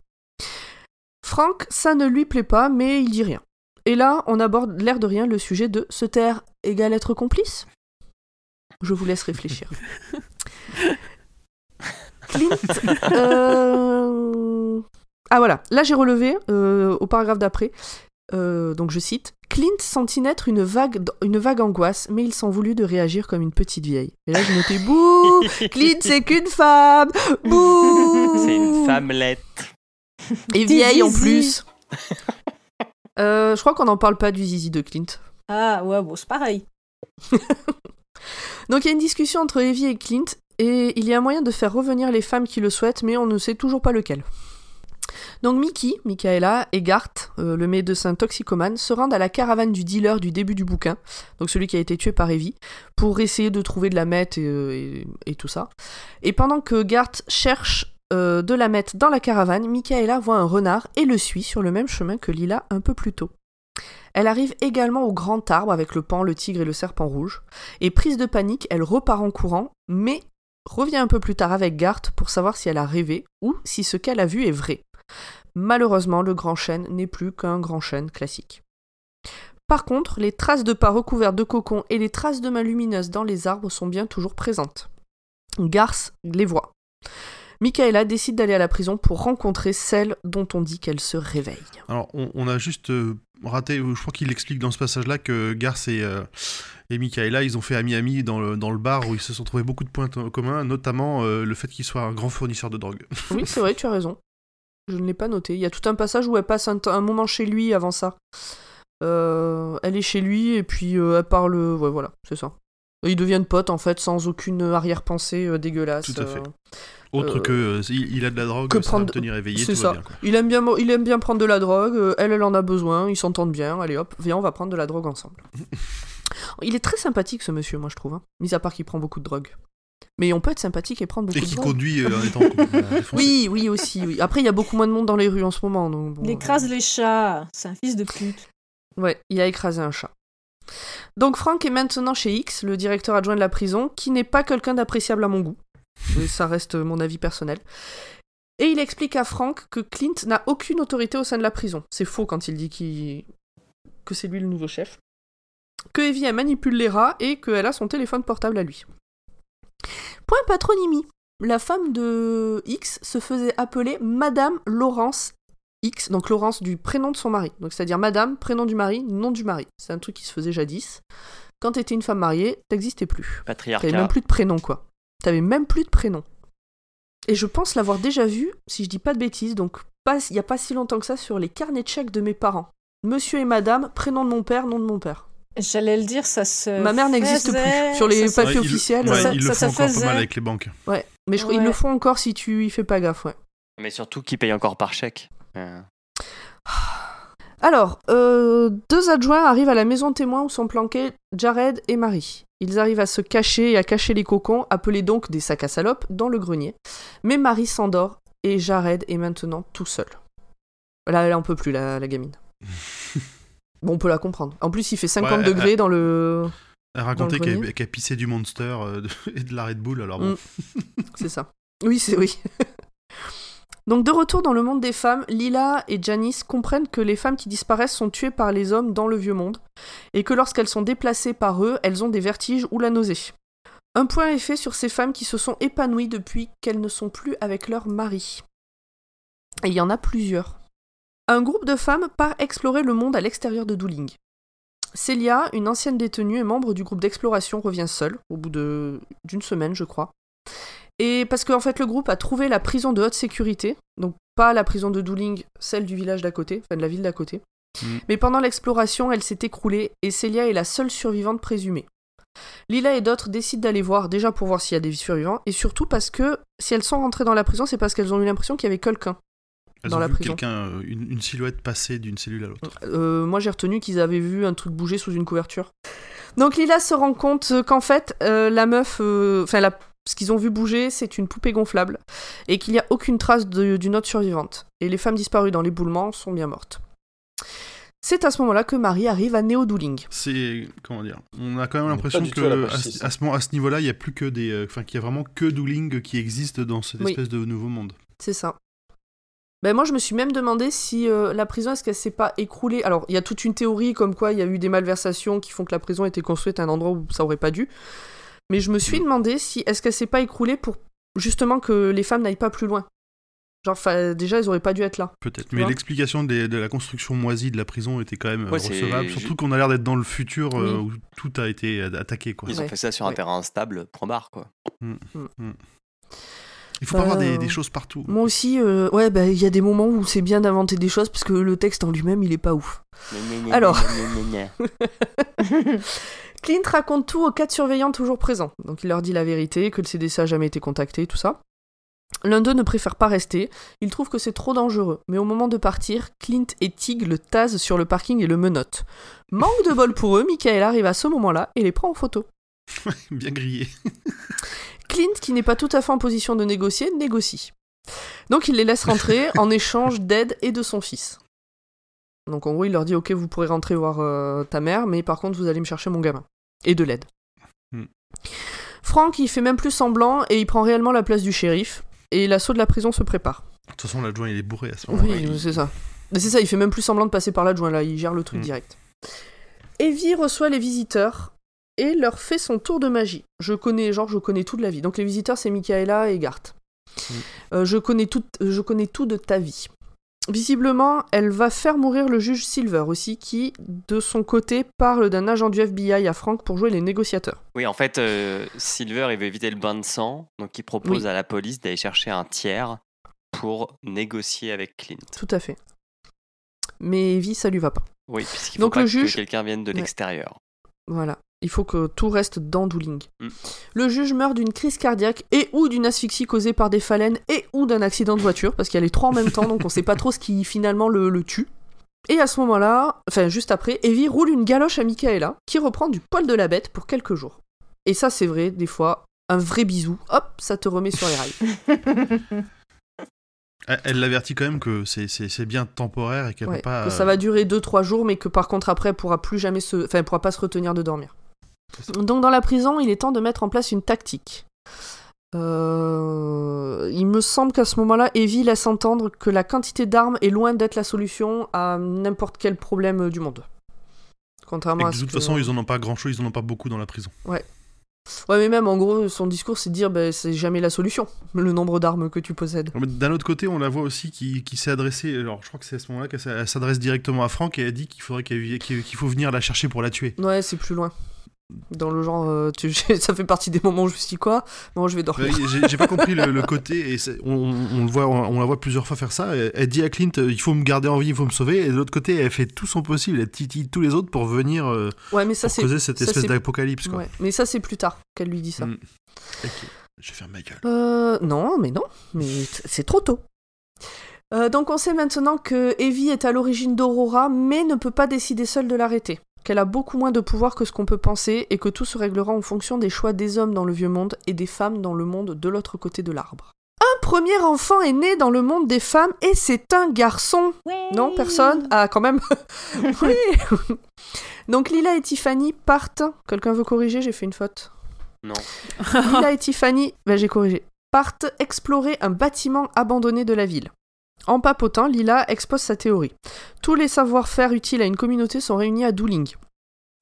Frank, ça ne lui plaît pas, mais il dit rien. Et là, on aborde l'air de rien le sujet de se taire égale être complice? Je vous laisse réfléchir. Clint. euh, Ah voilà, là j'ai relevé euh, au paragraphe d'après. Euh, donc je cite Clint sentit naître une vague, une vague angoisse, mais il s'en voulut de réagir comme une petite vieille. Et là j'ai noté Bouh Clint c'est qu'une femme Bouh C'est une femmelette. Et vieille en plus Euh, Je crois qu'on n'en parle pas du zizi de Clint. Ah ouais, bon, c'est pareil. Donc il y a une discussion entre Evie et Clint, et il y a un moyen de faire revenir les femmes qui le souhaitent, mais on ne sait toujours pas lequel. Donc Mickey, Michaela et Garth, euh, le médecin toxicomane, se rendent à la caravane du dealer du début du bouquin, donc celui qui a été tué par Evie, pour essayer de trouver de la meth et, euh, tout ça. Et pendant que Garth cherche euh, de la meth dans la caravane, Michaela voit un renard et le suit sur le même chemin que Lila un peu plus tôt. Elle arrive également au grand arbre avec le pan, le tigre et le serpent rouge. Et prise de panique, elle repart en courant, mais revient un peu plus tard avec Garth pour savoir si elle a rêvé ou si ce qu'elle a vu est vrai. Malheureusement, le grand chêne n'est plus qu'un grand chêne classique. Par contre, les traces de pas recouvertes de cocon et les traces de mains lumineuses dans les arbres sont bien toujours présentes. Garth les voit. Michaela décide d'aller à la prison pour rencontrer celle dont on dit qu'elle se réveille. Alors, on, on a juste euh, raté, je crois qu'il explique dans ce passage-là que Garth et, euh, et Michaela, ils ont fait ami-ami dans le, dans le bar où ils se sont trouvés beaucoup de points en commun, notamment euh, le fait qu'il soit un grand fournisseur de drogue. Oui, c'est vrai, tu as raison. Je ne l'ai pas noté. Il y a tout un passage où elle passe un, moment chez lui avant ça. Euh, elle est chez lui et puis euh, elle parle. Ouais, voilà, c'est ça. Ils deviennent potes en fait, sans aucune arrière-pensée euh, dégueulasse. Tout à fait. euh. Autre Euh, que euh, il, a de la drogue, que ça va me prendre- tenir éveillé, c'est ça. bien. Il aime bien, il aime bien prendre de la drogue. euh, elle, elle en a besoin. Ils s'entendent bien. Allez hop, viens, on va prendre de la drogue ensemble. il est très sympathique ce monsieur, moi je trouve. hein. Mis à part qu'il prend beaucoup de drogue. Mais on peut être sympathique et prendre beaucoup Et de qui conduit euh, en étant. Oui, oui aussi. Oui. Après, il y a beaucoup moins de monde dans les rues en ce moment. Donc bon, Il écrase les chats. C'est un fils de pute. Ouais, il a écrasé un chat. Donc Frank est maintenant chez X, le directeur adjoint de la prison, qui n'est pas quelqu'un d'appréciable à mon goût. Mais ça reste mon avis personnel. Et il explique à Frank que Clint n'a aucune autorité au sein de la prison. C'est faux quand il dit qu'il- que c'est lui le nouveau chef. Que Evie elle manipule les rats et qu'elle a son téléphone portable à lui. Point patronymie. La femme de X se faisait appeler Madame Laurence X, donc Laurence du prénom de son mari. Donc c'est-à-dire Madame, prénom du mari, nom du mari. C'est un truc qui se faisait jadis. Quand t'étais une femme mariée, t'existais plus. T'avais Patriarcat. même plus de prénom, quoi. T'avais même plus de prénom. Et je pense l'avoir déjà vu, si je dis pas de bêtises, donc pas- il y a pas si longtemps que ça, sur les carnets de chèques de mes parents. Monsieur et Madame, prénom de mon père, nom de mon père. J'allais le dire, ça se. Ma mère n'existe plus. Sur les ça papiers officiels, ouais, ça- ils le ça font se encore pas mal avec les banques. Ouais. Mais je crois ils le font encore si tu y fais pas gaffe, ouais. Mais surtout qui paye encore par chèque. Euh, Alors, euh, deux adjoints arrivent à la maison témoin où sont planqués Jared et Marie. Ils arrivent à se cacher et à cacher les cocons, appelés donc des sacs à salopes, dans le grenier. Mais Marie s'endort et Jared est maintenant tout seul. Là, elle en peut plus, la, la gamine. Bon, on peut la comprendre. En plus, il fait 50 Ouais, degrés dans le... Elle racontait le qu'elle qu'elle pissait du Monster euh, et de la Red Bull, alors bon. Mm. C'est ça. Oui, c'est oui. Donc de retour dans le monde des femmes, Lila et Janice comprennent que les femmes qui disparaissent sont tuées par les hommes dans le vieux monde, et que lorsqu'elles sont déplacées par eux, elles ont des vertiges ou la nausée. Un point est fait sur ces femmes qui se sont épanouies depuis qu'elles ne sont plus avec leur mari. Et il y en a plusieurs. Un groupe de femmes part explorer le monde à l'extérieur de Dooling. Celia, une ancienne détenue et membre du groupe d'exploration, revient seule, au bout de- d'une semaine, je crois. Et parce qu'en fait, le groupe a trouvé la prison de haute sécurité, donc pas la prison de Dooling, celle du village d'à côté, enfin de la ville d'à côté. Mm. Mais pendant l'exploration, elle s'est écroulée et Celia est la seule survivante présumée. Lila et d'autres décident d'aller voir, déjà pour voir s'il y a des survivants, et surtout parce que si elles sont rentrées dans la prison, c'est parce qu'elles ont eu l'impression qu'il y avait quelqu'un. Elles dans ont la vu prison. quelqu'un, euh, une, une silhouette passer d'une cellule à l'autre. Euh, moi, j'ai retenu qu'ils avaient vu un truc bouger sous une couverture. Donc Lila se rend compte euh, qu'en fait, euh, la meuf, euh, enfin, la- ce qu'ils ont vu bouger, c'est une poupée gonflable, et qu'il n'y a aucune trace d'une autre survivante. Et les femmes disparues dans l'éboulement sont bien mortes. C'est à ce moment-là que Marie arrive à Néo-Dooling. C'est comment dire On a quand même l'impression à que à, ce- à ce, moment- à ce niveau-là, il y a plus que des, euh, enfin, qu'il y a vraiment que Dooling qui existe dans cette Oui. espèce de nouveau monde. C'est ça. Ben moi, je me suis même demandé si euh, la prison, est-ce qu'elle s'est pas écroulée? Alors, il y a toute une théorie comme quoi il y a eu des malversations qui font que la prison a été construite à un endroit où ça aurait pas dû. Mais je me suis demandé si est-ce qu'elle s'est pas écroulée pour justement que les femmes n'aillent pas plus loin? Genre, déjà, elles auraient pas dû être là. Peut-être. Mais l'explication de la construction moisie de la prison était quand même euh, Ouais, recevable. Surtout qu'on a l'air d'être dans le futur euh, Oui. où tout a été attaqué. Quoi. Ils Ouais. ont fait ça sur un Ouais. terrain stable, point barre quoi. Il faut pas avoir des, Euh, des choses partout. Moi aussi, euh, ouais, bah, il y a des moments où c'est bien d'inventer des choses parce que le texte en lui-même, il est pas ouf. Alors. Clint raconte tout aux quatre surveillants toujours présents. Donc il leur dit la vérité, que le CDC a jamais été contacté, tout ça. L'un d'eux ne préfère pas rester, il trouve que c'est trop dangereux, mais au moment de partir, Clint et Tig le tasent sur le parking et le menottent. Manque de bol pour eux, Michael arrive à ce moment-là et les prend en photo. Bien grillé. Clint, qui n'est pas tout à fait en position de négocier, négocie. Donc il les laisse rentrer en échange d'aide et de son fils. Donc en gros, il leur dit Ok, vous pourrez rentrer voir euh, ta mère, mais par contre, vous allez me chercher mon gamin. Et de l'aide. Hmm. Frank, il fait même plus semblant et il prend réellement la place du shérif. Et l'assaut de la prison se prépare. De toute façon, l'adjoint, il est bourré à ce moment-là. Oui, c'est ça. Mais c'est ça, il fait même plus semblant de passer par l'adjoint là, il gère le truc Hmm. direct. Evie reçoit les visiteurs et leur fait son tour de magie. Je connais, genre, je connais tout de la vie. Donc les visiteurs, c'est Michaela et Garth. Mm. Euh, je, connais tout, je connais tout de ta vie. Visiblement, elle va faire mourir le juge Silver aussi, qui, de son côté, parle d'un agent du FBI à Frank pour jouer les négociateurs. Oui, en fait, euh, Silver, il veut éviter le bain de sang, donc il propose Oui. à la police d'aller chercher un tiers pour négocier avec Clint. Tout à fait. Mais Evie, ça lui va pas. Oui, puisqu'il faut Donc pas le que juge- quelqu'un vienne de Ouais. l'extérieur. Voilà. Il faut que tout reste dans Dooling. Mm. Le juge meurt d'une crise cardiaque et ou d'une asphyxie causée par des phalènes et ou d'un accident de voiture, parce qu'il y a les trois en même temps, donc on sait pas trop ce qui finalement le, le tue. Et à ce moment-là, enfin juste après, Evie roule une galoche à Michaela, qui reprend du poil de la bête pour quelques jours. Et ça c'est vrai, des fois, un vrai bisou, hop, ça te remet sur les rails. Elle- l'avertit quand même que c'est- bien temporaire et qu'elle Ouais, peut pas. que ça va durer 2-3 jours, mais que par contre après, elle pourra plus jamais se, enfin, elle pourra pas se retenir de dormir. Donc dans la prison, il est temps de mettre en place une tactique. Euh, il me semble qu'à ce moment-là, Evie laisse entendre que la quantité d'armes est loin d'être la solution à n'importe quel problème du monde. Contrairement à de toute que- façon, ils en ont pas grand chose, ils en ont pas beaucoup dans la prison. Ouais, mais même en gros, son discours, c'est de dire, ben, c'est jamais la solution, le nombre d'armes que tu possèdes. D'un autre côté, on la voit aussi qui, qui s'est adressée. Alors, je crois que c'est à ce moment-là qu'elle s'adresse directement à Franck et elle dit qu'il faudrait qu'elle- qu'il faut venir la chercher pour la tuer. Ouais, c'est plus loin. Dans le genre, euh, tu- ça fait partie des moments où je me suis dit quoi? Bon, je vais dormir. J'ai pas compris le, le côté. Et on, le voit, on, on la voit plusieurs fois faire ça. Elle, dit à Clint, euh, il faut me garder en vie, il faut me sauver. Et de l'autre côté, elle fait tout son possible, elle titille tous les autres pour venir euh, Ouais, mais ça pour causer cette ça, espèce d'apocalypse. Ouais, mais ça c'est plus tard qu'elle lui dit ça. Mm. Ok, je vais faire ma gueule. Euh, non, mais non, mais c'est trop tôt. Donc on sait maintenant que Evie est à l'origine d'Aurora, mais ne peut pas décider seule de l'arrêter. Qu'elle a beaucoup moins de pouvoir que ce qu'on peut penser et que tout se réglera en fonction des choix des hommes dans le vieux monde et des femmes dans le monde de l'autre côté de l'arbre. Un premier enfant est né dans le monde des femmes et c'est un garçon. Non, personne? Ah, quand même Oui Donc Lila et Tiffany partent. Quelqu'un veut corriger? J'ai fait une faute. Non. Lila et Tiffany, ben j'ai corrigé, partent explorer un bâtiment abandonné de la ville. En papotant, Lila expose sa théorie. Tous les savoir-faire utiles à une communauté sont réunis à Dooling.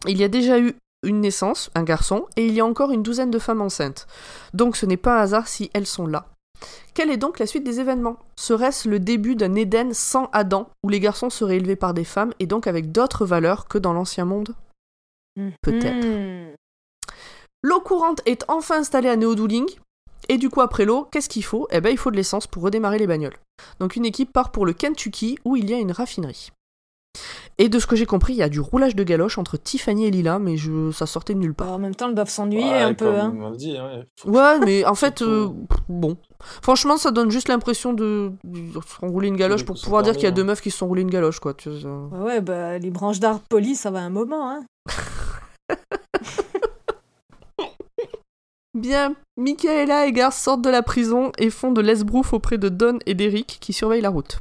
Il y a déjà eu une naissance, un garçon, et il y a encore une douzaine de femmes enceintes. Donc ce n'est pas un hasard si elles sont là. Quelle est donc la suite des événements? Serait-ce le début d'un Éden sans Adam, où les garçons seraient élevés par des femmes et donc avec d'autres valeurs que dans l'ancien monde? Peut-être. Hmm. L'eau courante est enfin installée à Néodooling. Et du coup, après l'eau, qu'est-ce qu'il faut? Eh ben, il faut de l'essence pour redémarrer les bagnoles. Donc une équipe part pour le Kentucky, où il y a une raffinerie. Et de ce que j'ai compris, il y a du roulage de galoche entre Tiffany et Lila, mais je... ça sortait de nulle part. Bah, en même temps, elles doivent s'ennuyer Ouais, un peu. Hein. on le dit, ouais. Mais en fait, euh, bon. Franchement, ça donne juste l'impression de, de se rouler une galoche Ils pour pouvoir dire qu'il y a deux hein. meufs qui se sont roulées une galoche, quoi. Ouais, ouais, bah, les branches d'arbres polis, ça va un moment. Hein. Bien, Michaela et Gar sortent de la prison et font de l'esbrouf auprès de Don et d'Eric qui surveillent la route.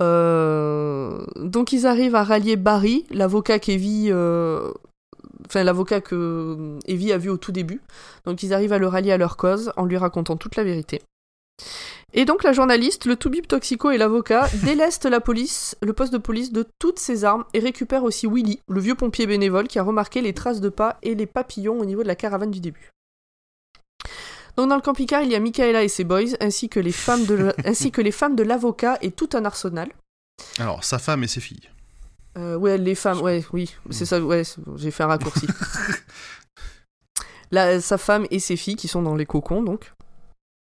Euh, Donc ils arrivent à rallier Barry, l'avocat qu'Evie... euh, Enfin, l'avocat que Evie a vu au tout début. Donc ils arrivent à le rallier à leur cause en lui racontant toute la vérité. Et donc la journaliste, le toubib toxico et l'avocat délestent la police, le poste de police de toutes ses armes et récupèrent aussi Willy, le vieux pompier bénévole qui a remarqué les traces de pas et les papillons au niveau de la caravane du début. Donc dans le camping-car, il y a Michaela et ses boys, ainsi que les femmes de l'avocat et tout un arsenal. Alors, sa femme et ses filles. Euh, ouais, les femmes, ouais, oui, c'est ça, ouais, j'ai fait un raccourci. Là, sa femme et ses filles qui sont dans les cocons, donc.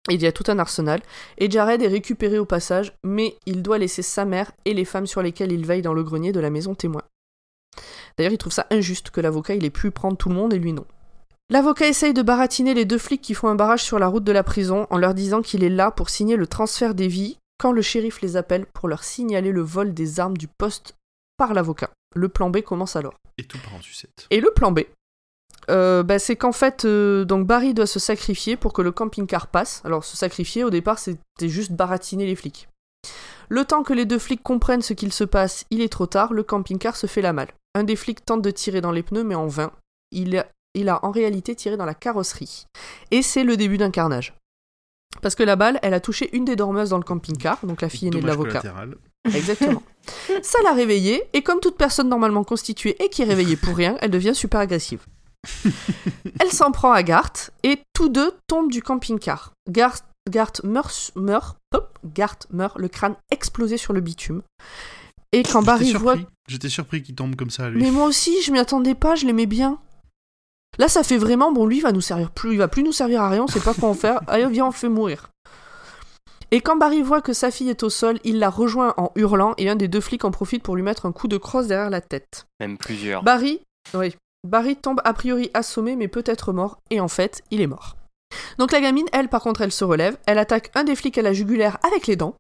Il y a tout un arsenal. Et Jared est récupéré au passage, mais il doit laisser sa mère et les femmes sur lesquelles il veille dans le grenier de la maison témoin. D'ailleurs, il trouve ça injuste que l'avocat il ait pu prendre tout le monde et lui non. L'avocat essaye de baratiner les deux flics qui font un barrage sur la route de la prison en leur disant qu'il est là pour signer le transfert des vies quand le shérif les appelle pour leur signaler le vol des armes du poste par l'avocat. Le plan B commence alors. Et tout part en sucette. Et le plan B, euh, bah, c'est qu'en fait, euh, donc Barry doit se sacrifier pour que le camping-car passe. Alors, se sacrifier, au départ, c'était juste baratiner les flics. Le temps que les deux flics comprennent ce qu'il se passe, il est trop tard, le camping-car se fait la malle. Un des flics tente de tirer dans les pneus, mais en vain. Il a, il a en réalité tiré dans la carrosserie. Et c'est le début d'un carnage. Parce que la balle, elle a touché une des dormeuses dans le camping-car, donc la fille aînée de l'avocat. Exactement. Ça l'a réveillée, et comme toute personne normalement constituée et qui est réveillée pour rien, elle devient super agressive. Elle s'en prend à Garth, et tous deux tombent du camping-car. Garth, Garth meurt, meurt, hop, Garth meurt, le crâne explosé sur le bitume. Et quand Barry voit. J'étais surpris qu'il tombe comme ça, lui. mais moi aussi, je m'y attendais pas, je l'aimais bien. Là, ça fait vraiment, bon, lui, il va nous servir plus, il va plus nous servir à rien, on sait pas quoi en faire. Allez, viens, on fait mourir. Et quand Barry voit que sa fille est au sol, il la rejoint en hurlant et un des deux flics en profite pour lui mettre un coup de crosse derrière la tête. Même plusieurs. Barry, oui, Barry tombe a priori assommé mais peut-être mort, et en fait, il est mort. Donc la gamine, elle, par contre, elle se relève, elle attaque un des flics à la jugulaire avec les dents.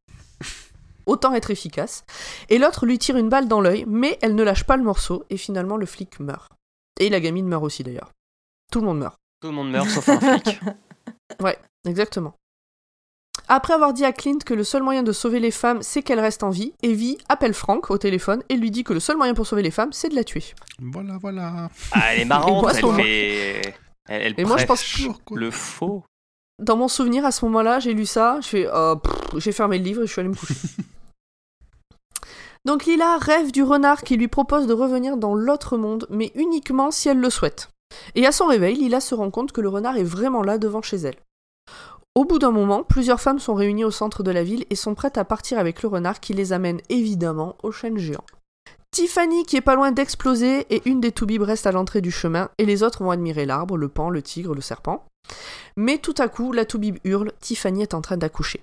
Autant être efficace. Et l'autre lui tire une balle dans l'œil, mais elle ne lâche pas le morceau, et finalement le flic meurt. Et la gamine meurt aussi d'ailleurs. Tout le monde meurt. Tout le monde meurt sauf un flic. Exactement. Après avoir dit à Clint que le seul moyen de sauver les femmes, c'est qu'elles restent en vie, Evie appelle Frank au téléphone et lui dit que le seul moyen pour sauver les femmes, c'est de la tuer. Voilà, voilà. Ah, elle est marrante, moi, elle fait. Elle, elle Et moi, je pense le faux. Dans mon souvenir, à ce moment-là, j'ai lu ça, je fais, euh, pff, j'ai fermé le livre et je suis allée me coucher. Donc Lila rêve du renard qui lui propose de revenir dans l'autre monde, mais uniquement si elle le souhaite. Et à son réveil, Lila se rend compte que le renard est vraiment là devant chez elle. Au bout d'un moment, plusieurs femmes sont réunies au centre de la ville et sont prêtes à partir avec le renard qui les amène évidemment au chêne géant. Tiffany, qui est pas loin d'exploser, et une des toubibs reste à l'entrée du chemin, et les autres vont admirer l'arbre, le pan, le tigre, le serpent. Mais tout à coup, la toubib hurle, Tiffany est en train d'accoucher.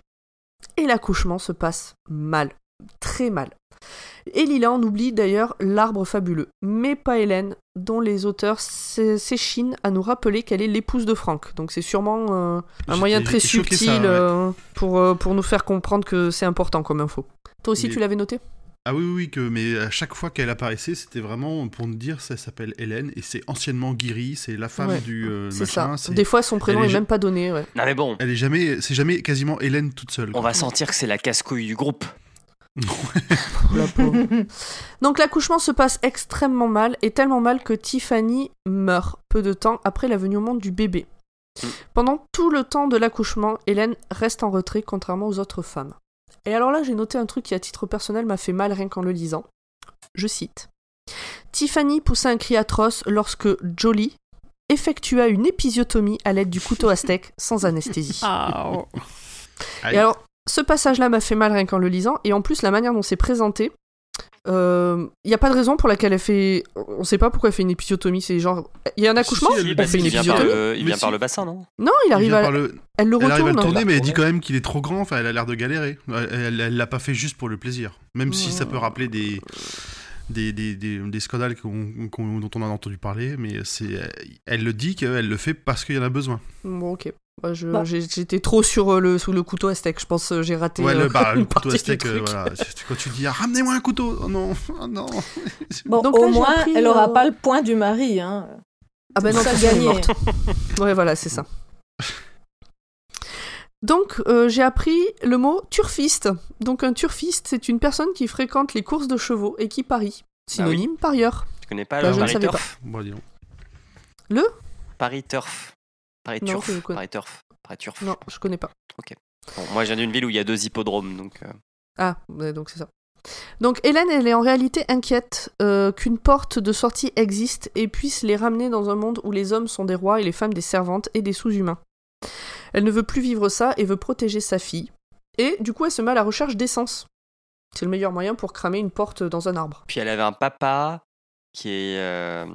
Et l'accouchement se passe mal, très mal. Et Lila en oublie d'ailleurs l'arbre fabuleux, mais pas Hélène, dont les auteurs s'é- s'échinent à nous rappeler qu'elle est l'épouse de Franck. Donc c'est sûrement euh, un moyen très subtil ça, ouais. euh, pour, euh, pour nous faire comprendre que c'est important comme info. Toi aussi, Mais- tu l'avais noté? Ah oui, oui, oui, que, mais à chaque fois qu'elle apparaissait, c'était vraiment pour nous dire ça s'appelle Hélène et c'est anciennement Guiri, c'est la femme Ouais, du euh, C'est ça. c'est- Des fois, son prénom elle est est ja- même pas donné. Ouais. Non, mais bon, Elle est jamais, c'est jamais quasiment Hélène toute seule. on quoi. va sentir que c'est la casse-couille du groupe. La. Donc l'accouchement se passe extrêmement mal, et tellement mal que Tiffany meurt peu de temps après la venue au monde du bébé. Mm. Pendant tout le temps de l'accouchement, Hélène reste en retrait contrairement aux autres femmes. Et alors là, j'ai noté un truc qui à titre personnel m'a fait mal rien qu'en le lisant. Je cite. Tiffany poussa un cri atroce lorsque Jolie effectua une épisiotomie à l'aide du couteau steak sans anesthésie. Ah, oh. Et alors, ce passage-là m'a fait mal rien qu'en le lisant, et en plus, la manière dont c'est présenté, il n'y a pas de raison pour laquelle elle fait. On sait pas pourquoi elle fait une épisiotomie, c'est genre. Il y a un accouchement Si, elle- Elle parce fait une qu'il vient, par épisiotomie le, il vient par le bassin, non? Non, il arrive à. le- Elle le Elle arrive à le retourne. tourner, mais elle dit quand même qu'il est trop grand. Enfin, elle a l'air de galérer. Elle- Elle elle l'a pas fait juste pour le plaisir. Même si ça peut rappeler des des, des, des, des scandales dont on a entendu parler, mais c'est elle le dit qu'elle le fait parce qu'il y en a besoin. Bon, ok. Bah, Bah. J'étais trop sur euh, le, sous le couteau steak, je pense que j'ai raté. Ouais, euh, le, bah, une le couteau euh, voilà. C'est- Quand tu dis ah, ramenez-moi un couteau, oh non, oh non. Bon, Donc au moins, appris, elle aura euh, pas le point du mari. Hein. Ah ben non, ça gagné. Ouais, voilà, c'est ça. Donc, euh, j'ai appris le mot turfiste. Donc, un turfiste, c'est une personne qui fréquente les courses de chevaux et qui parie. Synonyme parieur. Tu connais pas Bah, le je ne Paris savais Turf Bon, dis donc. Paris Turf. Paris Non, Turf. je connais. Paris Turf. Paris Turf. Non, je connais pas. Bon, moi, je viens d'une ville où il y a deux hippodromes, donc. euh, Ah, donc c'est ça. Donc Hélène, elle est en réalité inquiète euh, qu'une porte de sortie existe et puisse les ramener dans un monde où les hommes sont des rois et les femmes des servantes et des sous-humains. Elle ne veut plus vivre ça et veut protéger sa fille. Et du coup, elle se met à la recherche d'essence. C'est le meilleur moyen pour cramer une porte dans un arbre. Puis elle avait un papa qui est euh,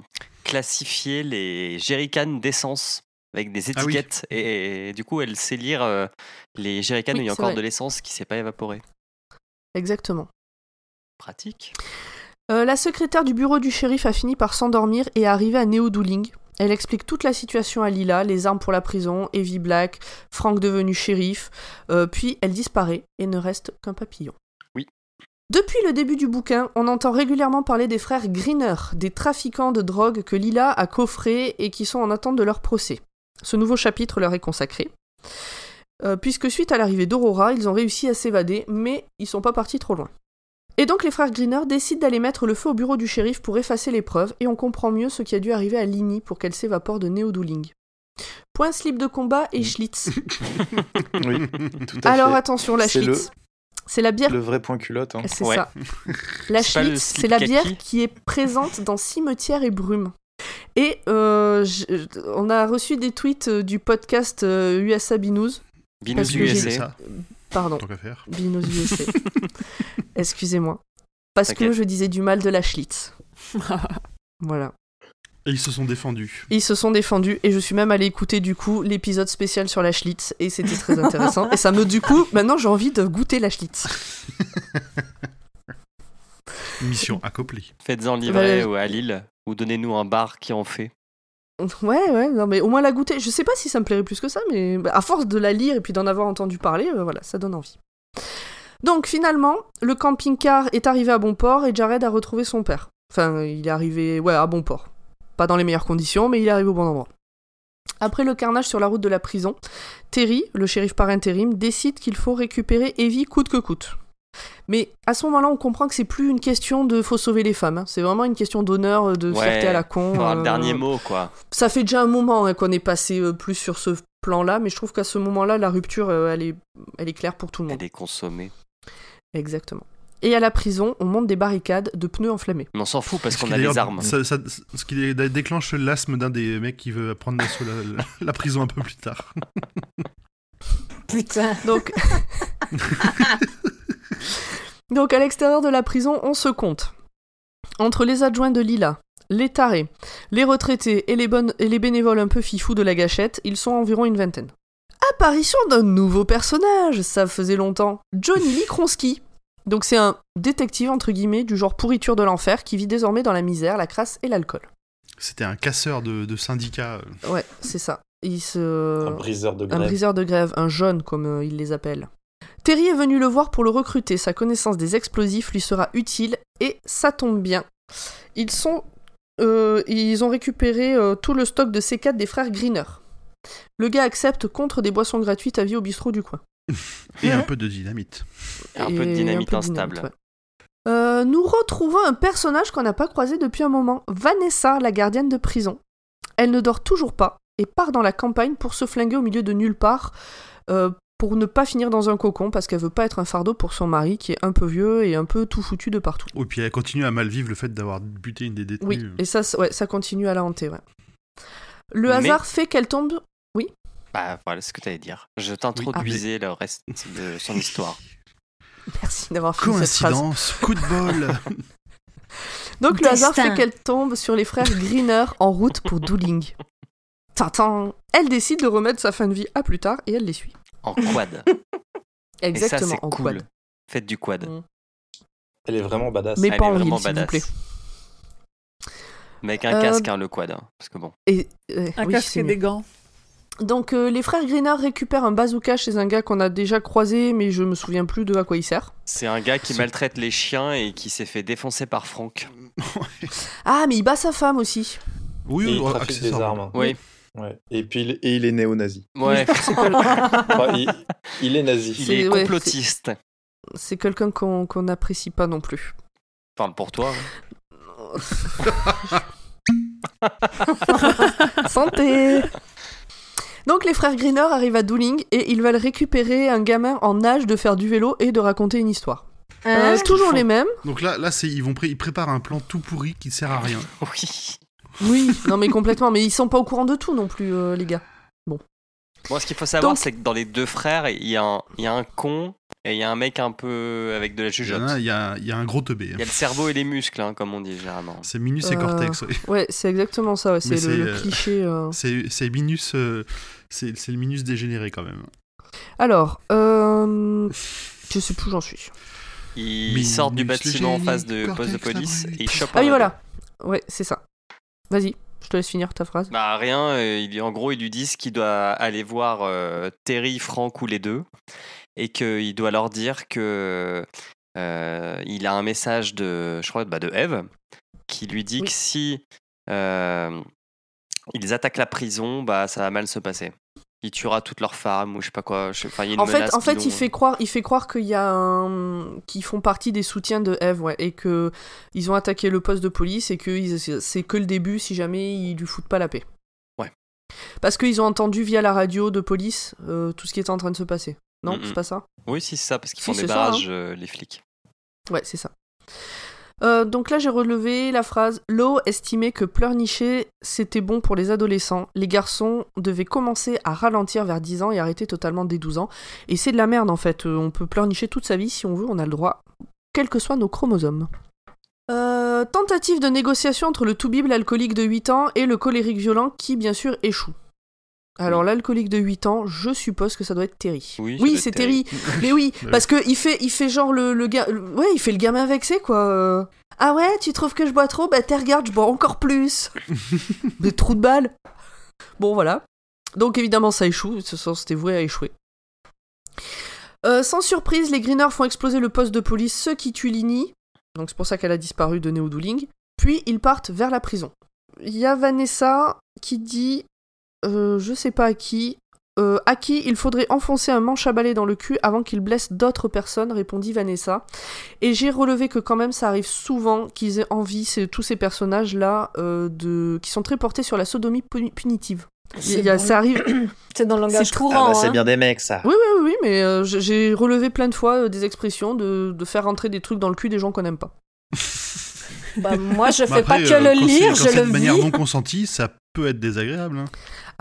classifié les jerrycans d'essence avec des Ah oui. étiquettes et, et du coup elle sait lire euh, les jerrycans Oui, où il y a encore vrai. de l'essence qui s'est pas évaporée. Exactement. Pratique. Euh, la secrétaire du bureau du shérif a fini par s'endormir et est arrivée à Neo Dooling. Elle explique toute la situation à Lila, les armes pour la prison, Evie Black, Frank devenu shérif, euh, puis elle disparaît et ne reste qu'un papillon. Oui. Depuis le début du bouquin, on entend régulièrement parler des frères Greener, des trafiquants de drogue que Lila a coffrés et qui sont en attente de leur procès. Ce nouveau chapitre leur est consacré. Euh, puisque suite à l'arrivée d'Aurora, ils ont réussi à s'évader, mais ils sont pas partis trop loin. Et donc les frères Greener décident d'aller mettre le feu au bureau du shérif pour effacer les preuves, et on comprend mieux ce qui a dû arriver à Lini pour qu'elle s'évapore de Néodooling. Point slip de combat et Schlitz. Oui, tout à Alors fait. attention, la le- Schlitz. C'est la bière Le vrai point culotte. hein. C'est Ouais. ça. La Schlitz, c'est la bière qui est présente dans Cimetière et Brume. Et euh, je- on a reçu des tweets euh, du podcast euh, USA Binous. Binous C'est USA. Pardon. Binous USA. Excusez-moi. Parce que je disais du mal de la Schlitz. Voilà. Et ils se sont défendus. Ils se sont défendus et je suis même allée écouter du coup l'épisode spécial sur la Schlitz et c'était très intéressant. et ça me, du coup, maintenant j'ai envie de goûter la Schlitz. Mission accomplie. Faites-en livrer Bah, ou à Lille, ou donnez-nous un bar qui en fait. Ouais, ouais, non, mais au moins la goûter. Je sais pas si ça me plairait plus que ça, mais à force de la lire et puis d'en avoir entendu parler, euh, voilà, ça donne envie. Donc finalement, le camping-car est arrivé à bon port et Jared a retrouvé son père. Enfin, il est arrivé, ouais, à bon port. Pas dans les meilleures conditions, mais il est arrivé au bon endroit. Après le carnage sur la route de la prison, Terry, le shérif par intérim, décide qu'il faut récupérer Evie coûte que coûte. Mais à ce moment-là, on comprend que c'est plus une question de faut sauver les femmes. hein. C'est vraiment une question d'honneur, de Ouais, fierté à la con. Pour un euh, dernier mot, quoi. ça fait déjà un moment hein, qu'on est passé euh, plus sur ce plan-là, mais je trouve qu'à ce moment-là, la rupture, euh, elle, est, elle est claire pour tout le monde. Elle est consommée. Exactement. Et à la prison, on monte des barricades de pneus enflammés. Mais on s'en fout parce Ce qu'on a les armes. ça- ça- ce qui dé- déclenche l'asthme d'un des mecs qui veut prendre d'assaut la, la- la prison un peu plus tard. Putain. Donc, Donc à l'extérieur de la prison, on se compte. Entre les adjoints de Lila, les tarés, les retraités et les, bonnes, et les bénévoles un peu fifous de la gâchette, ils sont environ une vingtaine. Apparition d'un nouveau personnage, ça faisait longtemps. Johnny Lee Kronsky. Donc c'est un détective entre guillemets du genre pourriture de l'enfer qui vit désormais dans la misère, la crasse et l'alcool. C'était un casseur de, de syndicats. euh, Ouais, c'est ça. Il se... Un briseur de Un grève. briseur de grève, un jaune comme euh, ils les appellent. Terry est venu le voir pour le recruter, sa connaissance des explosifs lui sera utile, et ça tombe bien. Ils sont... euh, ils ont récupéré euh, tout le stock de C4 des frères Greener. Le gars accepte contre des boissons gratuites à vie au bistrot du coin. Et un peu de dynamite. Un peu de Et dynamite peu de instable. ouais. Euh, nous retrouvons un personnage qu'on n'a pas croisé depuis un moment, Vanessa, la gardienne de prison. Elle ne dort toujours pas et part dans la campagne pour se flinguer au milieu de nulle part, euh, pour ne pas finir dans un cocon parce qu'elle veut pas être un fardeau pour son mari qui est un peu vieux et un peu tout foutu de partout. Et puis elle continue à mal vivre le fait d'avoir buté une des détenues. Oui, et ça, ouais, ça continue à la hanter. ouais. Le Mais- hasard fait qu'elle tombe. Bah voilà ce que tu allais dire. Je t'introduisais le reste de son histoire. Merci d'avoir fini cette phrase. Coïncidence, coup de bol. Donc le hasard fait qu'elle tombe sur les frères Greener en route pour Dooling. Tintin Elle décide de remettre sa fin de vie à plus tard et elle les suit. En quad. Exactement, Et ça, c'est en cool. quad. Faites du quad. Mm. Elle est vraiment badass. Mais Elle pas est en vraiment ville, s'il vous badass. plaît. Mais avec un Euh, casque, hein, le quad. hein, parce que bon. Et, euh, Un oui, casque c'est et des gants. Donc euh, les frères Greener récupèrent un bazooka chez un gars qu'on a déjà croisé, mais je me souviens plus de à quoi il sert. C'est un gars qui maltraite les chiens et qui s'est fait défoncer par Franck. Ah, mais il bat sa femme aussi. Oui, Et il trafique des armes. Oui. Ouais. Et puis il, et il est néo-nazi. Ouais. Enfin, il, il est nazi. Il C'est- est ouais, complotiste. C'est quelqu'un qu'on qu'on n'apprécie pas non plus. Parle pour toi. hein. Santé Donc les frères Greener arrivent à Dooling et ils veulent récupérer un gamin en âge de faire du vélo et de raconter une histoire. Hein Euh, toujours les mêmes. Donc là, là c'est, ils, vont pré- ils préparent un plan tout pourri qui ne sert à rien. Oui. Oui, non mais complètement. Mais ils sont pas au courant de tout non plus, euh, les gars. Bon, ce qu'il faut savoir, Donc- c'est que dans les deux frères, il y, a un, il y a un con et il y a un mec un peu avec de la jugeote. il y a- il y a un gros teubé. Il y a le cerveau et les muscles, hein, comme on dit généralement. C'est Minus et Euh, Cortex. oui. Ouais, c'est exactement ça. ouais, C'est le, euh, cliché. euh. C'est, c'est Minus. euh, c'est, c'est le Minus dégénéré quand même. Alors, euh... je sais plus où j'en suis. Ils sortent du bâtiment en face de poste de police et ils chopent Ah oui, voilà. Ouais, c'est ça. Vas-y, je te laisse finir ta phrase. Bah rien, euh, il, en gros ils lui disent qu'il doit aller voir euh, Terry, Franck ou les deux et qu'il doit leur dire que euh, il a un message de, je crois, bah, de Eve qui lui dit Oui. que si euh, ils attaquent la prison, bah ça va mal se passer. Il tuera toutes leurs femmes ou je sais pas quoi. je sais- Enfin, il y a une En fait, en fait, il ont- fait croire, il fait croire qu'il y a un, qu'ils font partie des soutiens de Eve, ouais, et que ils ont attaqué le poste de police et que c'est que le début si jamais ils lui foutent pas la paix. Ouais. Parce qu'ils ont entendu via la radio de police euh, tout ce qui était en train de se passer. Non, Mm, c'est pas ça Oui, si, c'est ça, parce qu'ils Si, font des c'est ça, barrages, euh, les flics. Ouais, c'est ça. Euh, donc là, j'ai relevé la phrase Lowe estimait que pleurnicher, c'était bon pour les adolescents. Les garçons devaient commencer à ralentir vers 10 ans et arrêter totalement dès 12 ans. Et c'est de la merde en fait. Euh, on peut pleurnicher toute sa vie si on veut, on a le droit, quels que soient nos chromosomes. Euh, tentative de négociation entre le tout-bible alcoolique de 8 ans et le colérique violent qui, bien sûr, échoue. Alors, l'alcoolique de 8 ans, je suppose que ça doit être Terry. Oui, c'est Terry. Terry. Mais oui, parce que il fait, il fait genre le, le gars. Ouais, il fait le gamin vexé, quoi. Ah ouais, tu trouves que je bois trop? Bah, t'es regarde, je bois encore plus. Des trous de balles. Bon, voilà. Donc, évidemment, ça échoue. Ce sens, c'était voué à échouer. Euh, sans surprise, les Greeners font exploser le poste de police, ce qui tue Lini. Donc, c'est pour ça qu'elle a disparu de Neodouling. Puis, ils partent vers la prison. Il y a Vanessa qui dit, euh, je sais pas à qui, euh, à qui il faudrait enfoncer un manche à balai dans le cul avant qu'il blesse d'autres personnes, répondit Vanessa. Et j'ai relevé que quand même ça arrive souvent qu'ils aient envie, c'est- tous ces personnages-là, euh, de... qui sont très portés sur la sodomie puni- punitive. Il y a- C'est ça arrive. C'est dans le langage courant. Ah bah, c'est hein. bien des mecs, ça. Oui, oui, oui, mais euh, j'ai- relevé plein de fois euh, des expressions de, de faire rentrer des trucs dans le cul des gens qu'on n'aime pas. Bah, moi, je Bah fais pas que euh, le lire, quand je le de manière vis. non consentie, ça peut être désagréable. hein.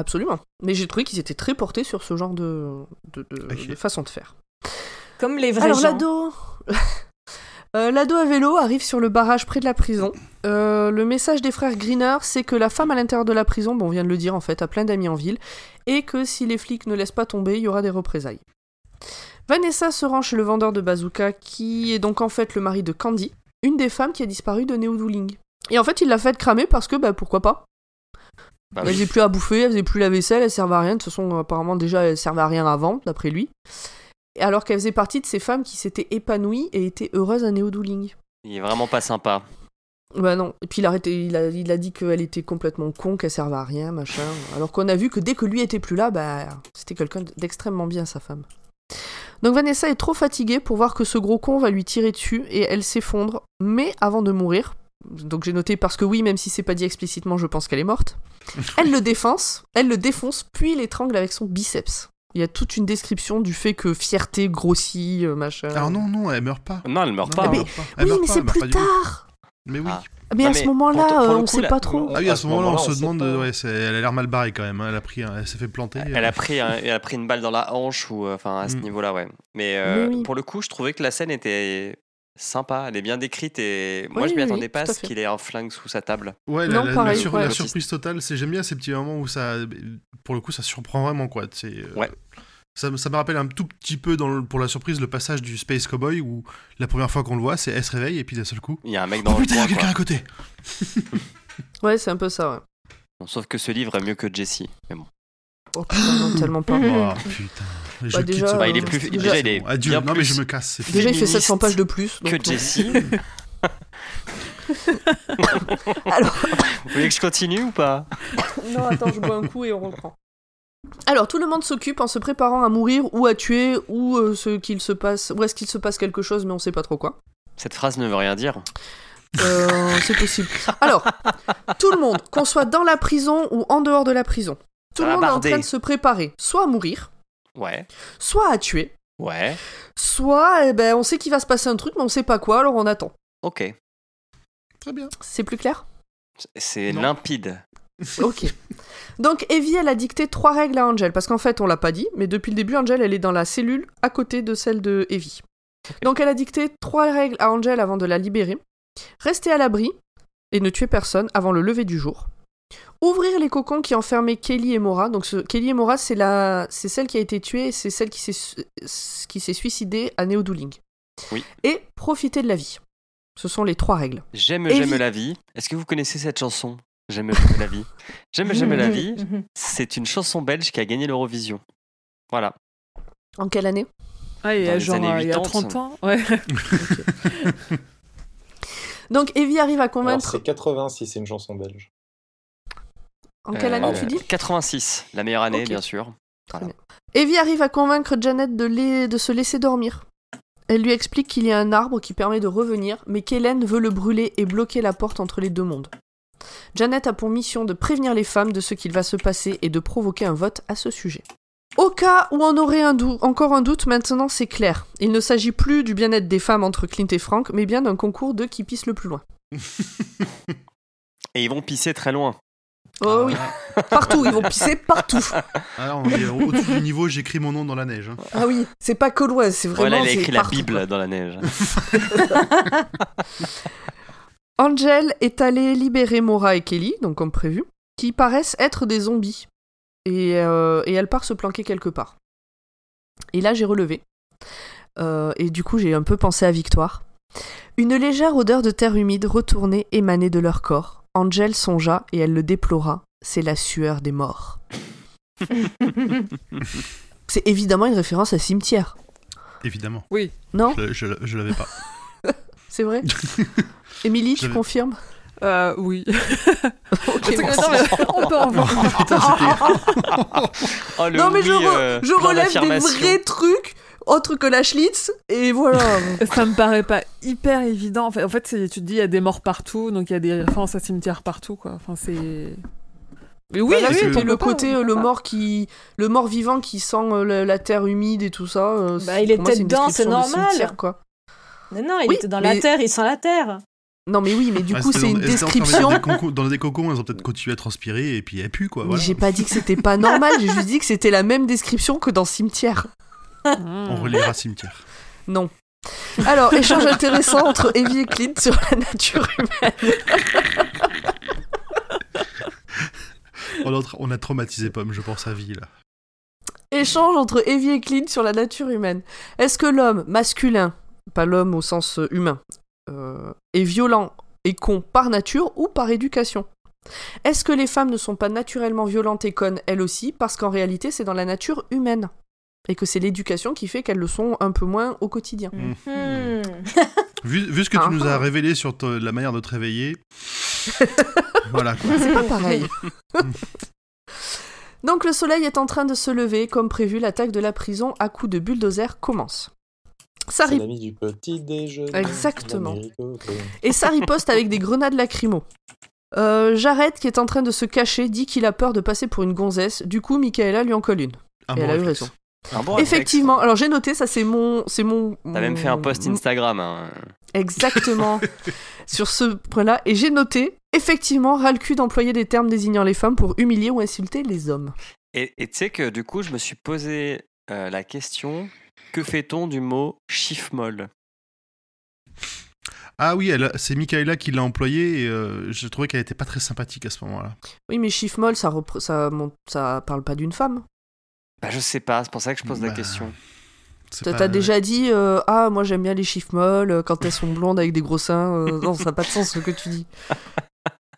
Absolument. Mais j'ai trouvé qu'ils étaient très portés sur ce genre de, de, de- Ok. de façon de faire. Comme les vrais Alors gens. l'ado... Euh, l'ado à vélo arrive sur le barrage près de la prison. Euh, le message des frères Greener, c'est que la femme à l'intérieur de la prison, bon, on vient de le dire en fait, a plein d'amis en ville, et que si les flics ne laissent pas tomber, il y aura des représailles. Vanessa se rend chez le vendeur de bazooka, qui est donc en fait le mari de Candy, une des femmes qui a disparu de Neodouling. Et en fait, il l'a fait cramer parce que, bah, pourquoi pas Bah Elle faisait plus à bouffer, elle faisait plus la vaisselle, elle servait à rien. De toute façon, apparemment, déjà, elle servait à rien avant, d'après lui. Et Alors qu'elle faisait partie de ces femmes qui s'étaient épanouies et étaient heureuses à Néodouling. Il est vraiment pas sympa. Bah non. Et puis il a, arrêté, il a, il a dit qu'elle était complètement con, qu'elle servait à rien, machin. Alors qu'on a vu que dès que lui était plus là, bah, c'était quelqu'un d'extrêmement bien, sa femme. Donc Vanessa est trop fatiguée pour voir que ce gros con va lui tirer dessus et elle s'effondre, mais avant de mourir. Donc j'ai noté parce que oui, même si c'est pas dit explicitement, je pense qu'elle est morte. Elle le défonce, elle le défonce, puis l'étrangle avec son biceps. Il y a toute une description du fait que fierté grossit, euh, machin. Alors non, non, elle meurt pas. Non, elle meurt Non, pas. elle mais- hein. meurt pas. Elle oui, meurt mais c'est plus tard. Mais oui. Ah. Mais Non, à mais ce moment-là, euh, on sait pas trop. Ah oui, à À ce ce moment-là, on se demande, pas. euh, ouais, elle a l'air mal barrée quand même. hein. Elle a pris, un- elle s'est fait planter. Elle a pris, un- elle a pris une balle dans la hanche ou euh, enfin à ce Mm. niveau-là, ouais. Mais, euh, Mais oui. pour le coup, je trouvais que la scène était sympa, elle est bien décrite et moi Oui, je m'y attendais oui, pas à ce qu'il ait un flingue sous sa table. Ouais, la, Non, la- la pareil, sur- ouais. la surprise totale, c'est j'aime bien ces petits moments où ça, pour le coup, ça surprend vraiment quoi. C'est, euh, Ouais. Ça, ça me rappelle un tout petit peu dans le- pour la surprise le passage du Space Cowboy où la première fois qu'on le voit, c'est elle se réveille et puis d'un seul coup, Il y a un mec oh dans le putain, il y a quelqu'un quoi. à côté. Ouais, c'est un peu ça, ouais. Bon, sauf que ce livre est mieux que Jessie. Mais bon. Oh putain, non, tellement pas. Oh putain. Je Bah, déjà, Bah, il est plus- déjà, il bon. est Adieu. Non mais je me casse. Déjà, il fait féministe 700 pages de plus. donc Que non. Jessie. Alors, Vous voulez que je continue ou pas? Non, attends, je bois un coup et on reprend. Alors, tout le monde s'occupe en se préparant à mourir ou à tuer ou euh, ce qu'il se passe, ou est-ce qu'il se passe quelque chose, mais on sait pas trop quoi. Cette phrase ne veut rien dire. Euh, c'est possible. Alors, tout le monde, qu'on soit dans la prison ou en dehors de la prison, tout le monde est en train de se préparer, soit à mourir, Ouais, soit à tuer, ouais, soit, eh ben, on sait qu'il va se passer un truc, mais on sait pas quoi, alors on attend. ok. Très bien. C'est plus clair? C'est limpide. Ok. Donc Evie, elle a dicté trois règles à Angel, parce qu'en fait, on l'a pas dit, mais depuis le début, Angel, elle est dans la cellule à côté de celle de Evie. Donc elle a dicté trois règles à Angel avant de la libérer. Rester à l'abri et ne tuer personne avant le lever du jour. Ouvrir les cocons qui enfermaient Kelly et Mora. Donc ce, Kelly et Mora, c'est la, c'est celle qui a été tuée, et c'est celle qui s'est, su- qui s'est suicidée à Neodouling. Oui. Et profiter de la vie. Ce sont les trois règles. J'aime, j'aime la vie. Est-ce que vous connaissez cette chanson? J'aime, j'aime la vie. J'aime, j'aime la vie. C'est une chanson belge qui a gagné l'Eurovision. Voilà. En quelle année? Ah, il y a les genre années euh, il y a 80. 30 ans. Ouais. Donc Evie arrive à Alors, convaincre. c'est 80 si c'est une chanson belge. En quelle Euh, année tu dis 86, la meilleure année, bien sûr. Voilà. Evie arrive à convaincre Janet de, les- de se laisser dormir. Elle lui explique qu'il y a un arbre qui permet de revenir, mais qu'Hélène veut le brûler et bloquer la porte entre les deux mondes. Janet a pour mission de prévenir les femmes de ce qu'il va se passer et de provoquer un vote à ce sujet. Au cas où on aurait un doute, encore un doute, maintenant c'est clair. Il ne s'agit plus du bien-être des femmes entre Clint et Frank, mais bien d'un concours de qui pisse le plus loin. Et ils vont pisser très loin. Oh oui, partout, ils vont pisser partout. On est au-dessus du niveau, j'écris mon nom dans la neige. hein. Ah oui, c'est pas que loin, c'est vraiment. Voilà, il a c'est écrit la partout, Bible quoi. dans la neige. Angel est allée libérer Mora et Kelly, donc comme prévu, qui paraissent être des zombies. Et, euh, et elle part se planquer quelque part. Et là, j'ai relevé. Euh, et du coup, j'ai un peu pensé à Victoire. Une légère odeur de terre humide retournée émanait de leur corps. Angel songea et elle le déplora. C'est la sueur des morts. C'est évidemment une référence à cimetière. Évidemment. Non Je, je, je l'avais pas. C'est vrai Émilie, tu Je- confirmes? Euh, oui. Ok, Attends, bon. mais on peut en voir. Oh, le Non mais je, oui, re- euh, je relève des vrais trucs autres que la Schlitz et voilà. Ça me paraît pas hyper évident. En fait, en fait c'est- tu te dis, il y a des morts partout, donc il y a des références à cimetière partout, quoi. Enfin, c'est. Mais oui, Voilà, oui, c'est le pas, côté euh, le pas. mort qui le mort vivant qui sent euh, la, la terre humide et tout ça. euh, Bah, il était dedans, c'est de normal. cimetière, quoi. Mais non, il Oui, était dans mais- la terre, il sent la terre. Non mais oui, mais du Ah, coup c'est une description. Dans des, concos, dans des cocons, elles ont peut-être continué à transpirer et puis elles puent quoi. Mais Voilà. j'ai pas dit que c'était pas normal, j'ai juste dit que c'était la même description que dans cimetière. On relira cimetière. Non. Alors, échange intéressant entre Evie et Clint sur la nature humaine. On a, on a traumatisé Pomme, je pense, à vie là. Échange entre Evie et Clint sur la nature humaine. Est-ce que l'homme masculin, pas l'homme au sens humain, euh, est violent et con par nature ou par éducation? Est-ce que les femmes ne sont pas naturellement violentes et connes elles aussi? Parce qu'en réalité c'est dans la nature humaine et que c'est l'éducation qui fait qu'elles le sont un peu moins au quotidien Hmm. Vu, vu ce que Ah. tu nous as révélé sur te- la manière de te réveiller. voilà. C'est pas pareil. Donc le soleil est en train de se lever, comme prévu, l'attaque de la prison à coups de bulldozer commence. Ça C'est ri- l'ami du petit déjeuner. Exactement. Et ça riposte avec des grenades lacrymo. Euh, Jared, qui est en train de se cacher, dit qu'il a peur de passer pour une gonzesse. Du coup, Michaela lui en colle une. Un Et bon elle a eu raison. Un bon réflexe. Effectivement, alors j'ai noté, ça c'est mon... c'est mon. T'as même fait un post Instagram. hein. Exactement. sur ce point-là. Et j'ai noté, effectivement, ras le cul d'employer des termes désignant les femmes pour humilier ou insulter les hommes. Et tu sais que du coup, je me suis posé euh, la question que fait-on du mot chiffre molle Ah oui, c'est Michaela qui l'a employé et euh, je trouvais qu'elle était pas très sympathique à ce moment-là. Oui, mais chiffre molle, ça, ça, ça parle pas d'une femme. Bah, Je sais pas, c'est pour ça que je pose la Bah, question. T'as pas- déjà dit euh, Ah, moi j'aime bien les chiffres molles euh, quand elles sont blondes avec des gros seins. euh, non, ça n'a pas de sens ce que tu dis.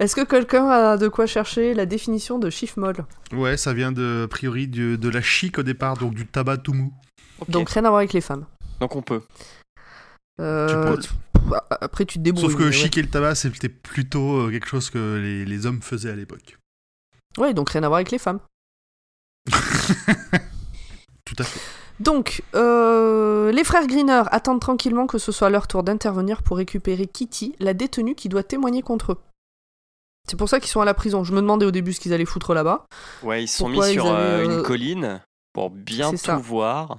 Est-ce que quelqu'un a de quoi chercher la définition de chiffre molle? Ouais, ça vient de, a priori de, de la chic au départ, donc du tabac tout mou. Donc rien à voir avec les femmes. Donc on peut. Euh, Tu pff, après tu te débrouilles. Sauf que ouais. chic et le tabac, c'était plutôt quelque chose que les, les hommes faisaient à l'époque. Ouais, donc rien à voir avec les femmes. Tout à fait. Donc, euh, les frères Greener attendent tranquillement que ce soit leur tour d'intervenir pour récupérer Kitty, la détenue qui doit témoigner contre eux. C'est pour ça qu'ils sont à la prison. Je me demandais au début ce qu'ils allaient foutre là-bas. Ouais, ils se sont Pourquoi mis sur euh, avaient, euh, une colline pour bien tout ça. voir.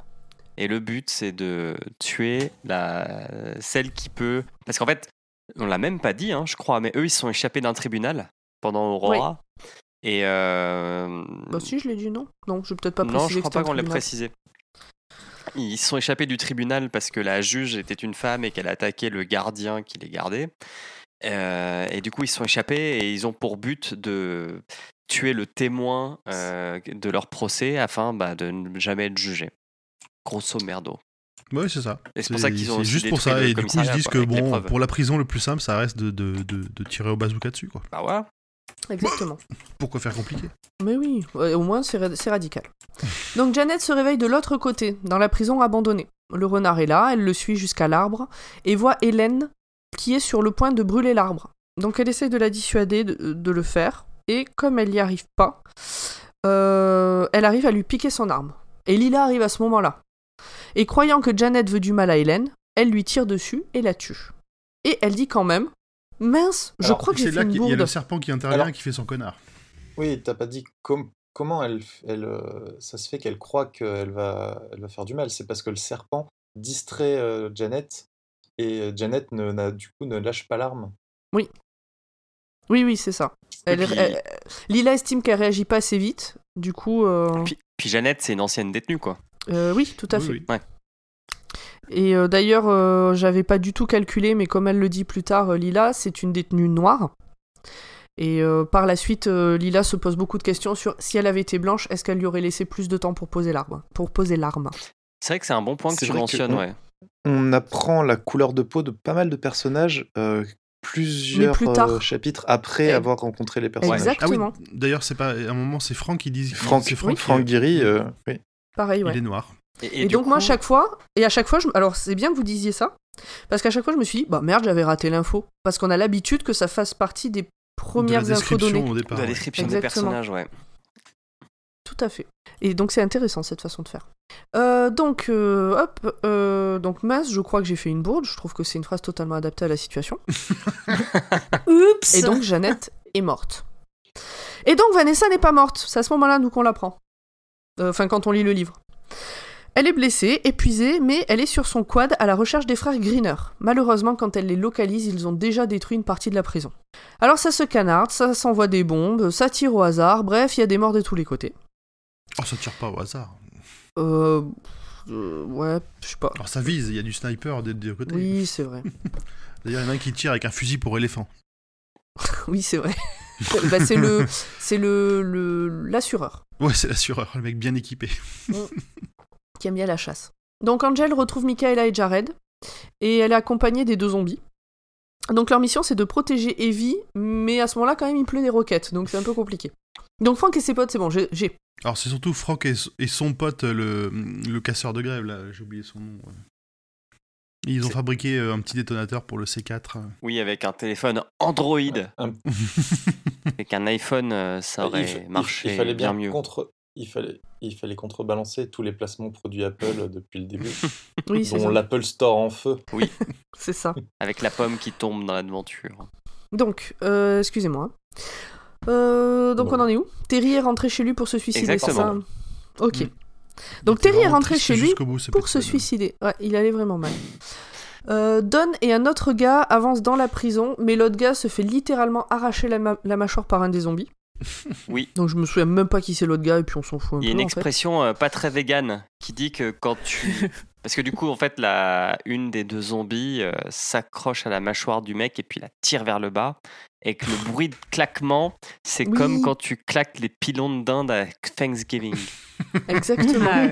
Et le but, c'est de tuer la... celle qui peut. Parce qu'en fait, on l'a même pas dit, hein, je crois, mais eux, ils se sont échappés d'un tribunal pendant Aurora. Et. euh, Bah si, je l'ai dit, non Non, je vais peut-être pas non, préciser je que crois pas qu'on l'ait précisé. Ils se sont échappés du tribunal parce que la juge était une femme et qu'elle a attaqué le gardien qui les gardait. Euh, et du coup, ils se sont échappés et ils ont pour but de tuer le témoin euh, de leur procès afin bah, de ne jamais être jugé. Grosso merdo. Ouais, c'est ça. Et c'est pour ça qu'ils ont C'est aussi juste pour ça. Et du coup, ils se disent quoi, que bon, pour la prison, le plus simple, ça reste de, de, de, de tirer au bazooka dessus, quoi. Bah ouais. Exactement. Pourquoi faire compliqué? Mais oui, ouais, au moins c'est ra- c'est radical. Donc Janet se réveille de l'autre côté, dans la prison abandonnée. Le renard est là, elle le suit jusqu'à l'arbre et voit Hélène qui est sur le point de brûler l'arbre. Donc elle essaye de la dissuader de, de le faire et comme elle n'y arrive pas, euh, elle arrive à lui piquer son arme. Et Lila arrive à ce moment-là. Et croyant que Janet veut du mal à Hélène, elle lui tire dessus et la tue. Et elle dit quand même Mince, je Alors, crois que C'est j'ai fait là une qu'il y a le serpent qui intervient Alors- et qui fait son connard. Oui, t'as pas dit com- comment elle, elle, euh, ça se fait qu'elle croit qu'elle va, elle va faire du mal C'est parce que le serpent distrait euh, Janet et euh, Janet ne, n'a- du coup ne lâche pas l'arme. Oui, oui, c'est ça. Elle- puis- elle- Lila estime qu'elle réagit pas assez vite. Du coup, euh, Puis, puis Jeannette, c'est une ancienne détenue, quoi. euh, oui, tout à Oui, fait. oui. Ouais. Et euh, d'ailleurs, euh, j'avais pas du tout calculé, mais comme elle le dit plus tard, euh, Lila, c'est une détenue noire. Et euh, par la suite, euh, Lila se pose beaucoup de questions sur si elle avait été blanche, est-ce qu'elle lui aurait laissé plus de temps pour poser l'arme Pour poser l'arme. C'est vrai que c'est un bon point que tu que mentionnes, on- ouais. On apprend la couleur de peau de pas mal de personnages euh, plusieurs plus tard. euh, chapitres après avoir rencontré les personnages. Ah oui, Exactement. d'ailleurs, c'est pas. À un moment, c'est Franck qui dit. Franck, c'est Franck, Franck, qui- Guiri, euh, oui. Pareil, ouais. Il est noir. Et, donc moi, à chaque fois, et à chaque fois, je... alors c'est bien que vous disiez ça, parce qu'à chaque fois, je me suis dit, bah merde, j'avais raté l'info. Parce qu'on a l'habitude que ça fasse partie des De premières la infos données. au départ. la ouais. description des Exactement. personnages, ouais. Tout à fait. Et donc c'est intéressant cette façon de faire. Euh, donc, euh, hop, euh, donc mince, je crois que j'ai fait une bourde. Je trouve que c'est une phrase totalement adaptée à la situation. Oups Et donc Jeannette est morte. Et donc Vanessa n'est pas morte. C'est à ce moment-là, nous, qu'on l'apprend. Euh, Enfin, quand on lit le livre. Elle est blessée, épuisée, mais elle est sur son quad à la recherche des frères Greener. Malheureusement, quand elle les localise, ils ont déjà détruit une partie de la prison. Alors ça se canarde, ça s'envoie des bombes, ça tire au hasard, bref, il y a des morts de tous les côtés. Oh, ça tire pas au hasard. Euh... euh, ouais, je sais pas. Alors ça vise, il y a du sniper des deux côtés. Oui, c'est vrai. D'ailleurs, il y en a un qui tire avec un fusil pour éléphant. Oui, c'est vrai. Bah, c'est le, c'est le, le, l'assureur Ouais, c'est l'assureur, le mec bien équipé. Qui aime bien la chasse. Donc Angel retrouve Michaela et Jared et elle est accompagnée des deux zombies. Donc leur mission c'est de protéger Evie, mais à ce moment-là quand même il pleut des roquettes, donc c'est un peu compliqué. Donc Frank et ses potes c'est bon, j'ai. Alors c'est surtout Franck et, et son pote, le, le casseur de grève, là, j'ai oublié son nom. ouais. Ils ont fabriqué euh, un petit détonateur pour le C4. euh. Oui, avec un téléphone Android. Un- Avec un iPhone, euh, ça aurait il- marché il fallait bien, mieux. contre, il fallait, il fallait contrebalancer tous les placements produits Apple euh, depuis le début, Oui, c'est dont ça. l'Apple Store en feu. C'est ça. Avec la pomme qui tombe dans l'aventure. Donc, euh, excusez-moi. Euh, donc Bon. on en est où? Terry est rentré chez lui pour se suicider, c'est ça? Exactement. Ok. Mm. Donc Terry est rentré chez lui bout, pour se suicider. Ouais, il allait vraiment mal. Euh, Don et un autre gars avancent dans la prison, mais l'autre gars se fait littéralement arracher la, ma- la mâchoire par un des zombies. Oui. Donc je me souviens même pas qui c'est l'autre gars et puis on s'en fout un Il y a une en fait. expression euh, pas très végane qui dit que quand tu. Parce que du coup, en fait, la... une des deux zombies euh, s'accroche à la mâchoire du mec et puis la tire vers le bas. Et que le bruit de claquement, c'est Oui. comme quand tu claques les pilons de dinde à Thanksgiving. Exactement. Ah.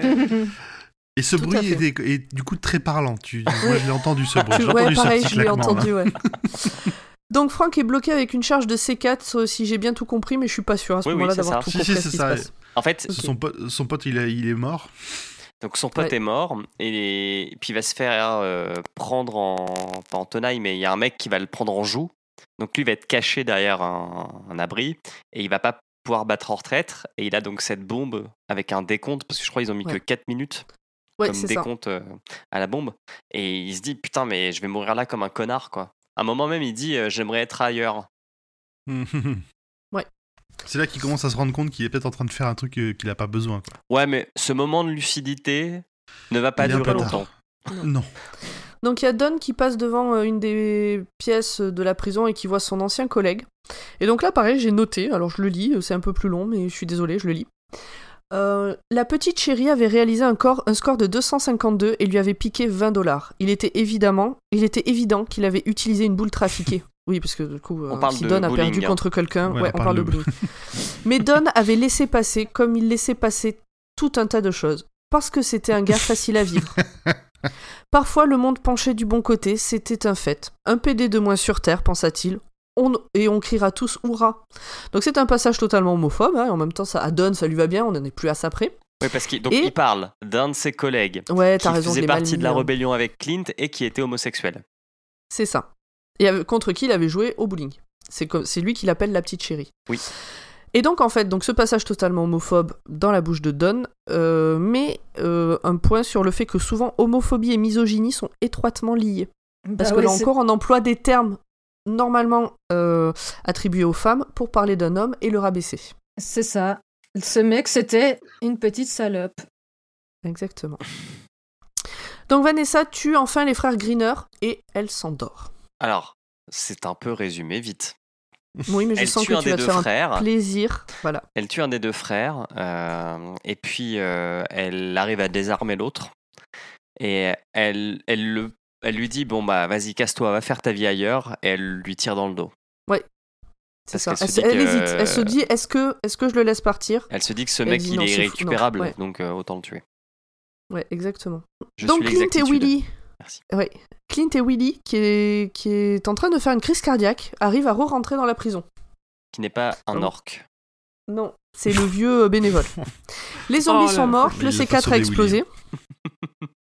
Et ce Tout à bruit fait. est, est du coup très parlant. Tu, moi, je l'ai entendu ce bruit. J'ai ouais, entendu ce pareil, petit je l'ai claquement, là. entendu, ouais. Donc Frank est bloqué avec une charge de C4, euh, si j'ai bien tout compris, mais je suis pas sûr à ce Oui, oui, moment-là c'est d'avoir tout Si, compris si, ce se ça. passe. En fait. Son pote, son pote il, a- il est mort. donc son pote Ouais. est mort et, et puis il va se faire euh, prendre en. pas en tenaille, mais il y a un mec qui va le prendre en joue. Donc lui il va être caché derrière un, un abri et il va pas pouvoir battre en retraite. Et il a donc cette bombe avec un décompte, parce que je crois qu'ils ont mis Ouais. que 4 minutes Ouais, comme ça. décompte euh, à la bombe. Et il se dit putain, mais je vais mourir là comme un connard quoi. À un moment même, il dit euh, j'aimerais être ailleurs. Ouais. C'est là qu'il commence à se rendre compte qu'il est peut-être en train de faire un truc euh, qu'il a pas besoin. Quoi. Ouais, mais ce moment de lucidité ne va pas durer longtemps. Non. Donc il y a Don qui passe devant euh, une des pièces de la prison et qui voit son ancien collègue. Et donc là, pareil, j'ai noté, alors je le lis, c'est un peu plus long, mais je suis désolée, je le lis. Euh, la petite chérie avait réalisé un, corps, un score de 252 et lui avait piqué 20 dollars. Il était évidemment, il était évident qu'il avait utilisé une boule trafiquée. Oui, parce que du coup, On euh, parle si de Don a bowling, perdu hein. contre quelqu'un, Ouais, ouais, on parle de bowling. Mais Don avait laissé passer, comme il laissait passer tout un tas de choses, parce que c'était un gars facile à vivre. Parfois, le monde penchait du bon côté, c'était un fait. Un PD de moins sur Terre, pensa-t-il. On... Et on criera tous Hurrah Donc c'est un passage totalement homophobe, hein, et en même temps, ça, à Don, ça lui va bien, on n'en est plus à ça près. Oui, parce qu'il donc Et- il parle d'un de ses collègues Ouais, qui raison, faisait partie de la hein. rébellion avec Clint et qui était homosexuel. C'est ça. Et contre qui il avait joué au bowling. C'est lui qui l'appelle la petite chérie. Oui. Et donc en fait, donc ce passage totalement homophobe dans la bouche de Don euh, met euh, un point sur le fait que souvent homophobie et misogynie sont étroitement liées. Parce Bah que ouais, là encore, on emploie des termes normalement euh, attribués aux femmes pour parler d'un homme et le rabaisser. C'est ça. Ce mec, c'était une petite salope. Exactement. Donc Vanessa tue enfin les frères Greener et elle s'endort. Alors, c'est un peu résumé vite. Oui, mais je Elle sens tue que un tu des vas te deux faire un frères. plaisir. Voilà. Elle tue un des deux frères, euh, et puis euh, elle arrive à désarmer l'autre. Et elle, elle, le, elle lui dit Bon, bah, vas-y, casse-toi, va faire ta vie ailleurs. Et elle lui tire dans le dos. C'est ça. qu'elle se Elle, elle que- hésite. Elle se dit est-ce que, est que je le laisse partir? Elle se dit que ce Elle mec, dit il non, est c'est non, ouais. donc euh, autant le tuer. Ouais, exactement. Je Donc suis Clint et. Willy. Merci. Ouais. Clint et Willy, qui est, qui est en train de faire une crise cardiaque, arrivent à re-rentrer dans la prison. Qui n'est pas un Oh. orc. Non, c'est le vieux euh, bénévole. Les zombies Oh là sont morts, le a pas C4 a explosé.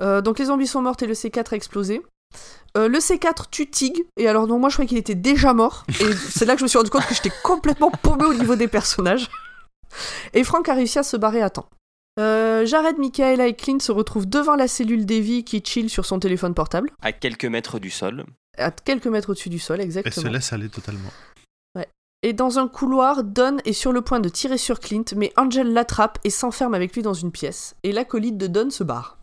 Euh, donc les zombies sont morts et le C4 a explosé. Euh, le C4 tue Tig, et alors donc moi je croyais qu'il était déjà mort, et c'est là que je me suis rendu compte que j'étais complètement paumé au niveau des personnages. Et Frank a réussi à se barrer à temps. Euh, Jared, Michaela et Clint se retrouvent devant la cellule d'Evie qui chill sur son téléphone portable, À quelques mètres du sol. à quelques mètres au-dessus du sol, Elle se exactement. laisse aller totalement. Et dans un couloir, Don est sur le point de tirer sur Clint, mais Angel l'attrape et s'enferme avec lui dans une pièce. Et l'acolyte de Don se barre.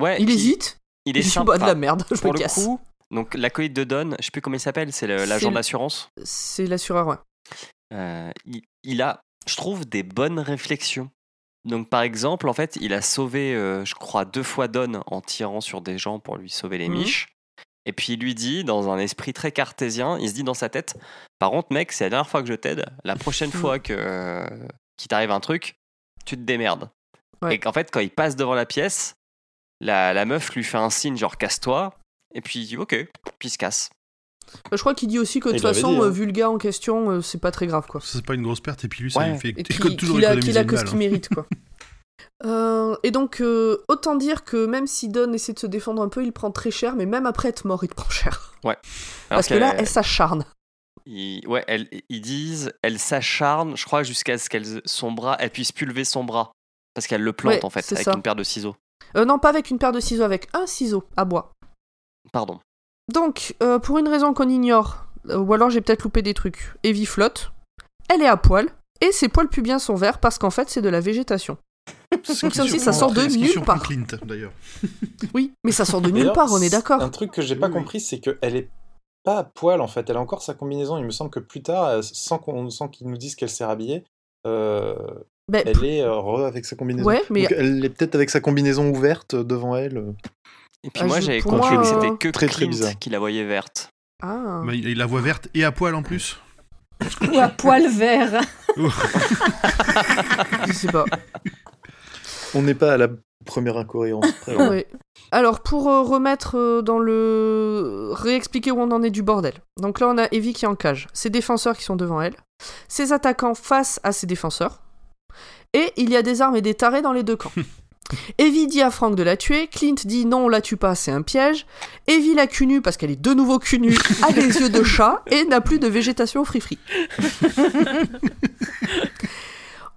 Ouais, Il hésite, Il il est dit sympa. bah de la merde, je Pour me le casse. coup, donc l'acolyte de Don, je sais plus comment il s'appelle, c'est l'agent d'assurance. C'est l'assureur, ouais. Euh, il, il a, je trouve, des bonnes réflexions. Donc, par exemple, en fait, il a sauvé, euh, je crois, deux fois Don en tirant sur des gens pour lui sauver les Mhm. miches. Et puis, il lui dit, dans un esprit très cartésien, il se dit dans sa tête Par contre, mec, c'est la dernière fois que je t'aide. La prochaine fois que euh, qu'il t'arrive un truc, tu te démerdes. Ouais. Et qu'en fait, quand il passe devant la pièce, la, la meuf lui fait un signe genre casse-toi. Et puis il dit ok, puis il se casse. Euh, Je crois qu'il dit aussi que de toute façon, dit, hein. euh, vu le gars en question, euh, c'est pas très grave, quoi. C'est pas une grosse perte, et puis lui, ça Ouais. lui fait Et toujours qu'il a, qu'il a que ce qu'il hein. mérite, quoi. Euh, et donc, euh, autant dire que même si Don essaie de se défendre un peu, il prend très cher, mais même après être mort, il te prend cher. Alors Parce que là, elle s'acharne. Ils, ouais, elle- ils disent, elle s'acharne, je crois, jusqu'à ce qu'elle son bras, elle puisse plus lever son bras. Parce qu'elle le plante Ouais, en fait, c'est avec ça. une paire de ciseaux. Euh, non, pas avec une paire de ciseaux, avec un ciseau à bois. Pardon. Donc, euh, pour une raison qu'on ignore, euh, ou alors j'ai peut-être loupé des trucs, Evie flotte, elle est à poil, et ses poils pubiens sont verts parce qu'en fait c'est de la végétation. Ce Donc qui ça aussi, ça sort de nulle part. Clint, d'ailleurs. Oui, mais ça sort de nulle part, on est d'accord. Un truc que j'ai pas Oui, oui. compris, c'est qu'elle est pas à poil en fait. Elle a encore sa combinaison. Il me semble que plus tard, sans qu'on sans qu'ils nous disent qu'elle s'est rhabillée, euh, Ben, elle est euh, re avec sa combinaison. Ouais, mais Donc, elle est peut-être avec sa combinaison ouverte devant elle. euh. Et puis Ah, moi j'avais compris que euh, c'était que Très, très Clint bizarre. qui la voyait verte. Ah. Mais il la voix verte et à poil en plus. Ou à poil vert. Je sais pas. On n'est pas à la première incohérence près. Ouais. Alors, pour euh, remettre euh, dans le. réexpliquer où on en est du bordel. Donc là, on a Evie qui est en cage, ses défenseurs qui sont devant elle, ses attaquants face à ses défenseurs, et il y a des armes et des tarés dans les deux camps. Evie dit à Frank de la tuer, Clint dit non, on la tue pas, c'est un piège. Evie la cul nue parce qu'elle est de nouveau cul nue, a des yeux de chat et n'a plus de végétation free-free.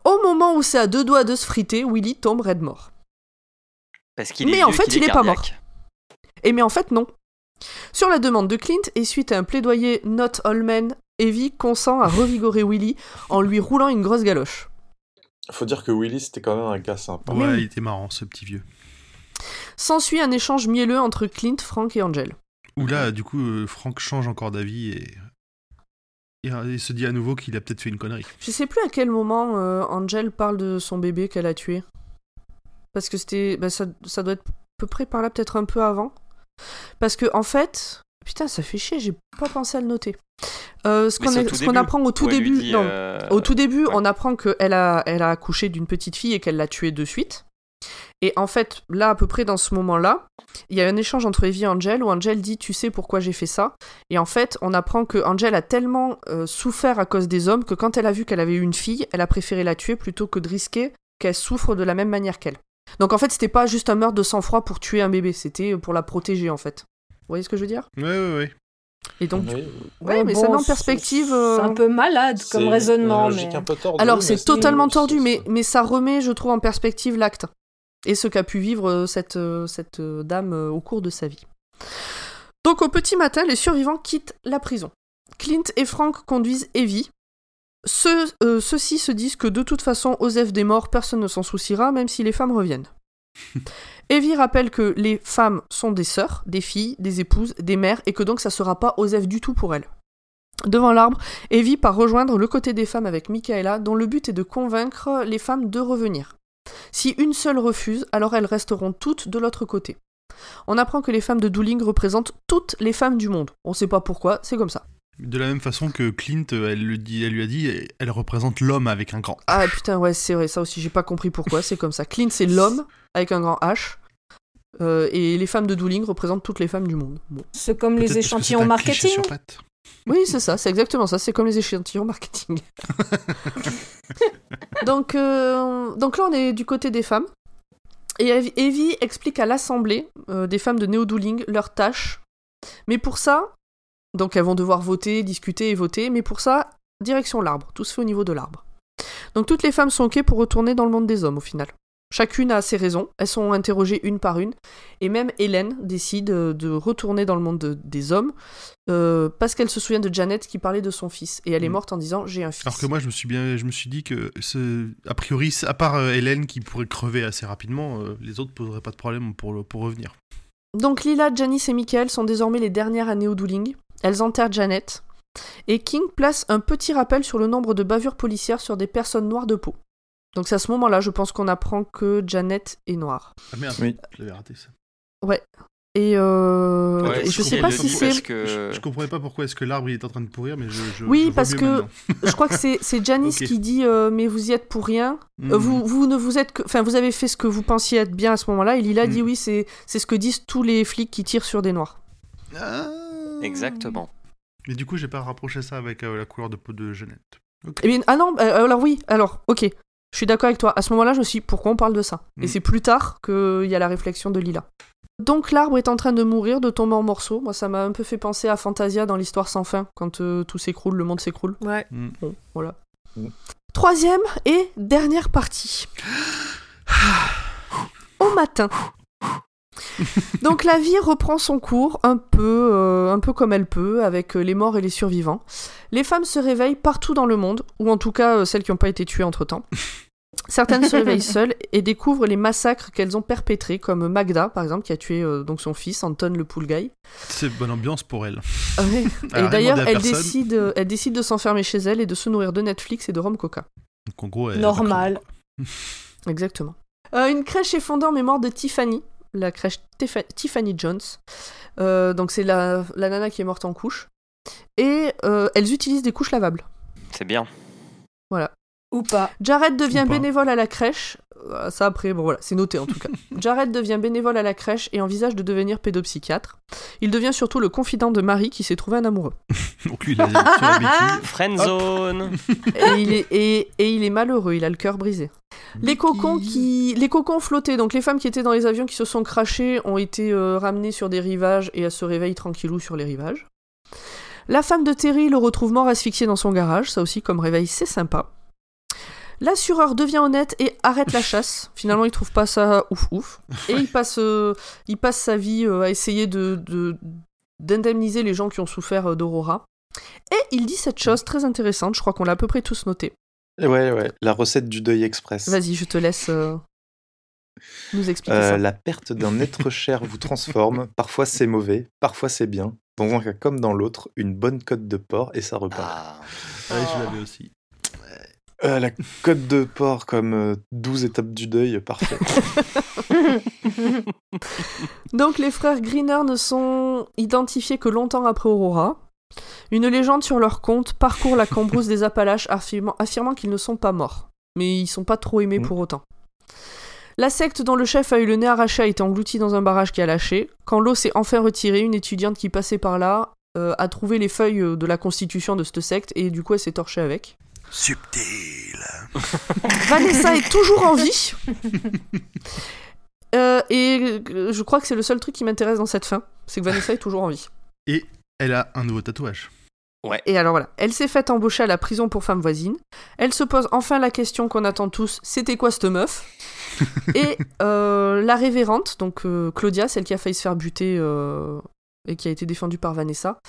Au moment où c'est à deux doigts de se friter, Willy tombe raide mort. Parce qu'il est Mais en fait, qu'il il est pas cardiaque. Et mais en fait, non. Sur la demande de Clint, et suite à un plaidoyer not all men, Evie consent à revigorer Willy en lui roulant une grosse galoche. Faut dire que Willy c'était quand même un gars sympa. Ouais, oui. il était marrant, ce petit vieux. S'ensuit un échange mielleux entre Clint, Frank et Angel. Où là, du coup, euh, Frank change encore d'avis et... et euh, il se dit à nouveau qu'il a peut-être fait une connerie. Je sais plus à quel moment euh, Angel parle de son bébé qu'elle a tué. Parce que c'était. bah, ça, ça doit être à peu près par là, peut-être un peu avant. Parce que, en fait. Putain, ça fait chier, j'ai pas pensé à le noter. Euh, ce qu'on apprend au tout début. dit, non, euh, Au tout début, ouais. on apprend qu'elle a, elle a accouché d'une petite fille et qu'elle l'a tuée de suite. Et en fait, là, à peu près dans ce moment-là, il y a un échange entre Evie et Angel où Angel dit Tu sais pourquoi j'ai fait ça? Et en fait, on apprend que Angel a tellement euh, souffert à cause des hommes que quand elle a vu qu'elle avait eu une fille, elle a préféré la tuer plutôt que de risquer qu'elle souffre de la même manière qu'elle. Donc en fait, c'était pas juste un meurtre de sang-froid pour tuer un bébé, c'était pour la protéger en fait. Vous voyez ce que je veux dire? Ouais, ouais, ouais. Et donc, Oui. ouais, mais bon, ça met en perspective. C'est euh, un peu malade comme raisonnement. mais... un peu tordue, Alors c'est totalement tordu, mais, mais ça remet, je trouve, en perspective l'acte. Et ce qu'a pu vivre euh, cette, euh, cette dame au cours de sa vie. Donc au petit matin, les survivants quittent la prison. Clint et Frank conduisent Evie. Ceux, euh, Ceux-ci se disent que de toute façon, Osef des morts, personne ne s'en souciera, même si les femmes reviennent. Evie rappelle que les femmes sont des sœurs, des filles, des épouses, des mères, et que donc ça sera pas Osef du tout pour elles. Devant l'arbre, Evie part rejoindre le côté des femmes avec Michaela, dont le but est de convaincre les femmes de revenir. Si une seule refuse, alors elles resteront toutes de l'autre côté. On apprend que les femmes de Dooling représentent toutes les femmes du monde. On sait pas pourquoi, c'est comme ça. De la même façon que Clint, euh, elle, le dit, elle lui a dit, elle représente l'homme avec un grand. Ah putain, ouais, c'est vrai, ça aussi, j'ai pas compris pourquoi, c'est comme ça. Clint, c'est l'homme avec un grand H. euh, et les femmes de Dooling représentent toutes les femmes du monde. Bon. C'est comme les échantillons marketing. sur pattes. Oui, c'est ça, c'est exactement ça, c'est comme les échantillons marketing. donc, euh, donc là, on est du côté des femmes. Et Ev- Evie explique à l'assemblée euh, des femmes de Néo-Dooling leurs tâches. Mais pour ça, donc elles vont devoir voter, discuter et voter, mais pour ça, direction l'arbre. Tout se fait au niveau de l'arbre. Donc toutes les femmes sont OK pour retourner dans le monde des hommes au final. Chacune a ses raisons, elles sont interrogées une par une, et même Hélène décide euh, de retourner dans le monde de- des hommes euh, parce qu'elle se souvient de Janet qui parlait de son fils, et elle est Mm. morte en disant j'ai un fils. Alors que moi, je me suis bien, je me suis dit que, ce- a priori, à part euh, Hélène qui pourrait crever assez rapidement, les autres poseraient pas de problème pour, le- pour revenir. Donc Lila, Janice et Michael sont désormais les dernières à Néo-Dooling. Elles enterrent Janet. Et King place un petit rappel sur le nombre de bavures policières sur des personnes noires de peau. Donc c'est à ce moment-là, je pense qu'on apprend que Janet est noire. Ah merde, Oui. je l'avais raté ça. Et, euh, Ouais, et je si, sais pas si dit c'est... que- Je, je comprenais pas pourquoi est-ce que l'arbre il est en train de pourrir, mais je. je Oui, je parce que-. Je crois que c'est, Janice qui dit euh, mais vous y êtes pour rien. Euh, Mhm. vous, vous ne vous êtes que... Enfin, vous avez fait ce que vous pensiez être bien à ce moment-là. Et Lila dit Mm. oui, c'est, c'est ce que disent tous les flics qui tirent sur des noirs. Ah. Exactement. Mais du coup, j'ai pas rapproché ça avec euh, la couleur de peau de Jeannette. Eh bien, ah non, euh, alors oui, alors, ok. Je suis d'accord avec toi. À ce moment-là, je me suis dit, pourquoi on parle de ça? Et Mm. c'est plus tard qu'il y a la réflexion de Lila. Donc l'arbre est en train de mourir, de tomber en morceaux. Moi, ça m'a un peu fait penser à Fantasia dans l'histoire sans fin, quand euh, tout s'écroule, le monde s'écroule. Ouais. Bon, voilà. Mm. Troisième et dernière partie. Au matin. Donc la vie reprend son cours un peu, euh, un peu comme elle peut, avec euh, les morts et les survivants. Les femmes se réveillent partout dans le monde, ou en tout cas euh, celles qui n'ont pas été tuées entre-temps. Certaines se réveillent seules et découvrent les massacres qu'elles ont perpétrés, comme Magda, par exemple, qui a tué euh, donc son fils, Anton le pool guy. C'est bonne ambiance pour elle. Ouais. Elle a Et d'ailleurs, elle personne. décide, euh, elle décide de s'enfermer chez elle et de se nourrir de Netflix et de rhum coca. Donc en gros, elle- Normal. Exactement. Euh, une crèche est fondée en mémoire de Tiffany, la crèche Tiffany Jones. Euh, donc c'est la, la nana qui est morte en couche. Et euh, elles utilisent des couches lavables. C'est bien. Ou pas. Jared devient pas. bénévole à la crèche. Euh, Ça après, bon voilà, c'est noté en tout cas. Jared devient bénévole à la crèche et envisage de devenir pédopsychiatre. Il devient surtout le confident de Marie qui s'est trouvé un amoureux. Donc lui, il a sur la béquille. Friend zone. et, il est, et, et il est malheureux, il a le cœur brisé. Les cocons qui, les cocons flottaient, donc les femmes qui étaient dans les avions qui se sont crachés ont été euh, ramenées sur des rivages et elles se réveillent tranquillou sur les rivages. La femme de Terry le retrouve mort asphyxié dans son garage, ça aussi comme réveil c'est sympa. L'assureur devient honnête et arrête la chasse. Finalement, il trouve pas ça ouf ouf. Et il passe, euh, il passe sa vie euh, à essayer de, de- d'indemniser les gens qui ont souffert euh, d'Aurora. Et il dit cette chose très intéressante, je crois qu'on l'a à peu près tous noté. Ouais, ouais, la recette du deuil express. Vas-y, je te laisse euh, nous expliquer Euh, ça. la perte d'un être cher vous transforme. Parfois c'est mauvais, parfois c'est bien. Dans un cas comme dans l'autre, une bonne côte de porc et ça repart. Ah. Ouais, je l'avais aussi. Euh, la côte de porc comme euh, 12 étapes du deuil, parfait. Donc les frères Greener ne sont identifiés que longtemps après Aurora. Une légende sur leur compte parcourt la cambrousse des Appalaches affirmant, affirmant qu'ils ne sont pas morts. Mais ils sont pas trop aimés Mhm. pour autant. La secte dont le chef a eu le nez arraché a été engloutie dans un barrage qui a lâché. Quand l'eau s'est enfin retirée, une étudiante qui passait par là euh, a trouvé les feuilles euh, de la constitution de cette secte et du coup elle s'est torchée avec. Subtil. Vanessa est toujours en vie. Euh, et euh, je crois que c'est le seul truc qui m'intéresse dans cette fin, c'est que Vanessa est toujours en vie. Elle a un nouveau tatouage. Et alors voilà, elle s'est faite embaucher à la prison pour femmes voisines. Elle se pose enfin la question qu'on attend tous, c'était quoi cette meuf? Et euh, la révérente, donc euh, Claudia, celle qui a failli se faire buter euh, et qui a été défendue par Vanessa,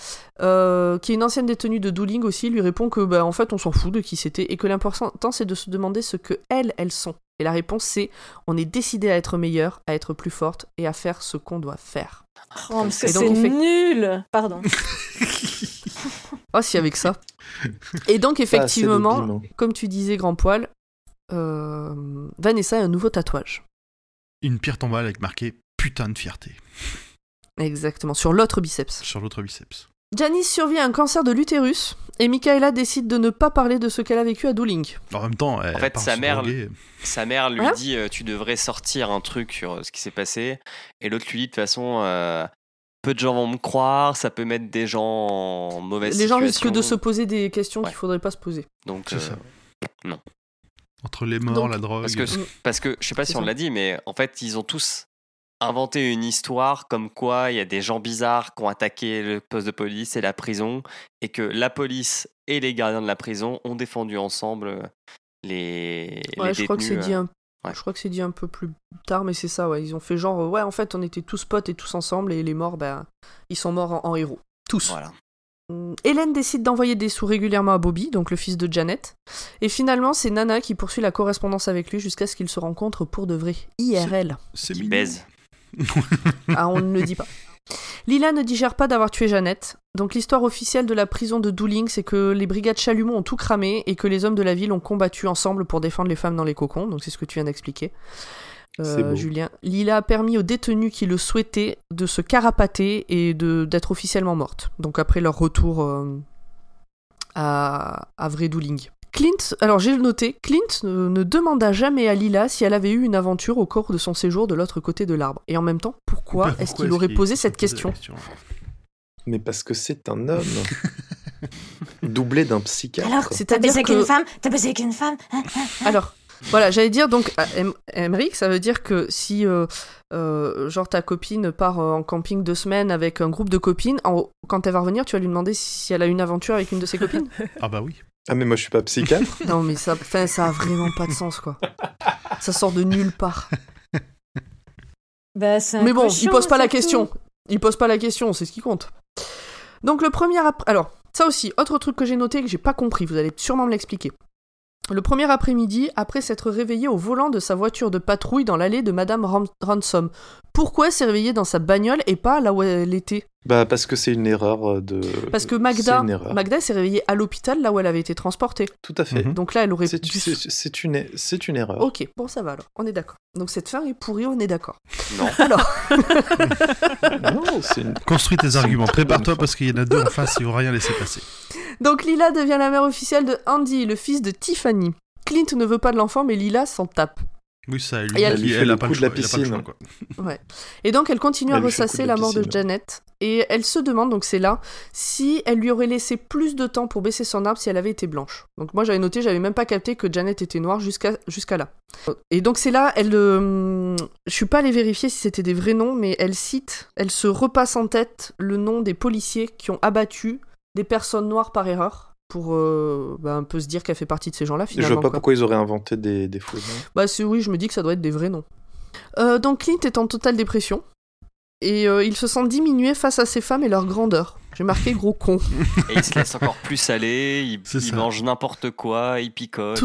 euh, qui est une ancienne détenue de Dooling aussi, lui répond que bah, en fait on s'en fout de qui c'était et que l'important c'est de se demander ce que elles, elles sont. Et la réponse c'est on est décidé à être meilleur, à être plus forte et à faire ce qu'on doit faire. Oh, mais c'est Et donc, effect- nul Pardon. Oh si avec ça. Et donc effectivement, hein. comme tu disais grand poil, euh, Vanessa a un nouveau tatouage. Une pierre tombale avec marqué putain de fierté Exactement, sur l'autre biceps. sur l'autre biceps. Janice survit à un cancer de l'utérus et Michaela décide de ne pas parler de ce qu'elle a vécu à Dooling. En même temps, elle En fait, sa mère, droguer. Sa mère lui Hein dit euh, Tu devrais sortir un truc sur euh, ce qui s'est passé. Et l'autre lui dit De toute façon, euh, peu de gens vont me croire, ça peut mettre des gens en mauvaise Les gens risquent de se poser des questions Ouais. qu'il faudrait pas se poser. Donc, C'est euh, ça. non. Entre les morts, Donc, la drogue. Parce que, parce que, je sais pas si on l'a dit, mais en fait, ils ont tous inventé une histoire comme quoi il y a des gens bizarres qui ont attaqué le poste de police et la prison, et que la police et les gardiens de la prison ont défendu ensemble euh, les, Ouais, les je crois que c'est dit euh, un... ouais. Je crois que c'est dit un peu plus tard, mais c'est ça, ouais. Ils ont fait genre, euh, ouais, en fait, on était tous potes et tous ensemble, et les morts, ben, ils sont morts en, en héros. Tous. Voilà. Hum, Hélène décide d'envoyer des sous régulièrement à Bobby, donc le fils de Janet. Et finalement, c'est Nana qui poursuit la correspondance avec lui jusqu'à ce qu'ils se rencontrent pour de vrai. IRL. C'est baise. Ah, on ne le dit pas. Lila ne digère pas d'avoir tué Jeannette. Donc l'histoire officielle de la prison de Dooling, c'est que les brigades Chalumeau ont tout cramé et que les hommes de la ville ont combattu ensemble pour défendre les femmes dans les cocons. Donc c'est ce que tu viens d'expliquer. Euh. Julien. Lila a permis aux détenus qui le souhaitaient de se carapater et de d'être officiellement mortes. Donc après leur retour euh, à, à vrai Dooling. Clint, alors j'ai noté, Clint ne, ne demanda jamais à Lila si elle avait eu une aventure au cours de son séjour de l'autre côté de l'arbre. Et en même temps, pourquoi Pourquoi est-ce qu'il aurait posé cette question Mais parce que c'est un homme. Doublé d'un psychiatre. Alors, t'as C'est-à-dire baisé avec une femme? T'as baisé avec une femme? Hein Alors, voilà, j'allais dire donc, à Em- Emmerich, ça veut dire que si, euh, euh, genre, ta copine part euh, en camping deux semaines avec un groupe de copines, en- quand elle va revenir, tu vas lui demander si elle a eu une aventure avec une de ses copines? Ah bah oui. Ah, mais moi je suis pas psychiatre. Non, mais ça, enfin, ça a vraiment pas de sens, quoi. Ça sort de nulle part. Bah, Mais bon, cochon, il pose pas la question. tout. Il pose pas la question, c'est ce qui compte. Donc le premier après... Alors, ça aussi, autre truc que j'ai noté et que j'ai pas compris, vous allez sûrement me l'expliquer. Le premier après-midi, après s'être réveillé au volant de sa voiture de patrouille dans l'allée de Madame Ransom, pourquoi s'est réveillée dans sa bagnole et pas là où elle était? Bah, parce que c'est une erreur euh, de. Parce que Magda. Magda s'est réveillée à l'hôpital là où elle avait été transportée. Tout à fait. Mhm. Donc là, elle aurait C'est dû... une, c'est une erreur. Ok, bon ça va alors, on est d'accord. Donc cette fin est pourrie, on est d'accord. Non. Alors, Non, c'est une- Construis tes arguments. Prépare-toi parce qu'il y en a deux en face, ils vont rien laisser passer. Donc Lila devient la mère officielle de Andy, le fils de Tiffany. Clint ne veut pas de l'enfant, mais Lila s'en tape. Oui, ça, elle, elle lui, fait elle le a pas le de la choix, il a pas le piscine. choix, quoi. Ouais. Et donc elle continue à Elle ressasser de la la mort de. Janet. Et elle se demande, donc c'est là, si elle lui aurait laissé plus de temps pour baisser son arbre si elle avait été blanche. Donc moi j'avais noté, j'avais même pas capté que Janet était noire jusqu'à jusqu'à là. Et donc c'est là, elle... euh, je suis pas allée vérifier si c'était des vrais noms, mais elle cite, elle se repasse en tête le nom des policiers qui ont abattu des personnes noires par erreur. Pour euh, bah, un peu se dire qu'elle fait partie de ces gens-là Je finalement. vois pas quoi. pourquoi ils auraient inventé des, des faux noms. Bah c'est- oui, je me dis que ça doit être des vrais noms. Euh, donc Clint est en totale dépression. Et euh, il se sent diminué face à ces femmes et leur grandeur. J'ai marqué gros con. Et il se laisse encore plus aller, il, il mange n'importe quoi, il picole.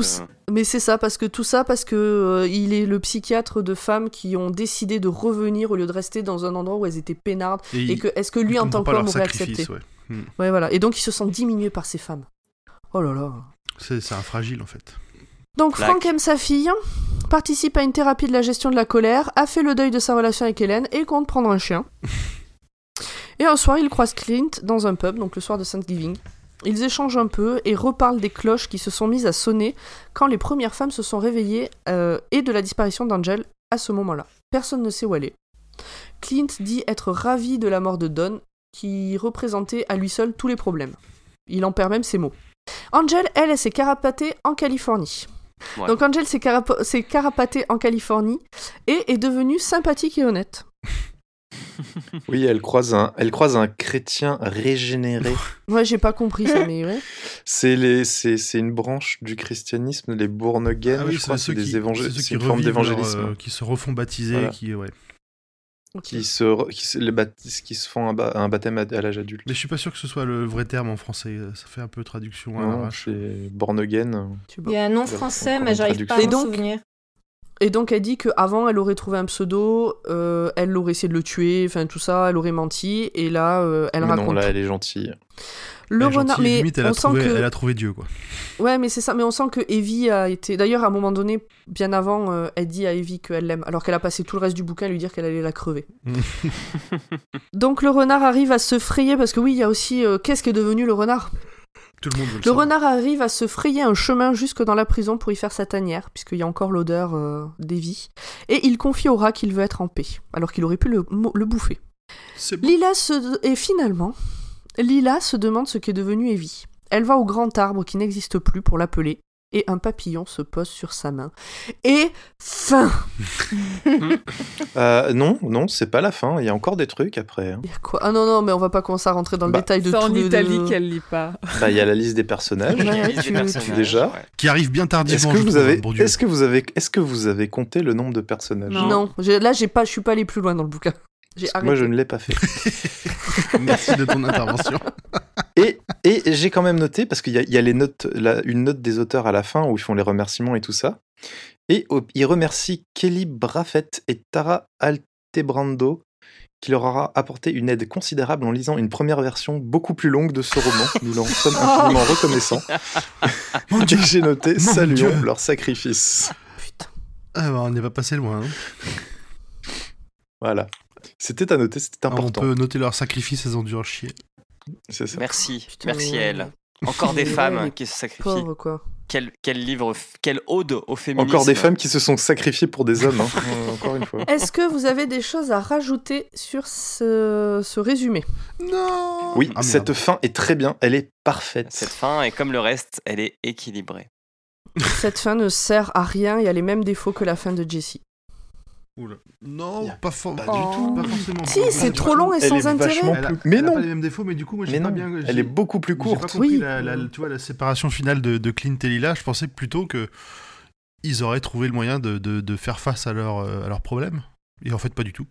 Mais c'est ça, parce que tout ça, parce que euh, il est le psychiatre de femmes qui ont décidé de revenir au lieu de rester dans un endroit où elles étaient peinardes. Et, que est-ce que lui, en tant qu'homme, aurait accepté ouais. Hmm. Ouais, voilà. Et donc il se sent diminué par ces femmes. Oh là là. C'est un fragile en fait. Donc Clac. Frank aime sa fille, participe à une thérapie de la gestion de la colère, a fait le deuil de sa relation avec Hélène et compte prendre un chien. Et un soir, il croise Clint dans un pub, donc le soir de Thanksgiving. Ils échangent un peu et reparlent des cloches qui se sont mises à sonner quand les premières femmes se sont réveillées euh, et de la disparition d'Angel à ce moment-là. Personne ne sait où elle est. Clint dit être ravi de la mort de Don, qui représentait à lui seul tous les problèmes. Il en perd même ses mots. Angel, elle, elle s'est carapatée en Californie. Ouais. Donc Angel s'est carap- s'est carapatée en Californie et est devenue sympathique et honnête. Oui, elle croise un, elle croise un chrétien régénéré. Ouais, j'ai pas compris ça, mais ouais. C'est les, c'est, c'est une branche du christianisme, les born again, Ah oui, je crois, c'est des qui, évangé- c'est ceux c'est qui une forme d'évangélisme. euh, qui se refont baptiser, Voilà. qui ouais. Qui se, re- qui se, les qui se font un, ba- un baptême à, à l'âge adulte. Mais je suis pas sûr que ce soit le vrai terme en français. Ça fait un peu traduction à Non, c'est born again. Il y a un nom français, mais j'arrive pas à m'en Et donc- souvenir. Et donc elle dit qu'avant elle aurait trouvé un pseudo, euh, elle aurait essayé de le tuer, enfin tout ça, elle aurait menti, et là euh, elle Mais raconte. non, là, elle est gentille. Le Elle est renard, mais limite, elle on a, sent trouvé, que elle a trouvé Dieu, quoi. ouais, mais c'est ça, mais on sent que Evie a été. D'ailleurs, à un moment donné, bien avant, euh, elle dit à Evie qu'elle l'aime, alors qu'elle a passé tout le reste du bouquin à lui dire qu'elle allait la crever. donc le renard arrive à se frayer parce que oui, il y a aussi euh, qu'est-ce qu'est devenu le renard? Tout le monde le Le renard arrive à se frayer un chemin jusque dans la prison pour y faire sa tanière, puisqu'il y a encore l'odeur euh, d'Evie. Et il confie au rat qu'il veut être en paix, alors qu'il aurait pu le, bouffer. Bon. Lila se... Et finalement, Lila se demande ce qu'est devenu Evie. Elle va au grand arbre qui n'existe plus pour l'appeler, et un papillon se pose sur sa main. Et fin Euh, non, non, c'est pas la fin. Il y a encore des trucs après. hein. Il y a quoi? Ah non, non, mais on va pas commencer à rentrer dans le Bah, détail de C'est en tout. Italie qu'elle lit pas. Bah, il y a la liste des personnages. Ouais, des déjà ouais. Qui arrive bien Est-ce tardivement. que je vous trouve, avez, hein, est-ce que vous avez, est-ce que vous avez compté le nombre de personnages? Non. Non, là, j'ai pas, je suis pas allé plus loin dans le bouquin. Moi, je ne l'ai pas fait. Merci de ton intervention. Et, et j'ai quand même noté, parce qu'il y a, il y a les notes, la- une note des auteurs à la fin où ils font les remerciements et tout ça. Et au- ils remercient Kelly Braffett et Tara Altebrando qui leur aura apporté une aide considérable en lisant une première version beaucoup plus longue de ce roman. Nous leur sommes infiniment reconnaissants. Et j'ai noté Mon saluons Dieu. leur sacrifice. Putain. Ah, bah, on n'est pas passé loin. hein. Voilà. C'était à noter, c'était On important. peut noter leur sacrifice, elles ont dû en chier. C'est ça. Merci, Putain, merci à elle. Encore des femmes qui se sacrifient. Pauvre, quoi. Quel, quel livre, quelle ode au féminisme. Encore des femmes qui se sont sacrifiées pour des hommes, hein. Euh, encore une fois. Est-ce que vous avez des choses à rajouter sur ce, ce résumé? Non Oui, Ah, cette fin est très bien, elle est parfaite. Cette fin, et comme le reste, elle est équilibrée. Cette fin ne sert à rien, il y a les mêmes défauts que la fin de Jessie. Oula. Non, pas, for- pas pas du tout. Pas forcément. Si, Pas- c'est trop long et Elle sans intérêt. Elle a, elle Mais a non. pas les mêmes défauts, mais du coup, moi, j'ai pas bien. elle j'ai- est beaucoup plus J'ai pas courte. compris Oui. la, la- tu vois, la séparation finale de, de Clint et Lila. Je pensais plutôt que ils auraient trouvé le moyen de, de- de faire face à, leur, euh, à leurs problèmes. Et en fait, pas du tout.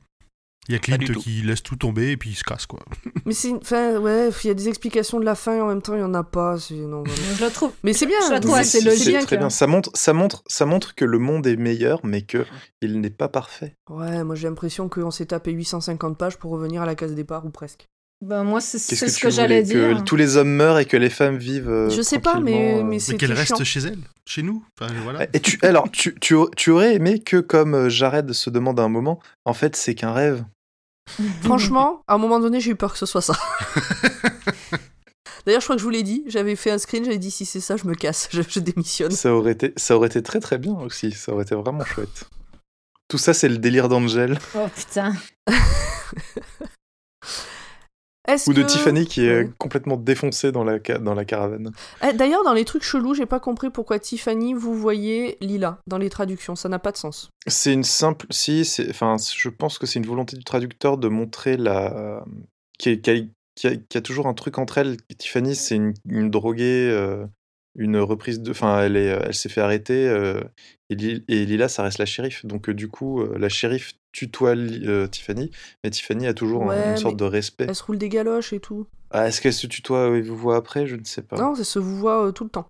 Il y a Clint qui laisse tout tomber et puis il se casse, quoi. Mais c'est. Enfin, ouais, il y a des explications de la fin et en même temps, il y en a pas. c'est- Non. Je la trouve. Mais c'est bien. Je la trouve assez c'est- logique. C'est très bien. Ça montre, ça montre, ça montre que le monde est meilleur, mais que il n'est pas parfait. Ouais, moi j'ai l'impression qu'on s'est tapé 850 pages pour revenir à la case départ ou presque. Ben, moi, c'est c'est que ce que j'allais dire. que tous les hommes meurent et que les femmes vivent. euh, Je sais pas, mais- euh. mais Mais C'était qu'elle reste chiant. chez elle, chez nous. Enfin, voilà. Et tu, alors, tu, tu, tu aurais aimé que, comme euh, Jared se demande à un moment, en fait, c'est qu'un rêve. Franchement, à un moment donné, j'ai eu peur que ce soit ça. D'ailleurs, je crois que je vous l'ai dit, j'avais fait un screen, j'avais dit si c'est ça, je me casse, je, je démissionne. Ça aurait été, ça aurait été très très bien aussi. Ça aurait été vraiment chouette. Tout ça, c'est le délire d'Angel Oh putain. Est-ce ou de que- Tiffany qui est Ouais. complètement défoncée dans la, dans la caravane. Eh, D'ailleurs, dans les trucs chelous, j'ai pas compris pourquoi Tiffany, vous voyez Lila dans les traductions, ça n'a pas de sens. C'est une simple. Si, c'est. Enfin, je pense que c'est une volonté du traducteur de montrer la. Qu'il y a, toujours un truc entre elles. Tiffany, c'est une, une droguée, euh, une reprise de. Enfin, elle est, elle s'est fait arrêter. euh, et, Li- et Lila, ça reste la shérif. Donc, euh, du coup, euh, la shérif tutoie euh, Tiffany, mais Tiffany a toujours Ouais, une sorte de respect. Elle se roule des galoches et tout. Ah, Est-ce qu'elle se tutoie et vous voit après? Je ne sais pas. Non, ça se vous voit euh, tout le temps.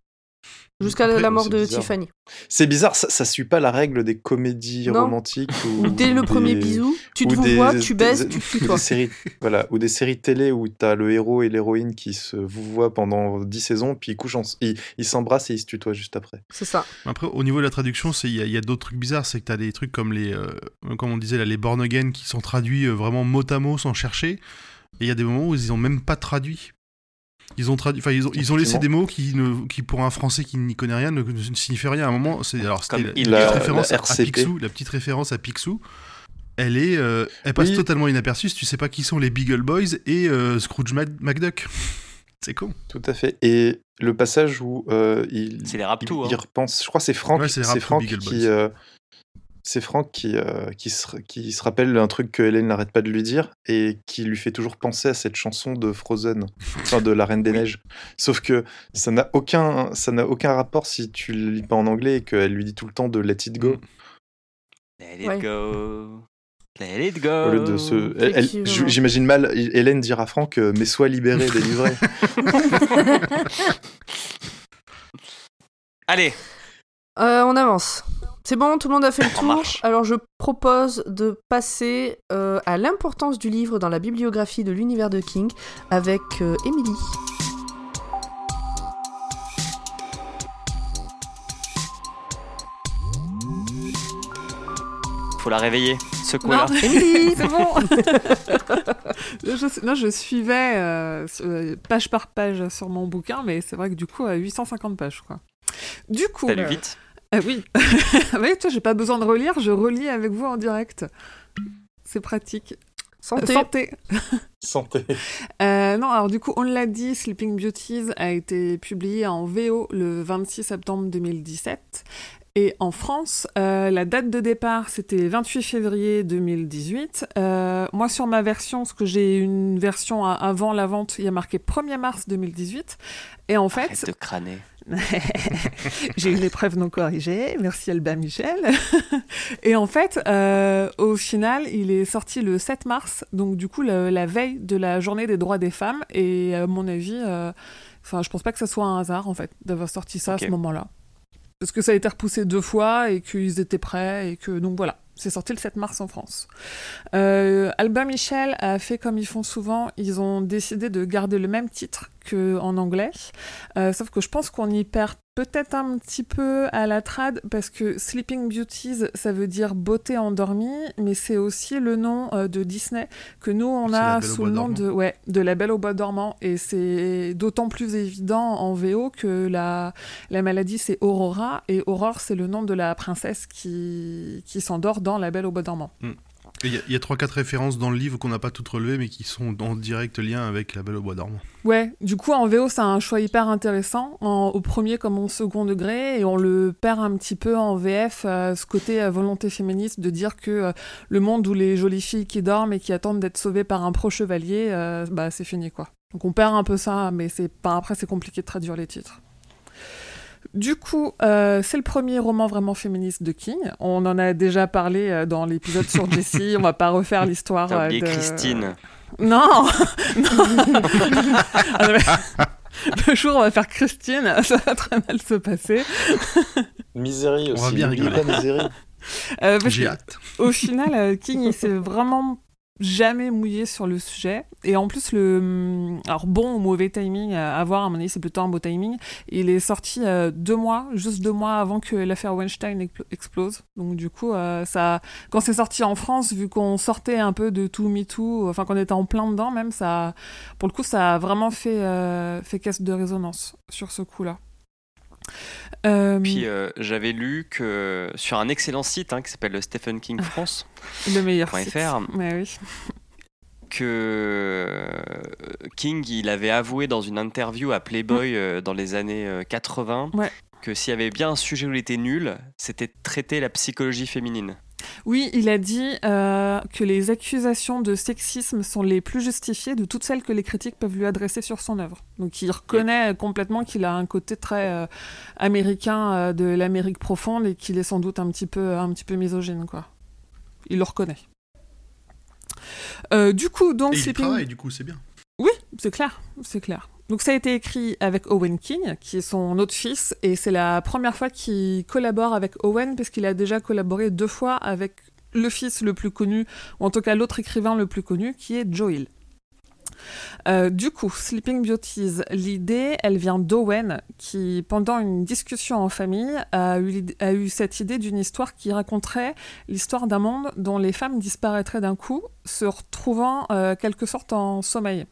Jusqu'à Après, la mort de bizarre. Tiffany. C'est bizarre, ça, ça suit pas la règle des comédies Non. romantiques. Ou, dès le des- premier bisou, tu te des- vois, tu des- baises, tu te ou tutoies. des séries, voilà, ou des séries télé où t'as le héros et l'héroïne qui se vous voient pendant 10 saisons, puis ils couchent, en- ils ils s'embrassent et ils se tutoient juste après. C'est ça. Après, au niveau de la traduction, c'est- il y a, il y a d'autres trucs bizarres. C'est que tu as des trucs comme les, euh, comme on disait, là, les born again qui sont traduits euh, vraiment mot à mot sans chercher. Et il y a des moments où ils ont même pas traduit. Ils ont traduit, enfin ils ont, ils ont laissé des mots qui, ne, qui pour un Français qui n'y connaît rien ne, ne signifient rien. À un moment, c'est alors c'était la, il- la La- petite référence la à-. Picsou, la petite référence à Picsou. Elle est, euh, elle passe Oui. totalement inaperçue si tu sais pas qui sont les Beagle Boys et euh, Scrooge McDuck. C'est con. Tout à fait. Et le passage où euh, il, C'est les Raptous, il, il hein. repense, je crois que c'est Franck, Ouais, c'est Franck qui, euh, c'est Franck qui, euh, qui, se, qui se rappelle un truc que Hélène n'arrête pas de lui dire et qui lui fait toujours penser à cette chanson de Frozen, enfin de La Reine des Neiges. Sauf que ça n'a aucun, ça n'a aucun rapport si tu le lis pas en anglais et qu'elle lui dit tout le temps de Let It Go. Mm. Let it Ouais. go. Let it go. Au lieu de. J'imagine mal Hélène dire à Franck euh, Mais sois libéré, délivré. Allez, Euh, on avance. C'est bon, tout le monde a fait le tour. marche. Alors je propose de passer euh, à l'importance du livre dans la bibliographie de l'univers de King avec euh, Emily. faut la réveiller. Secouer-la. Non, Emily c'est bon. je, non, je suivais euh, euh, page par page sur mon bouquin, mais c'est vrai que du coup, à 850 pages, quoi. Du coup, T'as lu euh, vite ah oui, oui, toi, j'ai pas besoin de relire, je relis avec vous en direct. C'est pratique. Santé. Santé. Santé. Euh, non, alors du coup, on l'a dit, Sleeping Beauties a été publié en VO le 26 septembre 2017. Et en France, euh, la date de départ, c'était 28 février 2018. Euh, moi, sur ma version, parce que j'ai une version à- avant la vente, il y a marqué 1er mars 2018. Et en fait, Arrête de crâner. j'ai eu l'épreuve non corrigée, merci Alba Michel. et en fait, euh, au final, il est sorti le 7 mars, donc du coup la veille de la journée des droits des femmes. Et à mon avis, euh, enfin, je pense pas que ça soit un hasard en fait d'avoir sorti ça à ce moment-là, parce que ça a été repoussé deux fois et qu'ils étaient prêts et que donc voilà. C'est sorti le 7 mars en France. Euh, Albin Michel a fait comme ils font souvent, ils ont décidé de garder le même titre qu'en anglais. Euh, sauf que je pense qu'on y perd peut-être un petit peu à la trad parce que Sleeping Beauties, ça veut dire beauté endormie, mais c'est aussi le nom euh, de Disney que nous on a sous le nom dormant. de ouais de La Belle au bois dormant et c'est d'autant plus évident en VO que la la maladie c'est Aurora et Aurore c'est le nom de la princesse qui qui s'endort dans La Belle au bois dormant. Et Il y a- a 3-4 références dans le livre qu'on n'a pas toutes relevées, mais qui sont en direct lien avec La Belle au Bois dormant. Ouais, du coup en VO c'est un choix hyper intéressant, au premier comme au second degré, et on le perd un petit peu en VF, euh, ce côté euh, volonté féministe de dire que euh, le monde où les jolies filles qui dorment et qui attendent d'être sauvées par un pro chevalier, bah c'est fini quoi. Donc on perd un peu ça, mais c'est pas après c'est compliqué de traduire les titres. Du coup, euh, c'est le premier roman vraiment féministe de King. On en a déjà parlé euh, dans l'épisode sur Jessie. On va pas refaire l'histoire. T'as euh, oublié de... Christine. Non, non. Ah, Le jour où on va faire Christine, ça va très mal se passer. Misery On aussi. va bien rigoler. Misery. Euh, J'ai hâte. au final, King, il s'est vraiment jamais mouillé sur le sujet. Et en plus, le. Alors, bon ou mauvais timing à voir, à mon avis, c'est plutôt un beau timing. Il est sorti euh, deux mois, juste deux mois avant que l'affaire Weinstein expl- explose. Donc, du coup, euh, ça. Quand c'est sorti en France, vu qu'on sortait un peu de tout MeToo, enfin, qu'on était en plein dedans, même, ça. Pour le coup, ça a vraiment fait, euh, fait caisse de résonance sur ce coup-là. Euh, Puis euh, j'avais lu que sur un excellent site hein, qui s'appelle le Stephen King France, le meilleur .fr. site. Ouais, oui. que euh, King il avait avoué dans une interview à Playboy euh, dans les années euh, 80 Ouais. que s'il y avait bien un sujet où il était nul, c'était traiter la psychologie féminine. Oui, il a dit euh, que les accusations de sexisme sont les plus justifiées de toutes celles que les critiques peuvent lui adresser sur son œuvre. Donc il reconnaît complètement qu'il a un côté très euh, américain euh, de l'Amérique profonde et qu'il est sans doute un petit peu, un petit peu misogyne, quoi. Il le reconnaît. Euh, du coup, donc Et il Sleeping- travaille, du coup, c'est bien. oui, c'est clair, c'est clair. Donc ça a été écrit avec Owen King, qui est son autre fils, et c'est la première fois qu'il collabore avec Owen, parce qu'il a déjà collaboré deux fois avec le fils le plus connu, ou en tout cas l'autre écrivain le plus connu, qui est Joe Hill. Euh, du coup, Sleeping Beauties, l'idée, elle vient d'Owen, qui, pendant une discussion en famille, a eu, l'idée- a eu cette idée d'une histoire qui raconterait l'histoire d'un monde dont les femmes disparaîtraient d'un coup, se retrouvant euh, quelque sorte en sommeil.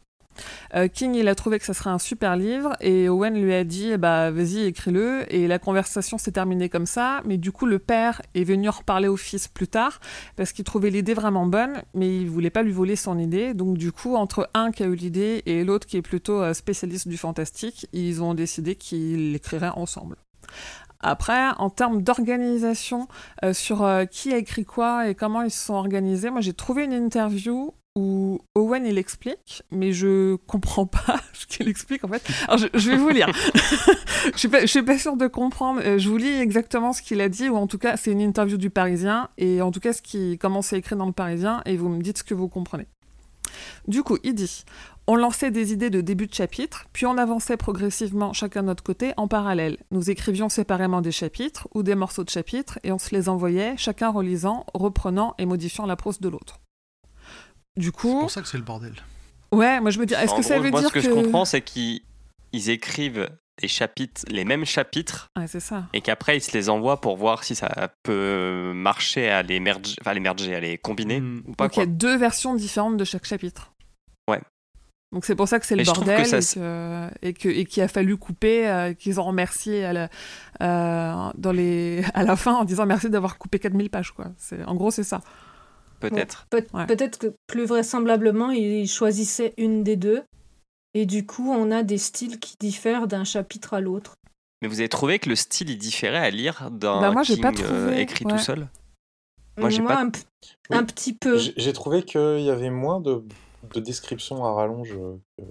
Euh, King, il a trouvé que ça serait un super livre et Owen lui a dit eh bah vas-y écris-le. Et la conversation s'est terminée comme ça mais du coup le père est venu en reparler au fils plus tard parce qu'il trouvait l'idée vraiment bonne mais il voulait pas lui voler son idée. Donc du coup entre un qui a eu l'idée et l'autre qui est plutôt euh, spécialiste du fantastique ils ont décidé qu'ils l'écriraient ensemble. Après, en termes d'organisation, euh, sur qui a écrit quoi et comment ils se sont organisés, moi j'ai trouvé une interview où Owen il explique, mais je comprends pas ce qu'il explique en fait. Alors je, vais vous lire. je suis pas, je suis pas sûre de comprendre. Euh, Je vous lis exactement ce qu'il a dit, ou en tout cas c'est une interview du Parisien, et en tout cas ce qui commence à écrire dans le Parisien, et vous me dites ce que vous comprenez. Du coup, il dit on lançait des idées de début de chapitre, puis on avançait progressivement chacun de notre côté en parallèle. Nous écrivions séparément des chapitres ou des morceaux de chapitres et on se les envoyait, chacun relisant, reprenant et modifiant la prose de l'autre. Du C'est pour ça que c'est le bordel. ouais, moi je me dis, est-ce En que ça gros, veut moi, dire ce que, que. je comprends, c'est qu'ils ils écrivent des chapitres, les mêmes chapitres, Ouais, c'est ça. et qu'après ils se les envoient pour voir si ça peut marcher à les merger, enfin à les merger, à les combiner Mm. ou pas Donc il y a deux versions différentes de chaque chapitre. Ouais. Donc c'est pour ça que c'est le bordel que ça et, que, que- qu'il a fallu couper, euh, qu'ils ont remercié à la, euh, dans les, à la fin en disant merci d'avoir coupé 4000 pages. Quoi. C'est, en gros, c'est ça. Peut-être. Peut- Ouais. Peut-être que plus vraisemblablement, il choisissait une des deux. Et du coup, on a des styles qui diffèrent d'un chapitre à l'autre. Mais vous avez trouvé que le style il différait à lire d'un Bah, moi, j'ai King pas euh, écrit ouais. tout seul Moi, j'ai pas- un, p- Oui. un petit peu. J'ai j'ai trouvé qu'il y avait moins de, de descriptions à rallonge euh, que,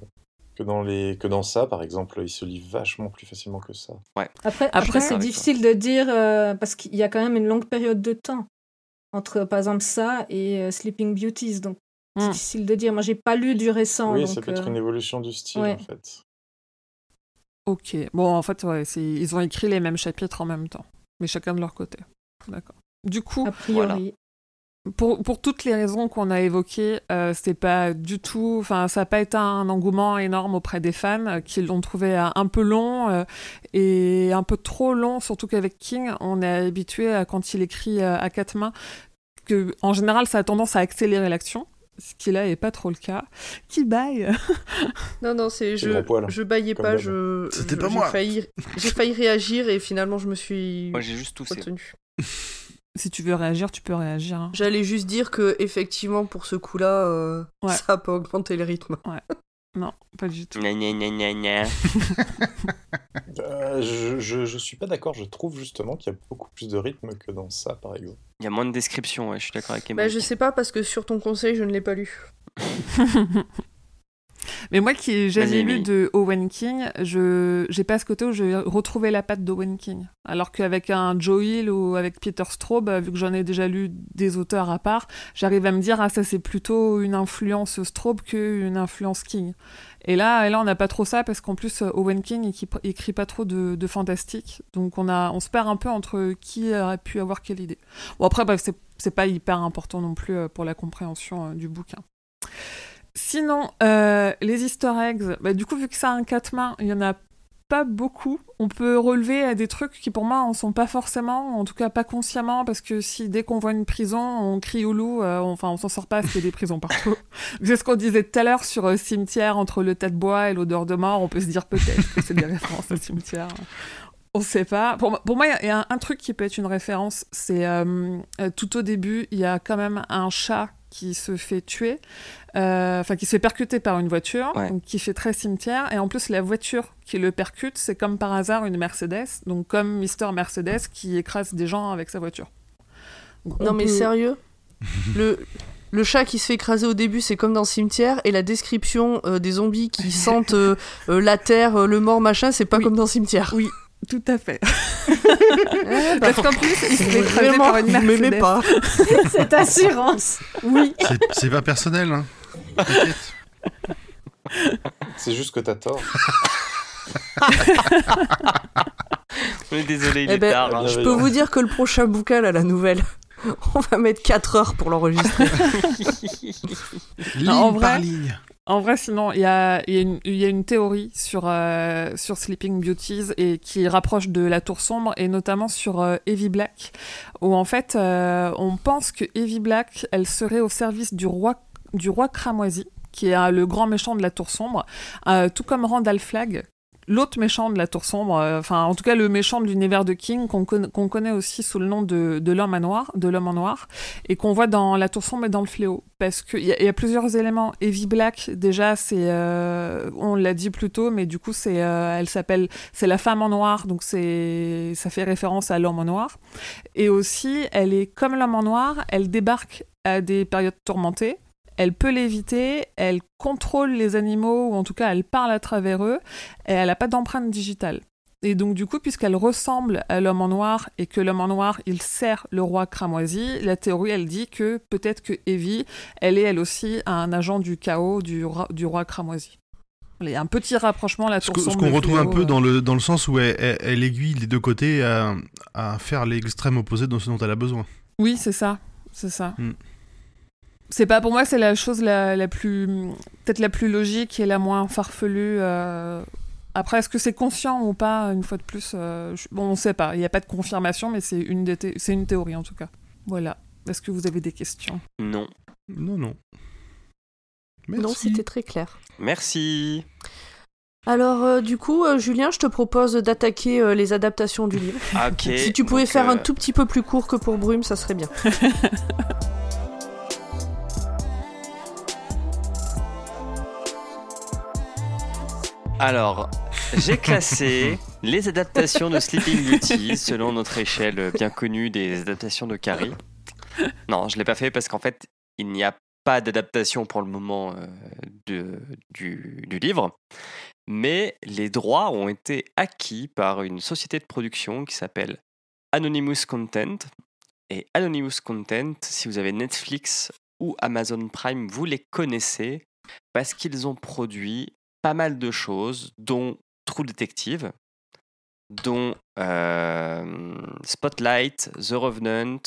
que dans les, que dans ça, par exemple. Il se lit vachement plus facilement que ça. Après, Après, après c'est difficile de dire euh, parce qu'il y a quand même une longue période de temps entre, par exemple, ça et euh, Sleeping Beauties. Donc, c'est Hmm. difficile de dire. Moi, j'ai pas lu du récent. oui, donc, ça peut être euh, une évolution du style, ouais. en fait. Ok. Bon, en fait, ouais, c'est, ils ont écrit les mêmes chapitres en même temps, mais chacun de leur côté. D'accord. Du coup, a priori. Pour, pour toutes les raisons qu'on a évoquées, euh, c'est pas du tout, enfin, ça n'a pas été un engouement énorme auprès des fans euh, qui l'ont trouvé euh, un peu long euh, et un peu trop long, surtout qu'avec King, on est habitué à quand il écrit euh, à quatre mains que, en général, ça a tendance à accélérer l'action. Ce qui là est pas trop le cas. Qui baille? Non, non, c'est je, poil, je baillais comme pas, je. C'était je- pas j'ai moi. Failli, j'ai failli réagir et finalement je me suis Moi j'ai juste toussé. Si tu veux réagir, tu peux réagir. hein. J'allais juste dire que effectivement pour ce coup-là, euh, Ouais. ça a pas augmenté le rythme. Non, pas du tout. Gna, gna, gna. Euh, je, je, je suis pas d'accord. Je trouve justement qu'il y a beaucoup plus de rythme que dans ça, par exemple. Il y a moins de descriptions, ouais, je suis d'accord avec Emma. Bah, je sais pas parce que sur ton conseil, je ne l'ai pas lu. Mais moi qui ai jamais lu de Owen King, je j'ai pas ce côté où je vais retrouver la patte d'Owen King. Alors qu'avec un Joe Hill ou avec Peter Straub, vu que j'en ai déjà lu des auteurs à part, j'arrive à me dire ah ça c'est plutôt une influence Straub qu'une influence King. Et là, et là on n'a pas trop ça parce qu'en plus Owen King écrit, écrit pas trop de, de fantastique, donc on a on se perd un peu entre qui aurait pu avoir quelle idée. Bon après bref c'est c'est pas hyper important non plus euh, pour la compréhension euh, du bouquin. Sinon, euh, les easter eggs, bah, du coup, vu que ça a un quatre mains, il y en a pas beaucoup. On peut relever des trucs qui, pour moi, en sont pas forcément, en tout cas pas consciemment, parce que si dès qu'on voit une prison, on crie au loup, euh, on- enfin, on s'en sort pas parce qu'il y a des prisons partout. C'est ce qu'on disait tout à l'heure sur euh, cimetière, entre le tas de bois et l'odeur de mort, on peut se dire peut-être que c'est des références à cimetière. On sait pas. Pour, moi- pour moi, il y a- un, un truc qui peut être une référence. C'est euh, tout au début, il y a quand même un chat qui se fait tuer, euh, enfin qui se fait percuter par une voiture, Ouais. donc qui fait très cimetière. Et en plus, la voiture qui le percute, c'est comme par hasard une Mercedes, donc comme Mister Mercedes qui écrase des gens avec sa voiture. Donc, Non on mais peut- sérieux? Le, le chat qui se fait écraser au début, c'est comme dans Cimetière, et la description euh, des zombies qui sentent euh, euh, la terre, euh, le mort, machin, c'est pas Oui. comme dans Cimetière. Oui, tout à fait. Ben, Parce qu'en plus, il se fait écraser vraiment, par une vous m'aimez Mercedes. pas. Cette assurance. Oui. C'est- pas personnel, hein. C'est juste que t'as tort. On est désolé, il Eh est ben, tard. hein. Je peux vous dire que le prochain bouquin, là, la nouvelle, on va mettre 4 heures pour l'enregistrer. Ligne en vrai- par ligne. En vrai, sinon, il y a, a une- théorie sur, euh, sur Sleeping Beauties et qui rapproche de La Tour Sombre et notamment sur euh, Evie Black, où en fait, euh, on pense que Evie Black, elle serait au service du roi, du roi Cramoisi, qui est le grand méchant de La Tour Sombre, tout comme Randall Flagg, l'autre méchant de La Tour Sombre, euh, enfin, en tout cas, le méchant de l'univers de King, qu'on conna- qu'on connaît aussi sous le nom de, l'homme à noir, de l'homme en noir, et qu'on voit dans La Tour Sombre et dans Le Fléau. Parce qu'il y, y a plusieurs éléments. Evie Black, déjà, c'est. euh, on l'a dit plus tôt, mais du coup, c'est, euh, elle s'appelle. C'est la femme en noir, donc c'est, ça fait référence à l'homme en noir. Et aussi, elle est comme l'homme en noir, elle débarque à des périodes tourmentées. Elle peut l'éviter, elle contrôle les animaux, ou en tout cas elle parle à travers eux, et elle n'a pas d'empreinte digitale. Et donc du coup, puisqu'elle ressemble à l'homme en noir et que l'homme en noir, il sert le roi cramoisi, la théorie, elle dit que peut-être que Evie, elle est elle aussi un agent du chaos du, roi, du roi cramoisi. Il y a un petit rapprochement là. Ce qu'on retrouve un peu dans le, dans le sens où elle, elle, aiguille les deux côtés à, à faire l'extrême opposé de ce dont elle a besoin. Oui, c'est ça. C'est ça. Mm. C'est pas pour moi, c'est la chose la, la plus. peut-être la plus logique et la moins farfelue. Euh, après, est-ce que c'est conscient ou pas, une fois de plus euh, Bon, on sait pas. Il n'y a pas de confirmation, mais c'est une, c'est une théorie en tout cas. Voilà. Est-ce que vous avez des questions? Non. Non, non. Merci. Non, c'était très clair. Merci. Alors, euh, du coup, euh, Julien, je te propose d'attaquer les adaptations du livre. Si tu pouvais faire un tout petit peu plus court que pour Brume, ça serait bien. Alors, j'ai classé les adaptations de Sleeping Beauty selon notre échelle bien connue des adaptations de Carrie. Non, je ne l'ai pas fait parce qu'en fait, il n'y a pas d'adaptation pour le moment euh, de, du, du, livre. Mais les droits ont été acquis par une société de production qui s'appelle Anonymous Content. Et Anonymous Content, si vous avez Netflix ou Amazon Prime, vous les connaissez parce qu'ils ont produit pas mal de choses, dont True Detective, dont euh, Spotlight, The Revenant,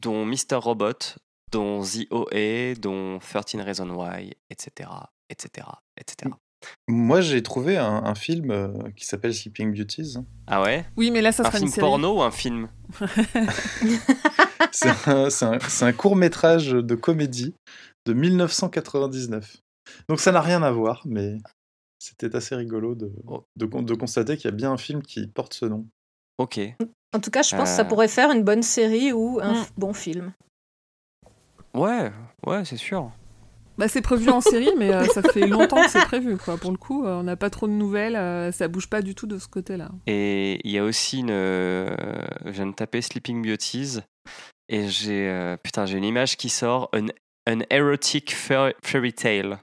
dont Mr. Robot, dont The OA, dont 13 Reasons Why, etc. etc., etc. Moi, j'ai trouvé un, film euh, qui s'appelle Sleeping Beauties. Ah ouais? Oui, mais là, ça un sera film une série. porno ou un film? C'est un, un, un court métrage de comédie de 1999. Donc ça n'a rien à voir, mais c'était assez rigolo de, Oh. de, de constater qu'il y a bien un film qui porte ce nom. Ok. En tout cas, je pense que ça Euh. pourrait faire une bonne série ou un Mm. f- bon film. Ouais, ouais, c'est sûr. Bah, c'est prévu en série, mais euh, ça fait longtemps que c'est prévu. Quoi. Pour le coup, euh, on n'a pas trop de nouvelles, euh, ça bouge pas du tout de ce côté-là. Et il y a aussi une. euh, je viens de taper Sleeping Beauties et j'ai. euh, putain, j'ai une image qui sort. Un, un erotic fair- fairy tale.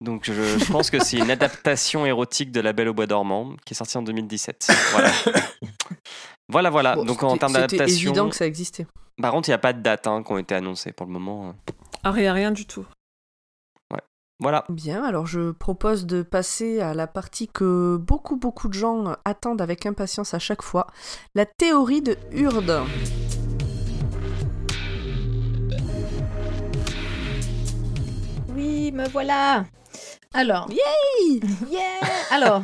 Donc je, je pense que c'est une adaptation érotique de La Belle au Bois dormant qui est sortie en 2017. Voilà. voilà, voilà. Bon, Donc en termes d'adaptation. évident que ça existait. Par contre, il n'y a pas de date hein, qui ont été annoncées pour le moment. Ah, rien, rien du tout. Voilà. Bien, alors je propose de passer à la partie que beaucoup beaucoup de gens attendent avec impatience à chaque fois, la théorie de Hurde. Oui, me voilà. Alors. Yay Yeah Alors.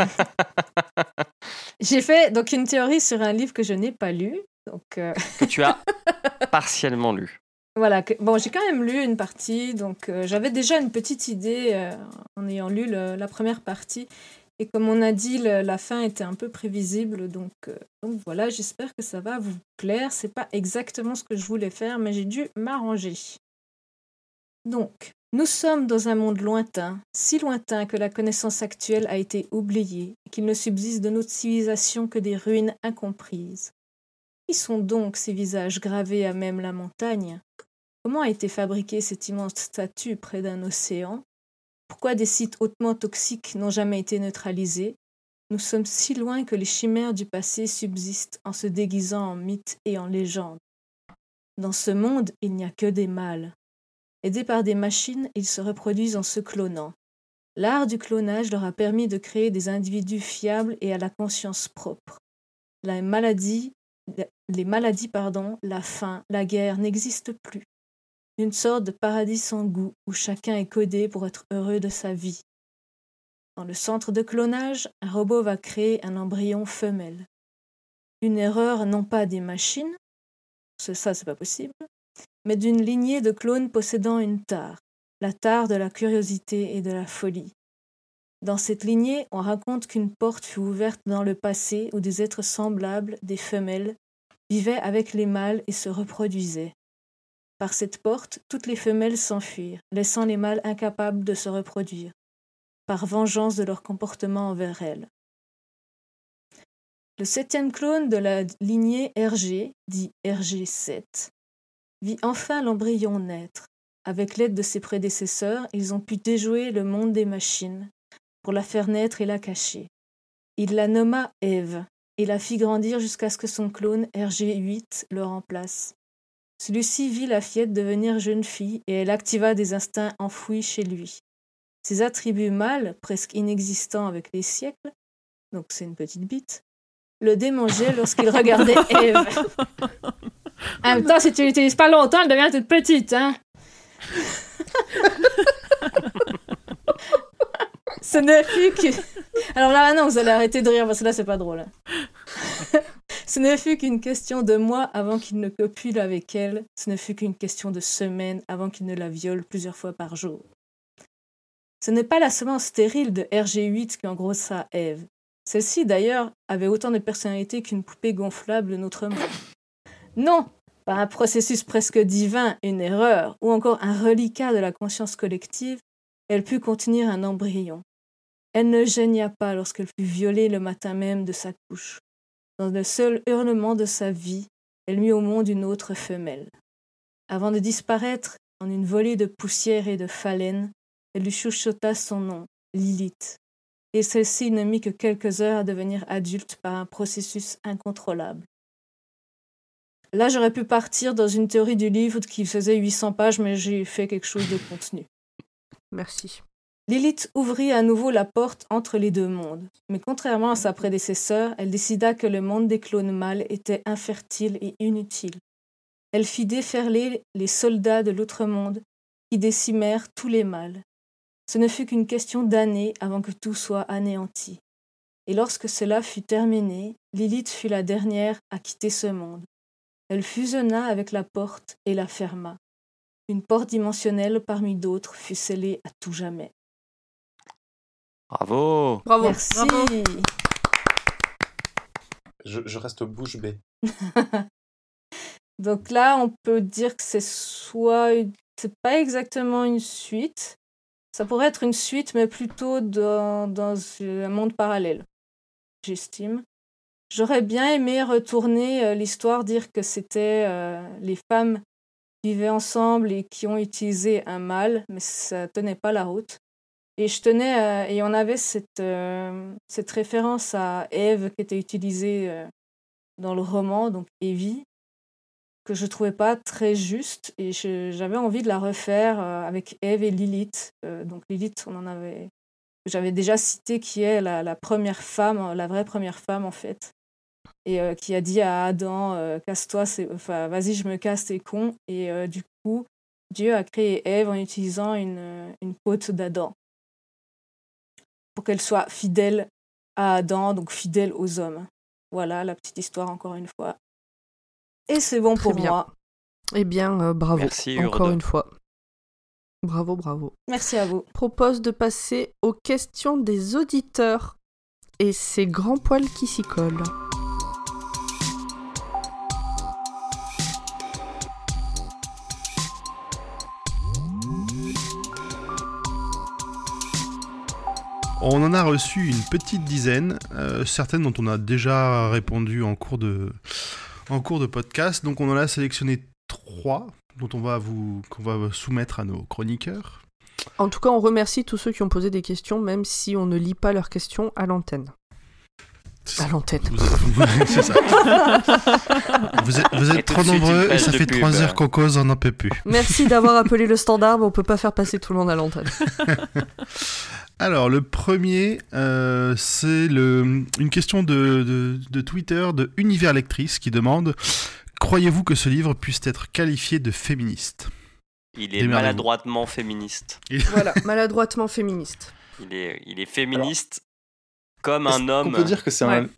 J'ai fait donc une théorie sur un livre que je n'ai pas lu. Donc euh, Que tu as partiellement lu. voilà. que- bon, j'ai quand même lu une partie. Donc euh, j'avais déjà une petite idée euh, en ayant lu le- la première partie. Et comme on a dit, le- la fin était un peu prévisible. Donc, donc voilà, j'espère que ça va vous plaire. C'est pas exactement ce que je voulais faire, mais j'ai dû m'arranger. Donc, nous sommes dans un monde lointain, si lointain que la connaissance actuelle a été oubliée qu'il ne subsiste de notre civilisation que des ruines incomprises. Qui sont donc ces visages gravés à même la montagne? Comment a été fabriquée cette immense statue près d'un océan? Pourquoi des sites hautement toxiques n'ont jamais été neutralisés? Nous sommes si loin que les chimères du passé subsistent en se déguisant en mythes et en légendes. Dans ce monde, il n'y a que des mâles. Aidés par des machines, ils se reproduisent en se clonant. L'art du clonage leur a permis de créer des individus fiables et à la conscience propre. Les maladies, pardon, la faim, la guerre n'existent plus. Une sorte de paradis sans goût où chacun est codé pour être heureux de sa vie. Dans le centre de clonage, un robot va créer un embryon femelle. Une erreur non pas des machines, ça c'est pas possible, mais d'une lignée de clones possédant une tare, la tare de la curiosité et de la folie. Dans cette lignée, on raconte qu'une porte fut ouverte dans le passé où des êtres semblables, des femelles, vivaient avec les mâles et se reproduisaient. Par cette porte, toutes les femelles s'enfuirent, laissant les mâles incapables de se reproduire, par vengeance de leur comportement envers elles. Le septième clone de la lignée RG, dit RG7, vit enfin l'embryon naître. avec l'aide de ses prédécesseurs, ils ont pu déjouer le monde des machines pour la faire naître et la cacher. Il la nomma Ève et la fit grandir jusqu'à ce que son clone RG8 le remplace. Celui-ci vit la fillette devenir jeune fille et elle activa des instincts enfouis chez lui. Ses attributs mâles, presque inexistants avec les siècles, donc c'est une petite bite, le démangeaient lorsqu'il regardait Eve. En même temps, si tu l'utilises pas longtemps, elle devient toute petite, hein. Ce ne fut que... Alors là, non, vous allez arrêter de rire parce que là, c'est pas drôle. hein. Ce ne fut qu'une question de mois avant qu'il ne copule avec elle. Ce ne fut qu'une question de semaines avant qu'il ne la viole plusieurs fois par jour. Ce n'est pas la semence stérile de RG8 qui engrossa Eve. Celle-ci, d'ailleurs, avait autant de personnalité qu'une poupée gonflable de notre monde. Non, par un processus presque divin, une erreur, ou encore un reliquat de la conscience collective, elle put contenir un embryon. Elle ne gêna pas lorsqu'elle fut violée le matin même de sa couche. Dans le seul hurlement de sa vie, elle mit au monde une autre femelle. Avant de disparaître en une volée de poussière et de phalène, elle lui chuchota son nom, Lilith, et celle-ci ne mit que quelques heures à devenir adulte par un processus incontrôlable. Là, j'aurais pu partir dans une théorie du livre qui faisait 800 pages, mais j'ai fait quelque chose de contenu. Merci. Lilith ouvrit à nouveau la porte entre les deux mondes, mais contrairement à sa prédécesseur, elle décida que le monde des clones mâles était infertile et inutile. Elle fit déferler les soldats de l'autre monde qui décimèrent tous les mâles. Ce ne fut qu'une question d'années avant que tout soit anéanti. Et lorsque cela fut terminé, Lilith fut la dernière à quitter ce monde. Elle fusionna avec la porte et la ferma. Une porte dimensionnelle parmi d'autres fut scellée à tout jamais. Bravo Bravo. Merci. Bravo. Je, je reste bouche bée. Donc là, on peut dire que c'est soit une- c'est pas exactement une suite. Ça pourrait être une suite, mais plutôt dans, dans un monde parallèle, j'estime. J'aurais bien aimé retourner euh, l'histoire, dire que c'était euh, les femmes qui vivaient ensemble et qui ont utilisé un mâle, mais ça tenait pas la route. Et je tenais, euh, et on avait cette, cette référence à Ève qui était utilisée dans le roman, donc Evie, que je trouvais pas très juste et j'avais envie de la refaire avec Eve et Lilith. Donc Lilith, on en avait, j'avais déjà cité qui est la première femme, la vraie première femme en fait, et euh, qui a dit à Adam, euh, casse-toi, c'est- enfin vas-y, je me casse, t'es con. Et euh, du coup, Dieu a créé Ève en utilisant une, une côte d'Adam pour qu'elle soit fidèle à Adam, donc fidèle aux hommes. Voilà la petite histoire encore une fois. Et c'est bon Très pour bien. moi. Eh bien, euh, bravo. Merci, Encore Urde. une fois. Bravo, bravo. Merci à vous. propose de passer aux questions des auditeurs. Et c'est Grand Poil qui s'y colle. On en a reçu une petite dizaine, euh, certaines dont on a déjà répondu en cours de, en cours de podcast. Donc on en a sélectionné trois dont on va vous qu'on va soumettre à nos chroniqueurs. En tout cas, on remercie tous ceux qui ont posé des questions, même si on ne lit pas leurs questions à l'antenne. À l'antenne. Vous êtes, vous- c'est ça. Vous êtes, vous êtes Et tout trop nombreux et ça fait trois heures qu'on cause, on n'en peut plus. Merci d'avoir appelé le standard, mais on peut pas faire passer tout le monde à l'antenne. Alors, le premier, euh, c'est une question de, de- de Twitter de Univers Lectrice qui demande Croyez-vous que ce livre puisse être qualifié de féministe? Il est maladroitement féministe. voilà, maladroitement féministe. Il est, il est féministe comme Est-ce un qu'on homme. peut dire que c'est Ouais. un.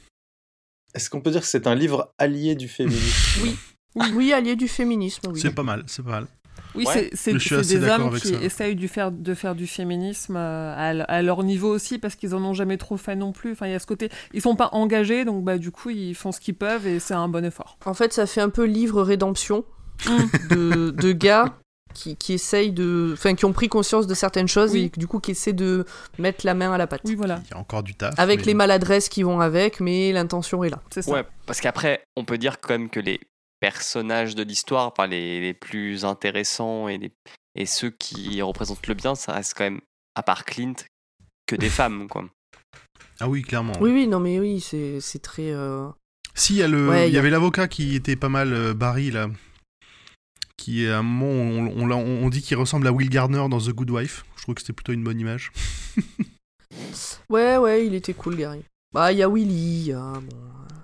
Est-ce qu'on peut dire que c'est un livre allié du féminisme? Oui. Oui, allié du féminisme, oui. C'est pas mal, c'est pas mal. Oui, Ouais. c'est- des hommes qui ça. essayent faire, de faire du féminisme euh, à, leur niveau aussi parce qu'ils en ont jamais trop fait non plus. Enfin, il y a ce côté, ils sont pas engagés, donc bah du coup ils font ce qu'ils peuvent et c'est un bon effort. En fait, ça fait un peu livre rédemption de, de gars qui, qui essayent de. Enfin, qui ont pris conscience de certaines choses Oui. et du coup qui essaient de mettre la main à la pâte. Oui, voilà, Il y a encore du taf. Avec mais- les maladresses qui vont avec, mais l'intention est là. c'est ça. Ouais, parce qu'après, on peut dire quand même que les personnages de l'histoire, enfin les, les plus intéressants et les, Et ceux qui représentent le bien, ça reste quand même, à part Clint, que des femmes, quoi. Ah oui, clairement. Oui, oui, non, mais oui, c'est c'est très. euh, Si, il y, a le- Ouais, il il y y a- avait l'avocat qui était pas mal, euh, Barry, là. Qui est à un moment, on, on, dit qu'il ressemble à Will Gardner dans The Good Wife. Je trouve que c'était plutôt une bonne image. Ouais, ouais, il était cool, Gary. Bah, il y a Willy, il y a. Bon,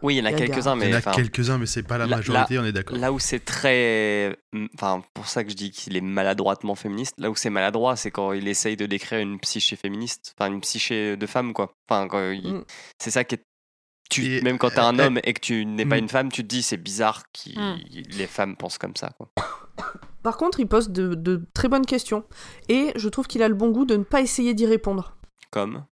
Oui, il y en a quelques-uns, Il y mais en a quelques-uns, mais c'est pas la là- majorité, on est d'accord. là où c'est très. Enfin, pour ça que je dis qu'il est maladroitement féministe, là où c'est maladroit, c'est quand il essaye de décrire une psyché féministe, enfin, une psyché de femme, quoi. Enfin, quand il- Mm. c'est ça qui est. Tu, Et- même quand t'es un homme et que tu n'es pas mm. une femme, tu te dis c'est bizarre que Mm. les femmes pensent comme ça, quoi. Par contre, il pose de, de très bonnes questions. Et je trouve qu'il a le bon goût de ne pas essayer d'y répondre. Comme?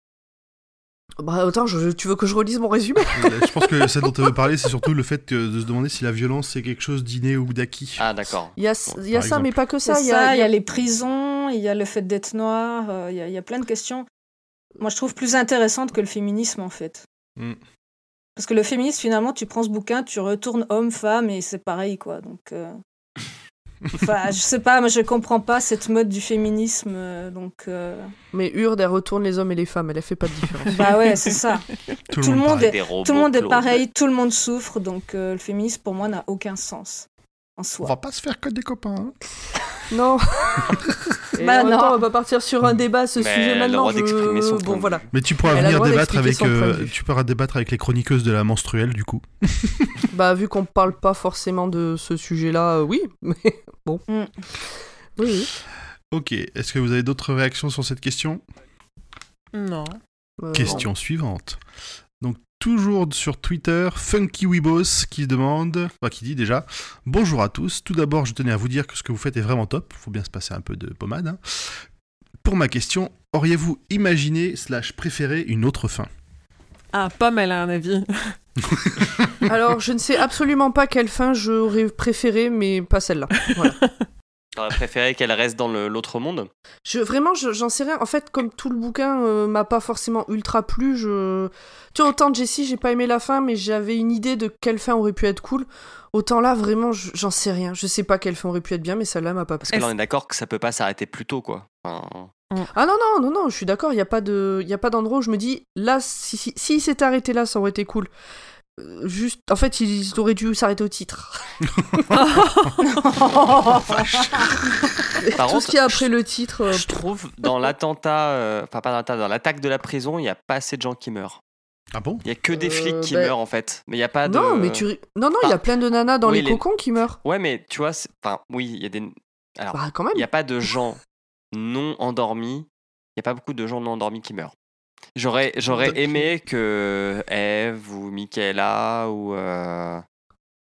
Bah, attends, je- tu veux que je relise mon résumé? Euh, je pense que ce dont tu veux parler, c'est surtout le fait que- de se demander si la violence c'est quelque chose d'inné ou d'acquis. Ah, d'accord. Il y a, y ça, mais pas que Ça, ça. il y a, y a les prisons, il y a le fait d'être noir, euh, il y, a- il y a plein de questions. Moi, je trouve plus intéressantes que le féminisme, en fait. Mm. Parce que le féminisme, finalement, tu prends ce bouquin, tu retournes homme, femme, et c'est pareil, quoi. Donc, euh, enfin, je sais pas, moi, je comprends pas cette mode du féminisme, euh, donc... euh, Mais Urde, elle retourne les hommes et les femmes, elle a fait pas de différence. Bah ouais, c'est ça. Tout, tout le monde est- Tout le monde est pareil, tout le monde souffre, donc euh, le féminisme, pour moi, n'a aucun sens en On soi. va pas se faire que des copains. hein. non Et Bah en même non. temps, on va pas partir sur un débat à ce Mais sujet le maintenant. droit son Bon, voilà. Mais tu pourras Elle venir débattre avec, euh, vue. tu pourras débattre avec les chroniqueuses de la menstruelle du coup. Bah, vu qu'on parle pas forcément de ce sujet-là, euh, oui. Mais bon. Mm. Oui, oui. Ok, est-ce que vous avez d'autres réactions sur cette question? Non. Euh, Question suivante. Toujours sur Twitter, Funky Weebos qui demande, enfin, qui dit déjà Bonjour à tous. Tout d'abord, je tenais à vous dire que ce que vous faites est vraiment top. Faut bien se passer un peu de pommade. hein. Pour ma question, auriez-vous imaginé slash préféré une autre fin? Ah, Pomme, elle a un avis. Alors, je ne sais absolument pas quelle fin j'aurais préféré, mais pas celle-là. Voilà. T'aurais préféré qu'elle reste dans l'autre monde? Je, vraiment, je- j'en sais rien. En fait, comme tout le bouquin euh, m'a pas forcément ultra plu, je... Tu vois, autant Jessie, j'ai pas aimé la fin, mais j'avais une idée de quelle fin aurait pu être cool. Autant là, vraiment, je- j'en sais rien. Je sais pas quelle fin aurait pu être bien, mais celle-là m'a pas plu. Parce que là, on est d'accord que ça peut pas s'arrêter plus tôt, quoi. Enfin, Ah non, non, non, non, je suis d'accord, il n'y a pas de- y a pas d'endroit où je me dis, là, si, si, s'il s'était arrêté là, ça aurait été cool. Juste, en fait, ils auraient dû s'arrêter au titre. Par Tout contre, ce qu'il y a après le titre. euh, je trouve dans l'attentat, euh, enfin pas dans l'attentat, dans l'attaque de la prison, il y a pas assez de gens qui meurent. Ah bon? Il y a que des Euh, flics qui ben- meurent en fait, mais il y a pas de. Non, mais tu. Non, non, il y a plein de nanas dans Oui, les les- cocons qui meurent. Ouais, mais tu vois, c'est- enfin oui, il y a des. Alors, Bah, quand même. il n'y a pas de gens non endormis. Il n'y a pas beaucoup de gens non endormis qui meurent. J'aurais, j'aurais aimé que Eve ou Michaela ou. euh,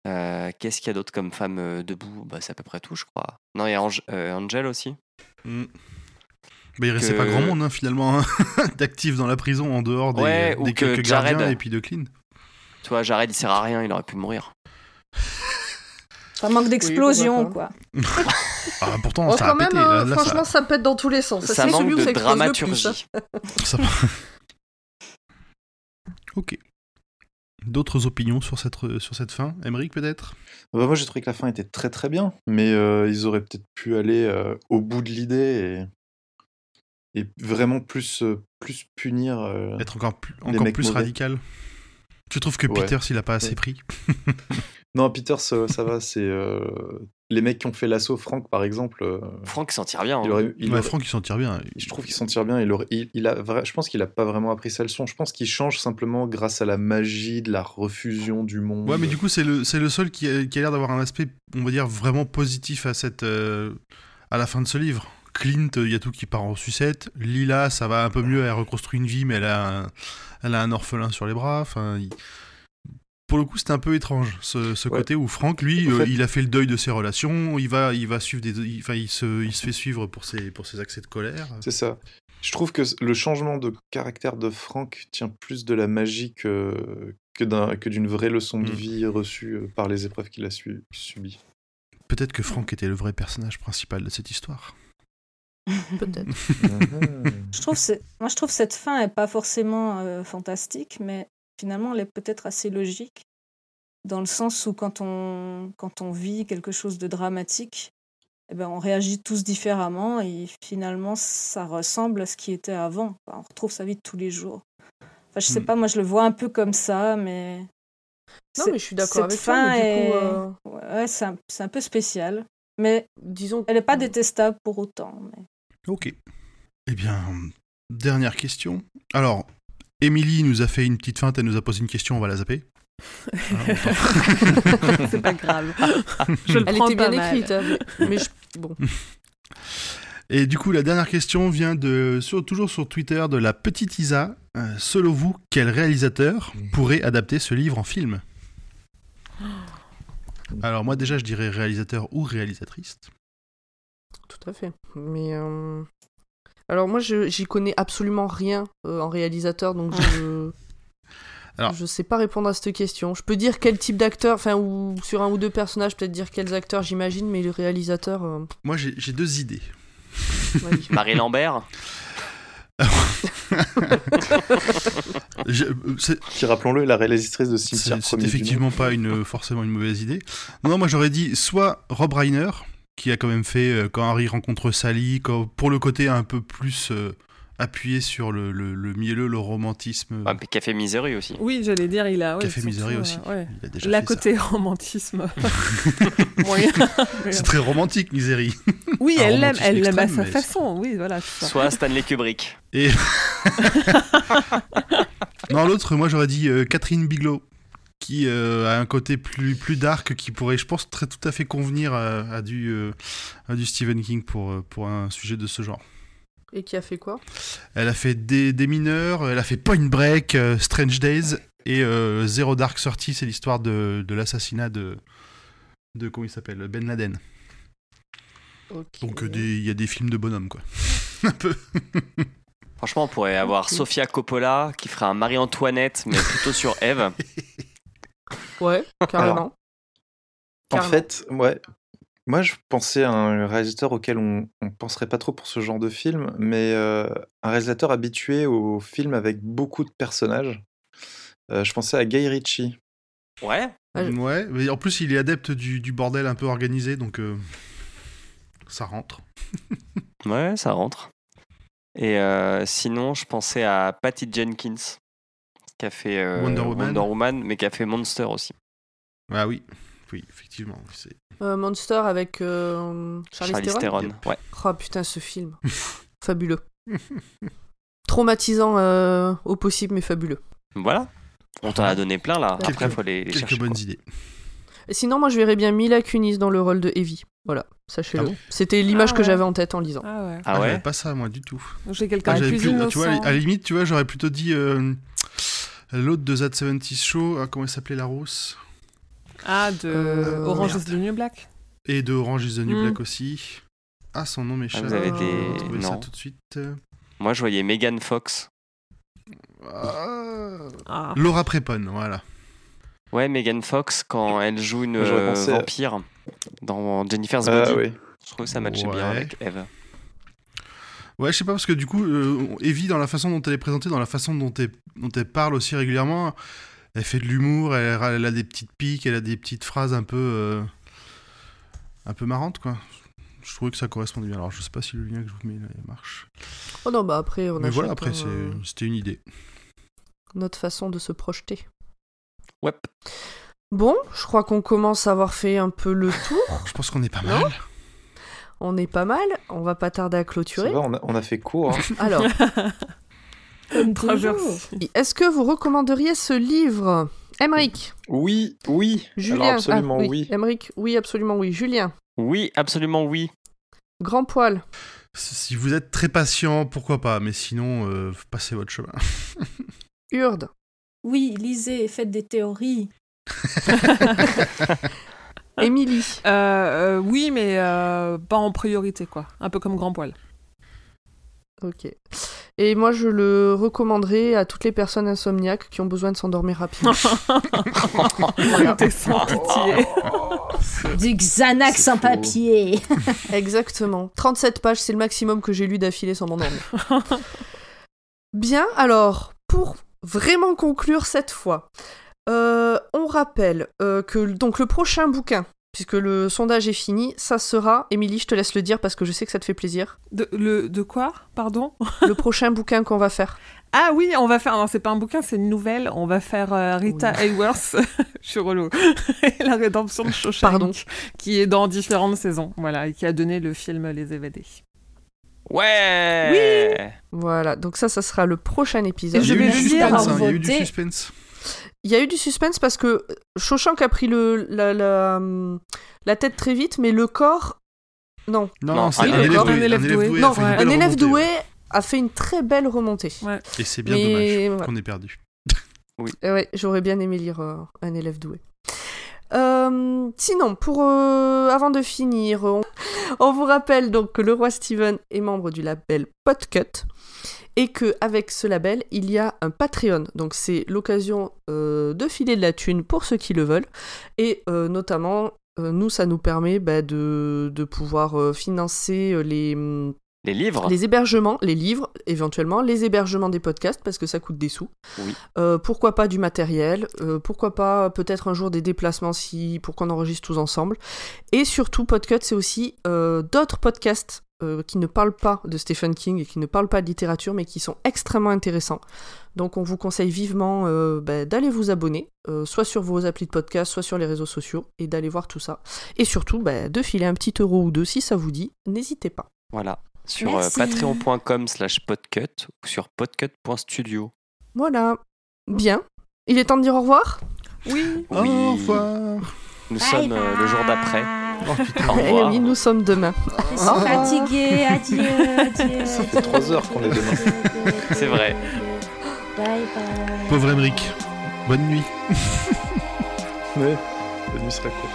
euh, qu'est-ce qu'il y a d'autre comme femme euh, debout? Bah, C'est à peu près tout, je crois. Non, il y a Ange- Angel aussi. Hmm. Bah, il restait Que- pas grand monde hein, finalement hein, d'actifs dans la prison en dehors des, Ouais, ou des que quelques Jared- gardiens et puis de Clean. Tu vois, Jared, il sert à rien, il aurait pu mourir. Ça manque d'explosion, quoi. Ah, pourtant, Oh, ça a quand même, pété. euh, Là, là, ça- franchement, ça... pète dans tous les sens. Ça, manque celui où de ça explose le plus, dramaturgie. hein. ça- ok. D'autres opinions sur cette, sur cette fin Emmerich peut-être? Bah, moi, j'ai trouvé que la fin était très très bien, mais euh, ils auraient peut-être pu aller euh, au bout de l'idée et, et vraiment plus, euh, plus punir. euh, Être encore plus, encore plus radical Tu trouves que Ouais. Peter, s'il a pas assez Ouais. pris? Non, Peter, ça, va, c'est euh, les mecs qui ont fait l'assaut, Franck par exemple. euh, Franck s'en tire bien. il hein. aurait, il Ouais, aurait- Franck, il s'en tire bien. je trouve qu'il s'en tire bien. Il aurait, il, il a, je pense qu'il a pas vraiment appris sa leçon. Je pense qu'il change simplement grâce à la magie de la refusion du monde. Ouais, mais du coup, c'est le, c'est le seul qui a, qui a l'air d'avoir un aspect, on va dire, vraiment positif à, cette, euh, à la fin de ce livre. Clint, il y a tout qui part en sucette. Lila, ça va un peu mieux, elle reconstruit une vie, mais elle a un, elle a un orphelin sur les bras. Enfin, il- Pour le coup, c'était un peu étrange, ce, ce Ouais. côté où Franck, lui, En euh, fait- il a fait le deuil de ses relations, il va, il va suivre des... il- Enfin, il se, il se fait suivre pour ses, pour ses accès de colère. C'est ça. Je trouve que le changement de caractère de Frank tient plus de la magie que, que, d'un- que d'une vraie leçon de Mm. vie reçue euh, par les épreuves qu'il a su- subies. Peut-être que Franck était le vrai personnage principal de cette histoire. Peut-être. Je trouve c'est- moi, je trouve cette fin est pas forcément euh, fantastique, mais finalement, elle est peut-être assez logique, dans le sens où quand on, quand on vit quelque chose de dramatique, eh ben, on réagit tous différemment et finalement, ça ressemble à ce qui était avant. Enfin, on retrouve sa vie de tous les jours. Enfin, je sais Hmm. pas, moi je le vois un peu comme ça, mais. Non, mais je suis d'accord avec toi, fin mais du est- coup, euh, Ouais, c'est un, c'est un peu spécial. Mais disons. elle n'est pas détestable pour autant. mais- Ok. Eh bien, dernière question. Alors, Émilie nous a fait une petite feinte, elle nous a posé une question, on va la zapper. C'est pas grave. Je le Elle prends était pas bien mal. écrite, hein, mais mais je... bon. Et du coup, la dernière question vient de sur- toujours sur Twitter de la petite Isa. Euh, selon vous, quel réalisateur pourrait adapter ce livre en film? Alors moi déjà, je dirais réalisateur ou réalisatrice. Tout à fait. Mais euh, alors moi, j'y connais absolument rien euh, en réalisateur, donc je Alors- je sais pas répondre à cette question. Je peux dire quel type d'acteur, enfin ou sur un ou deux personnages, peut-être dire quels acteurs j'imagine, mais le réalisateur. euh, Moi, j'ai deux idées. Marie Lambert. Qui, rappelons-le, est la réalisatrice de Cimetière C'est effectivement pas une, forcément une mauvaise idée. Non, moi j'aurais dit soit Rob Reiner, qui a quand même fait euh, Quand Harry rencontre Sally, quand- pour le côté un peu plus euh, appuyé sur le, le, le mielleux, le romantisme. Ah, mais Café Misery aussi. Oui, j'allais dire, il a. ouais, Café Misery aussi. ouais. Il a déjà La fait ça. côté romantisme moyen. C'est très romantique, Misery. oui, un elle l'aime, elle l'aime à sa façon. Oui, voilà. Soit Stanley Kubrick. Et. non, l'autre, moi j'aurais dit euh, Catherine Bigelow, qui euh, a un côté plus, plus dark qui pourrait, je pense, très tout à fait convenir à, à du, euh, à du Stephen King pour, euh, pour un sujet de ce genre. Et qui a fait quoi? Elle a fait des, des mineurs, elle a fait Point Break, euh, Strange Days et euh, Zero Dark Thirty, c'est l'histoire de, de l'assassinat de, de. Comment il s'appelle Ben Laden. Donc il y a des films de bonhomme, quoi. un peu. Franchement, on pourrait avoir. Sofia Coppola qui ferait un Marie-Antoinette, mais plutôt sur Eve. Ouais, carrément. En Carrément. fait, ouais. Moi, je pensais à un réalisateur auquel on ne penserait pas trop pour ce genre de film, mais euh, un réalisateur habitué aux films avec beaucoup de personnages. Euh, je pensais à Guy Ritchie. Ouais. Ah, Ouais, mais en plus il est adepte du, du bordel un peu organisé, donc euh, ça rentre. Ouais, ça rentre. Et euh, sinon, je pensais à Patty Jenkins, qui a fait euh, Wonder Woman. Woman, mais qui a fait Monster aussi. Ah oui, oui, effectivement. c'est- Euh, Monster avec euh, Charlie, Charlize Theron. Ouais. Oh putain, ce film. fabuleux. Traumatisant euh, au possible, mais fabuleux. Voilà. On t'en a donné plein là. Quelques- Après, faut les, les Quelques chercher. bonnes quoi. idées. Et sinon, moi, je verrais bien Mila Kunis dans le rôle de Evie. Voilà, sachez-le. Ah bon C'était l'image Ah que j'avais en tête en lisant. Ah ouais. Ah ouais pas ça moi du tout. J'ai quelqu'un Ah, plus plus- innocent. tu vois, à la limite, tu vois, j'aurais plutôt dit euh, l'autre de That 70 Show, ah, comment elle s'appelait la rousse Ah, de Euh, Orange is merde. the New Black. Et de Orange is the New Mm. Black aussi. Ah, son nom m'échappe. vous avez Je des- vais retrouver ça tout de suite. Moi, je voyais Megan Fox. Ah, Ah. Laura Prepon, voilà. Ouais, Megan Fox, quand elle joue une euh, pensé vampire dans Jennifer's Ah Body. oui. Je trouve que ça matchait Ouais. bien avec Eve. Ouais, je sais pas, parce que du coup, euh, Evie, dans la façon dont elle est présentée, dans la façon dont elle, dont elle parle aussi régulièrement, elle fait de l'humour, elle, elle a des petites piques, elle a des petites phrases un peu. euh, un peu marrantes, quoi. Je trouvais que ça correspondait bien. Alors, je sais pas si le lien que je vous mets là, il marche. Oh non, bah après, on Mais a voilà, chacun, après, c'est- euh, c'était une idée. notre façon de se projeter. Ouais. Bon, je crois qu'on commence à avoir fait un peu le tour. Je pense qu'on est pas Non mal. On est pas mal. On va pas tarder à clôturer. va, on a, on a fait court. hein. Alors, est-ce que vous recommanderiez ce livre? Emric Oui, oui. Julien Alors absolument Ah, oui. Emric, oui, absolument oui. Julien Oui, absolument oui. Grand poil. Si vous êtes très patient, pourquoi pas, mais sinon, euh, passez votre chemin. Urde. Oui, lisez, faites des théories. Émilie. Euh, euh, oui, mais euh, pas en priorité, quoi. Un peu comme Grand Poil. Ok. Et moi, je le recommanderais à toutes les personnes insomniaques qui ont besoin de s'endormir rapidement. T'es sans pitié. Du Xanax papier. Exactement. 37 pages, c'est le maximum que j'ai lu d'affilée sans m'endormir. Bien, alors, pour vraiment conclure cette fois, euh, on rappelle euh, que donc le prochain bouquin puisque le sondage est fini, ça sera, Émilie, je te laisse le dire parce que je sais que ça te fait plaisir, De, le, de quoi Pardon? Le prochain bouquin qu'on va faire. Ah oui, on va faire. Non, c'est pas un bouquin, c'est une nouvelle. On va faire euh, Rita Hayworth. Je suis relou. la rédemption de Shawshank. Pardon. Qui est dans différentes saisons. Voilà, et qui a donné le film Les Évadés. Ouais Voilà, donc ça, ça sera le prochain épisode. Et je Il y a eu vais du le dire, suspense, hein, il y a eu du suspense. Il y a eu du suspense parce que Shawshank a pris le, la, la, la tête très vite, mais le corps... Non, Non, Non, c'est un un, élève élève doué. doué. Un élève doué. non a fait une un belle élève remontée, doué ouais. a fait une très belle remontée. Ouais. Et c'est bien Mais dommage qu'on ait perdu. Euh, ouais, j'aurais bien aimé lire euh, un élève doué. Euh, sinon, pour euh, avant de finir, on, on vous rappelle donc que le roi Steven est membre du label Podcut et que avec ce label, il y a un Patreon. Donc c'est l'occasion euh, de filer de la thune pour ceux qui le veulent et euh, notamment euh, nous, ça nous permet bah, de, de pouvoir financer les, Les livres les hébergements, les livres, éventuellement, les hébergements des podcasts, parce que ça coûte des sous. Oui. Euh, pourquoi pas du matériel, euh, pourquoi pas peut-être un jour des déplacements si, pour qu'on enregistre tous ensemble. Et surtout, Podcut, c'est aussi euh, d'autres podcasts euh, qui ne parlent pas de Stephen King et qui ne parlent pas de littérature, mais qui sont extrêmement intéressants. Donc on vous conseille vivement euh, bah, d'aller vous abonner, euh, soit sur vos applis de podcast, soit sur les réseaux sociaux, et d'aller voir tout ça. Et surtout, bah, de filer un petit euro ou deux si ça vous dit, n'hésitez pas. Voilà. Sur euh, patreon.com slash podcut ou sur podcut.studio. Voilà. Bien. Il est temps de dire au revoir? Oui. Oui. Au revoir. Nous sommes euh, le jour d'après. Oh putain. Au Eh oui, nous sommes demain. Je suis Oh. fatiguée, adieu, adieu. Ça fait trois heures qu'on est demain. C'est vrai. Bye bye. Pauvre Emmerich. Bonne nuit. Ouais, la nuit sera courte.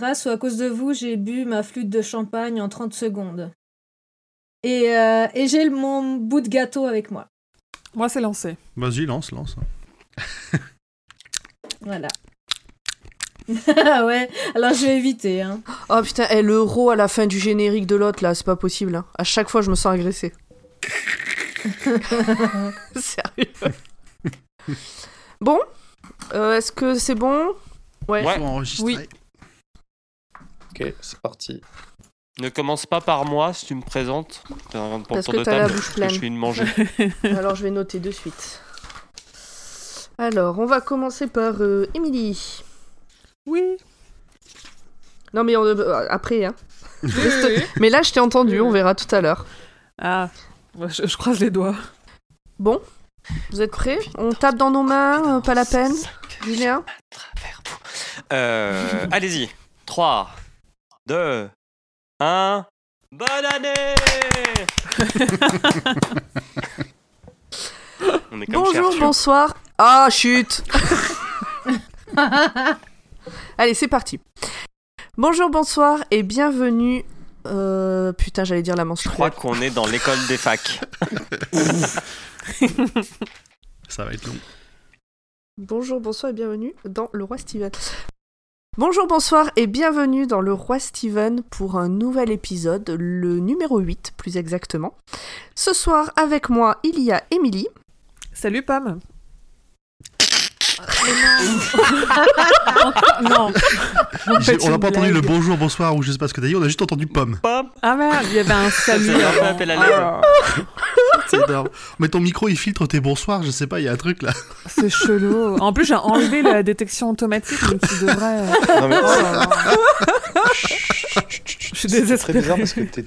Grâce ou à cause de vous, j'ai bu ma flûte de champagne en 30 secondes. Et, euh, et j'ai mon bout de gâteau avec moi. Moi, c'est lancé. Vas-y, lance, lance. Voilà. Ah ouais, alors je vais éviter. Hein. Oh putain, eh, l'euro à la fin du générique de l'autre, là, c'est pas possible. hein. À chaque fois, je me sens agressée. Sérieux. bon, euh, est-ce que c'est bon? Ouais. Ouais. Faut enregistrer. Oui. Ok, c'est parti. Ne commence pas par moi si tu me présentes. Pour Parce que t'as la bouche pleine. Je finis de manger. Alors, je vais noter de suite. Alors, on va commencer par euh, Émilie. Oui. Non, mais on- euh, après, hein. Mais là, je t'ai entendu, on verra tout à l'heure. Ah, je croise les doigts. Bon, vous êtes prêts? On tape dans nos mains, euh, pas la peine. Julien? Euh, Allez-y. 3, 2, 1. Bonne année On est comme Bonjour, bonsoir. Ah, chut Allez, c'est parti. Bonjour, bonsoir et bienvenue. Euh, putain, j'allais dire la Je crois qu'on est dans l'école des facs. Ça va être long. Bonjour, bonsoir et bienvenue dans Le Roi Steven. Bonjour, bonsoir et bienvenue dans Le Roi Steven pour un nouvel épisode, le numéro 8 plus exactement. Ce soir, avec moi, il y a Émilie. Salut, Pam. non. En J'ai- fait, on n'a pas entendu le bonjour, bonsoir ou je sais pas ce que t'as dit, on a juste entendu pomme. Ah merde, il y avait un salut. Avant. C'est énorme. Mais ton micro il filtre tes bonsoirs, je sais pas, il y a un truc là. C'est chelou. En plus, j'ai enlevé la détection automatique, mais qui devrait. euh, Non, mais Oh je suis C'est désespérée. très bizarre parce que t'es.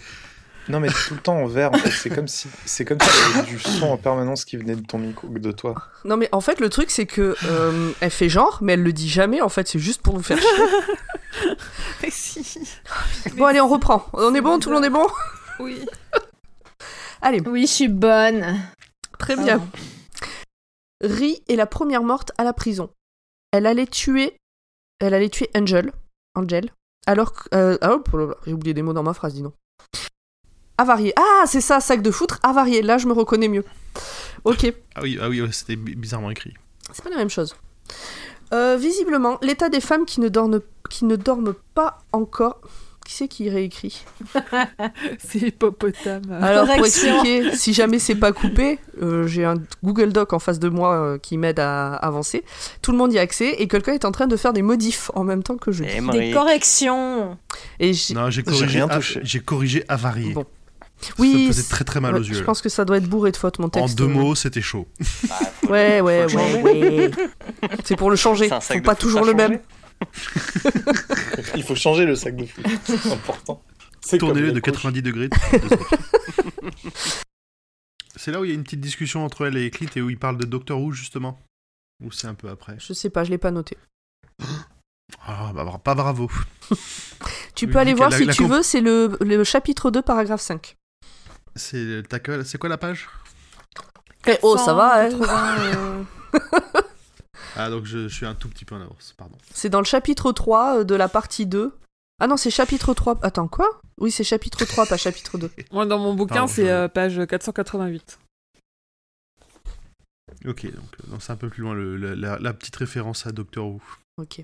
Non, mais tout le temps en vert en fait. C'est comme si c'est comme si il y avait du son en permanence qui venait de ton micro, de toi. Non mais en fait le truc c'est que euh, elle fait genre mais elle le dit jamais en fait c'est juste pour nous faire chier. Mais si. Bon allez on reprend. On est bon tout le monde est bon? Oui. Allez Oui, je suis bonne. très bien. Ri est la première morte à la prison. Elle allait tuer elle allait tuer Angel Angel alors que euh, ah, oh là, j'ai oublié des mots dans ma phrase dis donc. Avarié. Ah c'est ça sac de foutre avarié là je me reconnais mieux. Ok. Ah oui, ah oui, c'était bi- bizarrement écrit. C'est pas la même chose. Euh, visiblement, l'état des femmes qui ne dorment, qui ne dorment pas encore. Qui c'est qui réécrit C'est hippopotame. Alors pour expliquer, si jamais c'est pas coupé, euh, j'ai un Google Doc en face de moi euh, qui m'aide à avancer. Tout le monde y a accès et quelqu'un est en train de faire des modifs en même temps que je. lis. Des Émeric. corrections. Et j'ai- Non, j'ai corrigé, rien à- touché. j'ai corrigé avarié. Bon. Ça oui, me faisait très très mal ouais, aux yeux. je pense que ça doit être bourré de fautes mon En texte. deux mots, c'était chaud. Bah, Ouais, ouais, ouais, ouais. C'est pour le changer. Faut pas toujours ça le même. Il faut changer le sac de foot. C'est important. Tournez-le de coachs. 90 degrés. c'est là où il y a une petite discussion entre elle et Clint et où il parle de Doctor Who justement. Ou c'est un peu après Je sais pas, je l'ai pas noté. Ah, bah, pas bravo. Tu peux aller voir la- si la tu veux, c'est le, le chapitre 2, paragraphe 5. C'est quoi la page? Eh, oh, ça va, hein 180, euh, Ah, donc je, je suis un tout petit peu en avance, pardon. C'est dans le chapitre 3 euh, de la partie 2. Ah non, c'est chapitre 3. Attends, quoi? Oui, c'est chapitre 3, pas chapitre 2. Moi, dans mon bouquin, c'est euh, page 488. Ok, donc euh, non, c'est un peu plus loin le- la, la- la petite référence à Doctor Who. Ok.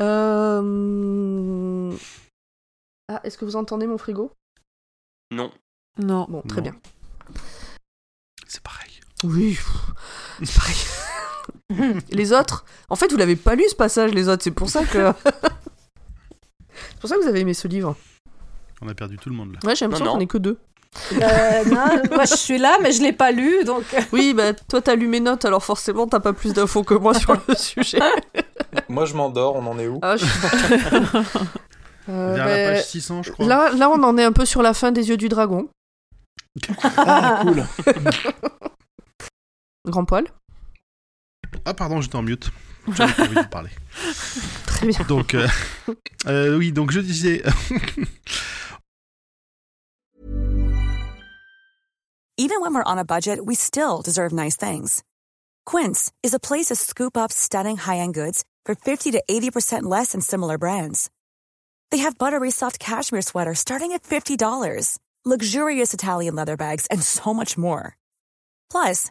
Euh... Ah, est-ce que vous entendez mon frigo? Non. Non. Bon, très Non. bien. C'est pareil. Oui, c'est pareil. les autres En fait, vous l'avez pas lu ce passage, les autres, c'est pour ça que... c'est pour ça que vous avez aimé ce livre. On a perdu tout le monde là. Ouais, j'ai l'impression qu'on est que deux. Euh, non, moi je suis là, mais je l'ai pas lu, donc. Oui, bah toi t'as lu mes notes, alors forcément t'as pas plus d'infos que moi sur le sujet. Moi, je m'endors. On en est où Ah, je... Euh, Vers bah, la page 600, je crois. Là, là, on en est un peu sur la fin des yeux du dragon. Ah, cool. Grand poil. Ah, pardon, j'étais en mute. J'avais pas envie de parler. Très bien. Donc, euh, euh, oui, donc je disais. Even when we're on a budget, we still deserve nice things. Quince is a place to scoop up stunning high-end goods for 50 to 80% less than similar brands. They have buttery soft cashmere sweaters starting at $50, luxurious Italian leather bags, and so much more. Plus,